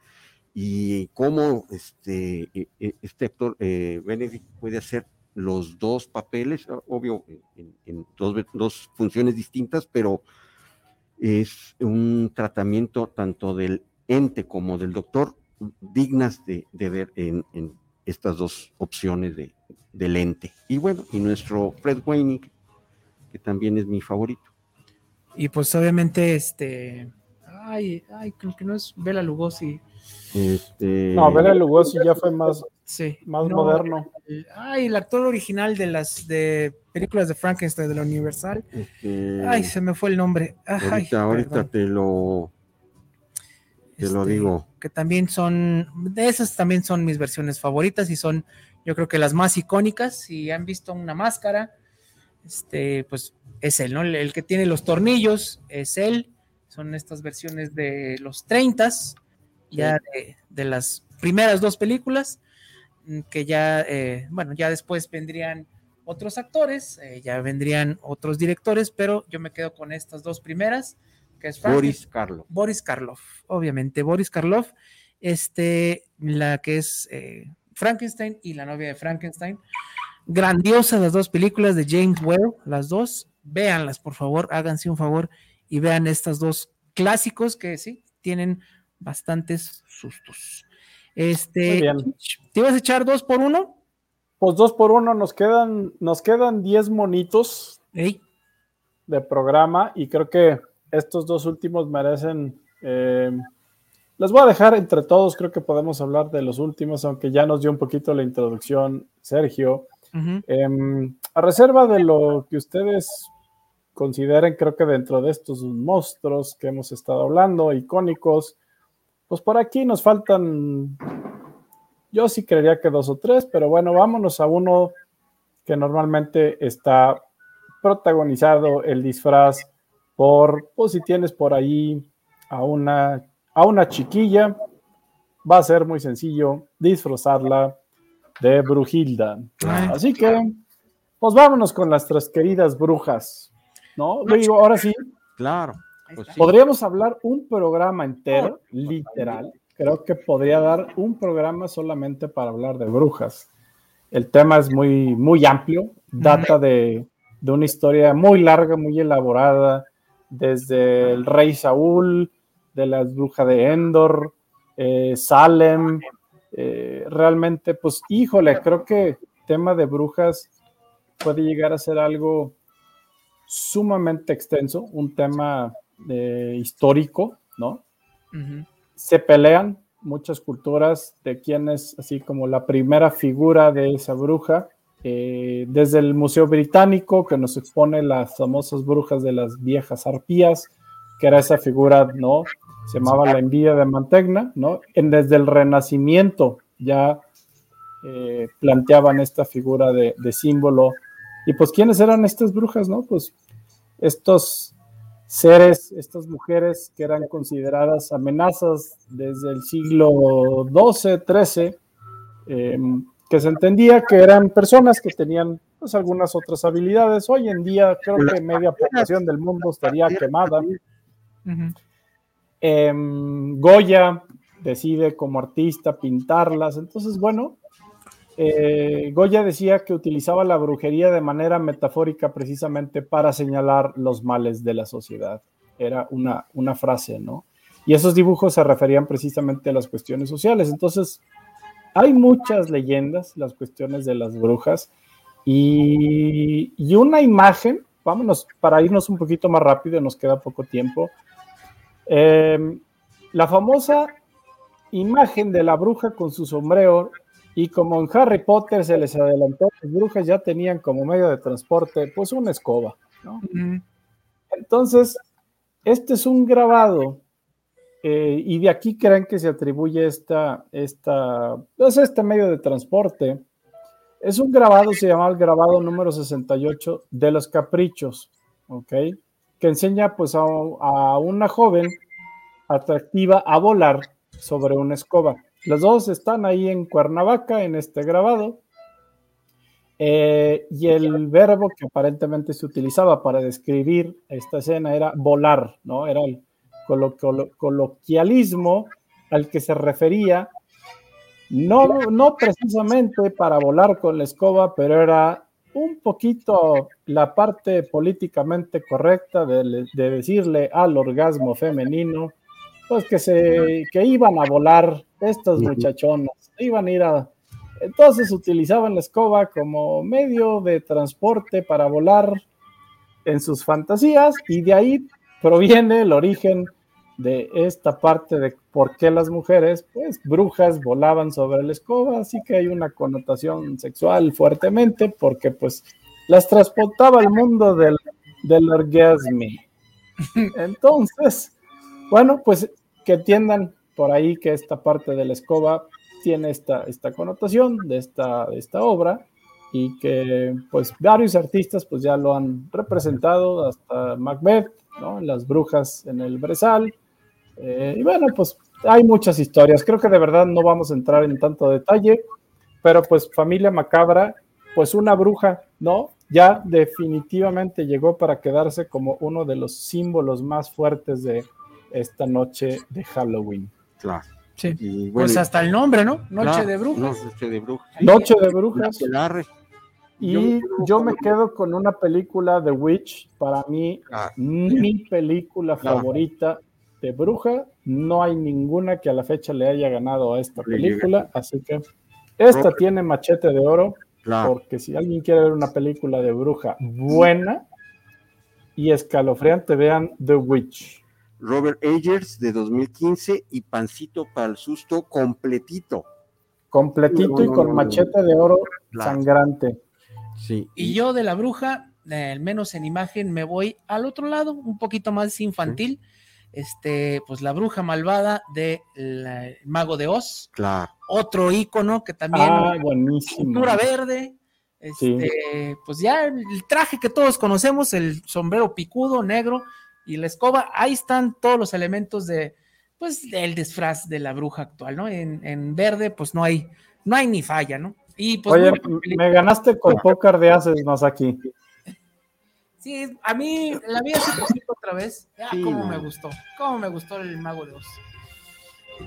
y cómo este, eh, eh, este actor eh, Benedict puede hacer los dos papeles, obvio, en, en dos, dos funciones distintas, pero es un tratamiento tanto del ente como del doctor dignas de, de ver en, en estas dos opciones de, del ente. Y bueno, y nuestro Fred Weinig, que también es mi favorito. Y pues obviamente, este. Ay, ay, creo que no es Bela Lugosi. Este, No, Bela Lugosi ya fue más, Sí. más no, moderno. el- ay, el actor original de las de películas de Frankenstein de la Universal. este, Ay, se me fue el nombre. Ay, ahorita, ahorita te lo, te lo Este, digo. Que también son, de esas también son mis versiones favoritas y son, yo creo que las más icónicas. Si han visto una máscara, este, pues es él, ¿no? El, que tiene los tornillos es él. Son estas versiones de los 30 ya de, de las primeras dos películas, mm, que ya, eh, bueno, ya después vendrían otros actores, eh, ya vendrían otros directores, pero yo me quedo con estas dos primeras, que es Boris Karloff. Boris Karloff, obviamente, Boris Karloff, este, la que es eh, Frankenstein y La novia de Frankenstein. Grandiosas las dos películas de James Whale, las dos. Véanlas, por favor, háganse un favor y vean estas dos clásicos que sí tienen bastantes sustos. Este, ¿te ibas a echar dos por uno? Pues dos por uno, nos quedan, nos quedan diez monitos de programa y creo que estos dos últimos merecen. Eh, les voy a dejar entre todos, creo que podemos hablar de los últimos, aunque ya nos dio un poquito la introducción Sergio. Em, a reserva de lo que ustedes consideren, creo que dentro de estos monstruos que hemos estado hablando, icónicos, pues por aquí nos faltan, yo sí creería que dos o tres, pero bueno, vámonos a uno que normalmente está protagonizado el disfraz por, pues si tienes por ahí a una, a una chiquilla, va a ser muy sencillo disfrazarla de Brujilda. Así que, pues vámonos con las tres queridas brujas, ¿no? Digo, ahora sí. Claro. Pues Podríamos hablar un programa entero, literal. Creo que podría dar un programa solamente para hablar de brujas. El tema es muy, muy amplio, data de, de una historia muy larga, muy elaborada, desde el rey Saúl, de las brujas de Endor, eh, Salem, eh, realmente, pues híjole, creo que tema de brujas puede llegar a ser algo sumamente extenso, un tema eh, histórico, ¿no? Se pelean muchas culturas de quién es así como la primera figura de esa bruja, eh, desde el Museo Británico, que nos expone las famosas brujas de las viejas arpías, que era esa figura, ¿no? Se llamaba la envidia de Mantegna, ¿no? En, desde el Renacimiento ya eh, planteaban esta figura de, símbolo. Y pues, ¿quiénes eran estas brujas, no? Pues estos seres, estas mujeres que eran consideradas amenazas desde el siglo XII, XIII, eh, que se entendía que eran personas que tenían pues, algunas otras habilidades. Hoy en día creo que media población del mundo estaría quemada. Em, Goya decide como artista pintarlas. Entonces, bueno, eh, Goya decía que utilizaba la brujería de manera metafórica precisamente para señalar los males de la sociedad. Era una, una frase, ¿no? Y esos dibujos se referían precisamente a las cuestiones sociales. Entonces, hay muchas leyendas, las cuestiones de las brujas, y, una imagen, vámonos, para irnos un poquito más rápido, nos queda poco tiempo. Em, la famosa imagen de la bruja con su sombrero, y como en Harry Potter se les adelantó, las brujas ya tenían como medio de transporte, pues una escoba, Entonces, este es un grabado eh, y de aquí creen que se atribuye esta, esta, pues este medio de transporte. Es un grabado, se llama el grabado número 68 de los caprichos, ¿ok? Que enseña pues a, una joven atractiva a volar sobre una escoba. Los dos están ahí en Cuernavaca en este grabado. Eh, y el verbo que aparentemente se utilizaba para describir esta escena era volar, ¿no? Era el, coloquialismo al que se refería, no, no precisamente para volar con la escoba, pero era un poquito la parte políticamente correcta de, decirle al orgasmo femenino, pues que se que iban a volar estas muchachonas, iban a ir a entonces utilizaban la escoba como medio de transporte para volar en sus fantasías y de ahí proviene el origen de esta parte de por qué las mujeres, pues brujas, volaban sobre la escoba, así que hay una connotación sexual fuertemente porque pues las transportaba al mundo del, del orgasmo. Entonces, bueno, pues que entiendan por ahí que esta parte de la escoba tiene esta, esta connotación de esta, de esta obra y que pues varios artistas pues ya lo han representado, hasta Macbeth, ¿no? Las brujas en el Brezal. Eh, y bueno, pues hay muchas historias. Creo que de verdad no vamos a entrar en tanto detalle, pero pues familia macabra, pues una bruja, ¿no? Ya definitivamente llegó para quedarse como uno de los símbolos más fuertes de esta noche de Halloween. Claro. Sí. Y bueno, Pues hasta el nombre, ¿no? Noche claro, de brujas. Noche de brujas. Noche de Brujas. Y yo me quedo con una película The Witch, para mí, Ah, mi película Claro. favorita de bruja. No hay ninguna que a la fecha le haya ganado a esta película, así que esta Robert. tiene machete de oro, claro. porque si alguien quiere ver una película de bruja buena y escalofriante, vean The Witch. Robert Eggers de 2015 y Pancito para el susto completito. Completito No, y con no, machete de oro Claro. sangrante. Sí. Y yo de la bruja, eh, al menos en imagen, me voy al otro lado, un poquito más infantil. Este, pues la bruja malvada de la- el mago de Oz, Claro. otro ícono que también Ah, buenísimo. pintura verde. Este, pues ya el traje que todos conocemos, el sombrero picudo, negro y la escoba, ahí están todos los elementos de, pues, del disfraz de la bruja actual, ¿no? En, en verde, pues no hay, no hay ni falla, ¿no? Y pues Oye, me ganaste con póker de haces más aquí. Sí, a mí la vi hace poquito otra vez. Ah, Sí, cómo no. me gustó. Cómo me gustó el Mago de Oz.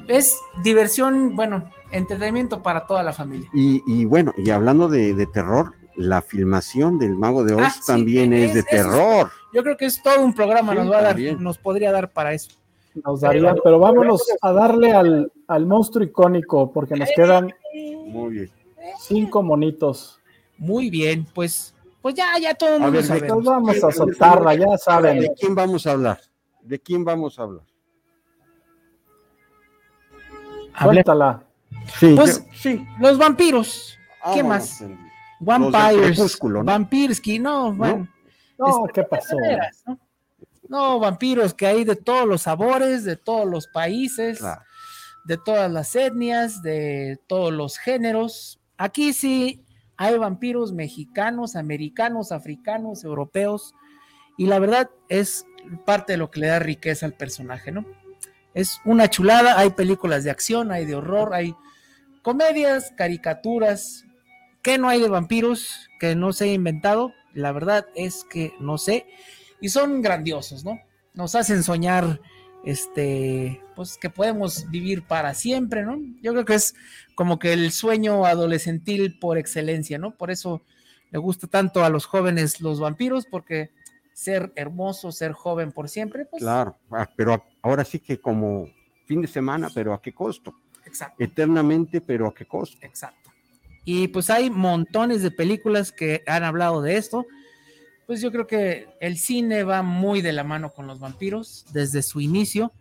Es diversión, bueno, entretenimiento para toda la familia. Y, y bueno, y hablando de, de terror, la filmación del Mago de Oz Ah, sí, también es, de es- eso es- terror. Yo creo que es todo un programa, Sí, nos va a dar, nos podría dar para eso. Nos daría, pero vámonos a darle al, al monstruo icónico, porque nos quedan Muy bien. cinco monitos. Muy bien, pues, pues ya, ya todo el A mundo ver, ¿de sabe. Nos vamos a soltarla, ya saben. ¿De quién vamos a hablar? ¿De quién vamos a hablar? Suéltala. Sí, Pues, yo- sí. Los vampiros, ¿qué Vámonos, más? Andy. Vampires, ¿no? Vampirsky, no, bueno. No, Este, ¿qué pasó? ¿no? No, vampiros que hay de todos los sabores, de todos los países, Claro. de todas las etnias, de todos los géneros. Aquí sí hay vampiros mexicanos, americanos, africanos, europeos, y la verdad es parte de lo que le da riqueza al personaje, ¿no? Es una chulada, hay películas de acción, hay de horror, hay comedias, caricaturas. ¿Qué no hay de vampiros que no se ha inventado? La verdad es que no sé. Y son grandiosos, ¿no? Nos hacen soñar, este, pues que podemos vivir para siempre, ¿no? Yo creo que es como que el sueño adolescentil por excelencia, ¿no? Por eso le gusta tanto a los jóvenes los vampiros, porque ser hermoso, ser joven por siempre, pues Claro, ah, pero ahora sí que como fin de semana, pero ¿a qué costo? exacto. Eternamente, pero ¿a qué costo? Exacto. Y pues hay montones de películas que han hablado de esto. Pues yo creo que el cine va muy de la mano con los vampiros desde su inicio,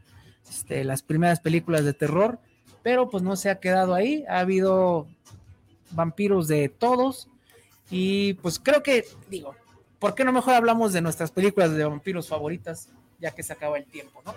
este, las primeras películas de terror, pero pues no se ha quedado ahí. Ha habido vampiros de todos y pues creo que, digo, ¿por qué no mejor hablamos de nuestras películas de vampiros favoritas ya que se acaba el tiempo, ¿no?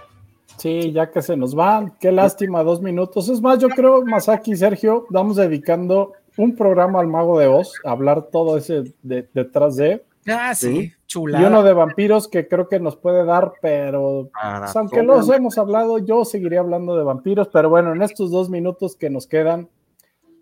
Sí, ya que se nos van. Qué lástima, dos minutos. Es más, yo creo, Masaki y Sergio, vamos dedicando un programa al Mago de Oz, a hablar todo ese de- detrás de. Ah, sí, chula. Y uno de vampiros que creo que nos puede dar, pero pues, aunque los hemos hablado, yo seguiría hablando de vampiros, pero bueno, en estos dos minutos que nos quedan,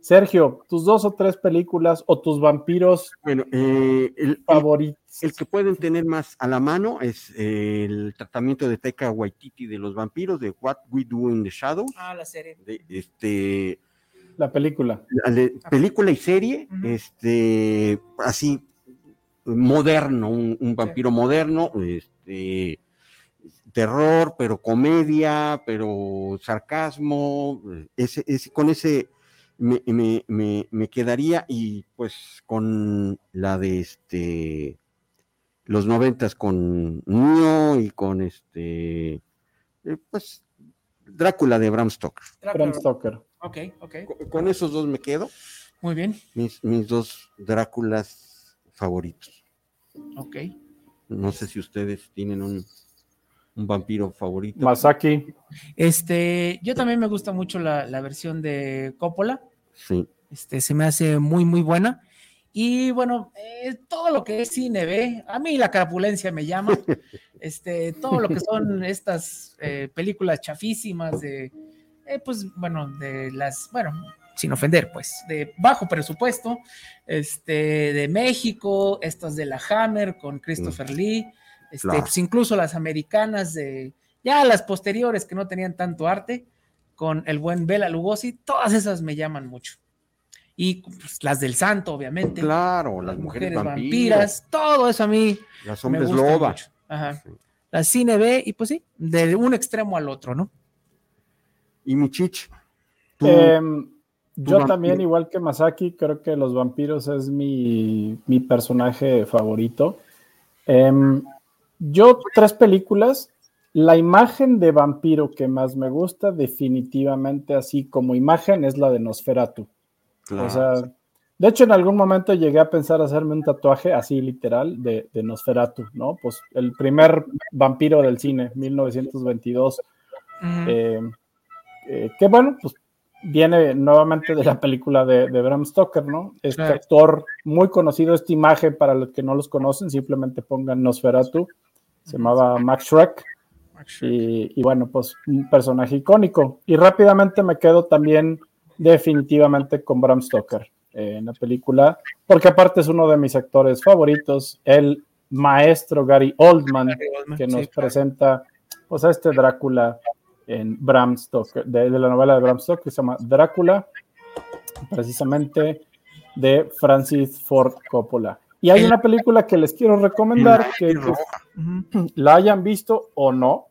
Sergio, tus dos o tres películas o tus vampiros Bueno, eh, el, favoritos. el que pueden tener más a la mano es eh, el tratamiento de Taika Waititi de los vampiros, de What We Do in the Shadows, Ah, la serie. de este La película. la de- película y serie, este, así moderno, un, un vampiro moderno, este, terror, pero comedia, pero sarcasmo, ese, ese- con ese me, me- me- me quedaría y pues con la de este los noventas con Neo y con este eh, pues Drácula de Bram Stoker. Bram Stoker. Ok, ok. Con- Con esos dos me quedo Muy bien. mis, mis dos Dráculas favoritos. Ok. No sé si ustedes tienen un, un vampiro favorito. Masaki. Este, yo también me gusta mucho la, la versión de Coppola. Sí, Este, se me hace muy, muy buena. Y bueno, eh, todo lo que es cine B, a mí la carapulencia me llama. [LAUGHS] Este, todo lo que son estas eh, películas chafísimas de, eh, pues bueno, de las, bueno, sin ofender, pues, de bajo presupuesto, este, de México, estas de la Hammer con Christopher Lee, este, Claro. pues incluso las americanas de, ya las posteriores que no tenían tanto arte, con el buen Bela Lugosi, todas esas me llaman mucho. Y pues, las del santo, obviamente. Claro, las, mujeres, vampiras, todo eso a mí. Las hombres loba. Ajá. La cine B, y pues sí, de un extremo al otro, ¿no? Y Michich. Em, yo también, igual que Masaki, creo que los vampiros es mi, mi personaje favorito. Em, yo, tres películas. La imagen de vampiro que más me gusta, definitivamente, así como imagen, es la de Nosferatu. O sea, de hecho, en algún momento llegué a pensar hacerme un tatuaje así literal de, de Nosferatu, ¿no? Pues el primer vampiro del cine, 1922. Eh, eh, que bueno, pues viene nuevamente de la película de, Bram Stoker, ¿no? Este actor muy conocido, esta imagen, para los que no los conocen, simplemente pongan Nosferatu, se llamaba Max Shrek. Y, bueno, pues un personaje icónico. Y rápidamente me quedo también definitivamente con Bram Stoker eh, en la película, porque aparte es uno de mis actores favoritos, el maestro Gary Oldman, que nos presenta pues a este Drácula en Bram Stoker, de, la novela de Bram Stoker, que se llama Drácula, precisamente de Francis Ford Coppola. Y hay una película que les quiero recomendar, que la hayan visto o no.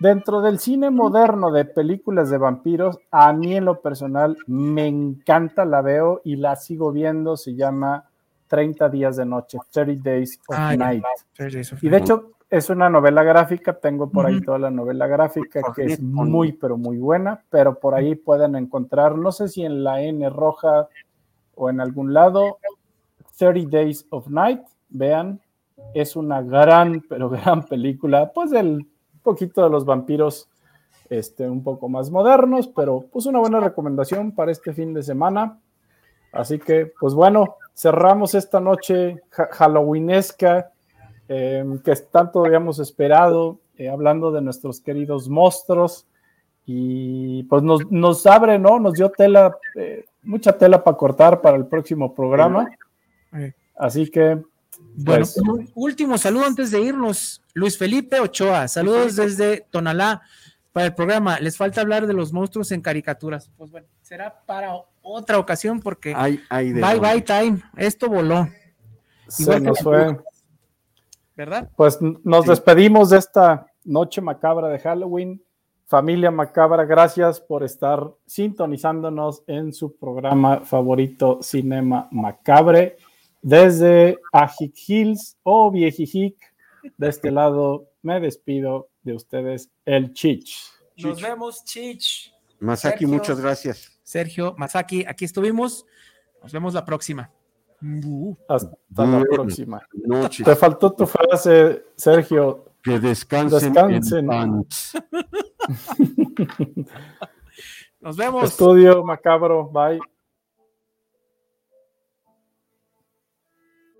Dentro del cine moderno de películas de vampiros, a mí en lo personal me encanta, la veo y la sigo viendo, se llama 30 días de noche, 30 Days of ah, Night. Y de hecho, es una novela gráfica, tengo por ahí toda la novela gráfica que es muy, pero muy buena, pero por ahí pueden encontrar, no sé si en la N roja o en algún lado, 30 Days of Night, vean, es una gran, pero [LAUGHS] gran película, pues el poquito de los vampiros, este, un poco más modernos, pero pues una buena recomendación para este fin de semana. Así que, pues bueno, cerramos esta noche halloweenesca Em, que tanto habíamos esperado, eh, hablando de nuestros queridos monstruos. Y pues nos, abre, ¿no? Nos dio tela, eh, mucha tela para cortar para el próximo programa. Así que. Bueno, pues, último saludo antes de irnos. Luis Felipe Ochoa, saludos desde Tonalá para el programa. Les falta hablar de los monstruos en caricaturas. Pues bueno, será para otra ocasión porque bye bye time. Esto voló. Se nos fue. ¿Verdad? Pues nos despedimos de esta noche macabra de Halloween. Familia Macabra, gracias por estar sintonizándonos en su programa favorito Cinema Macabre. Desde Ajic Hills o Viejijic, de este lado me despido de ustedes, el Chich. Nos vemos, Chich. Masaki, muchas gracias. Sergio, Masaki, aquí estuvimos. Nos vemos la próxima. Hasta la próxima. Te faltó tu frase, Sergio. Que descansen. [LAUGHS] Nos vemos. Estudio macabro. Bye.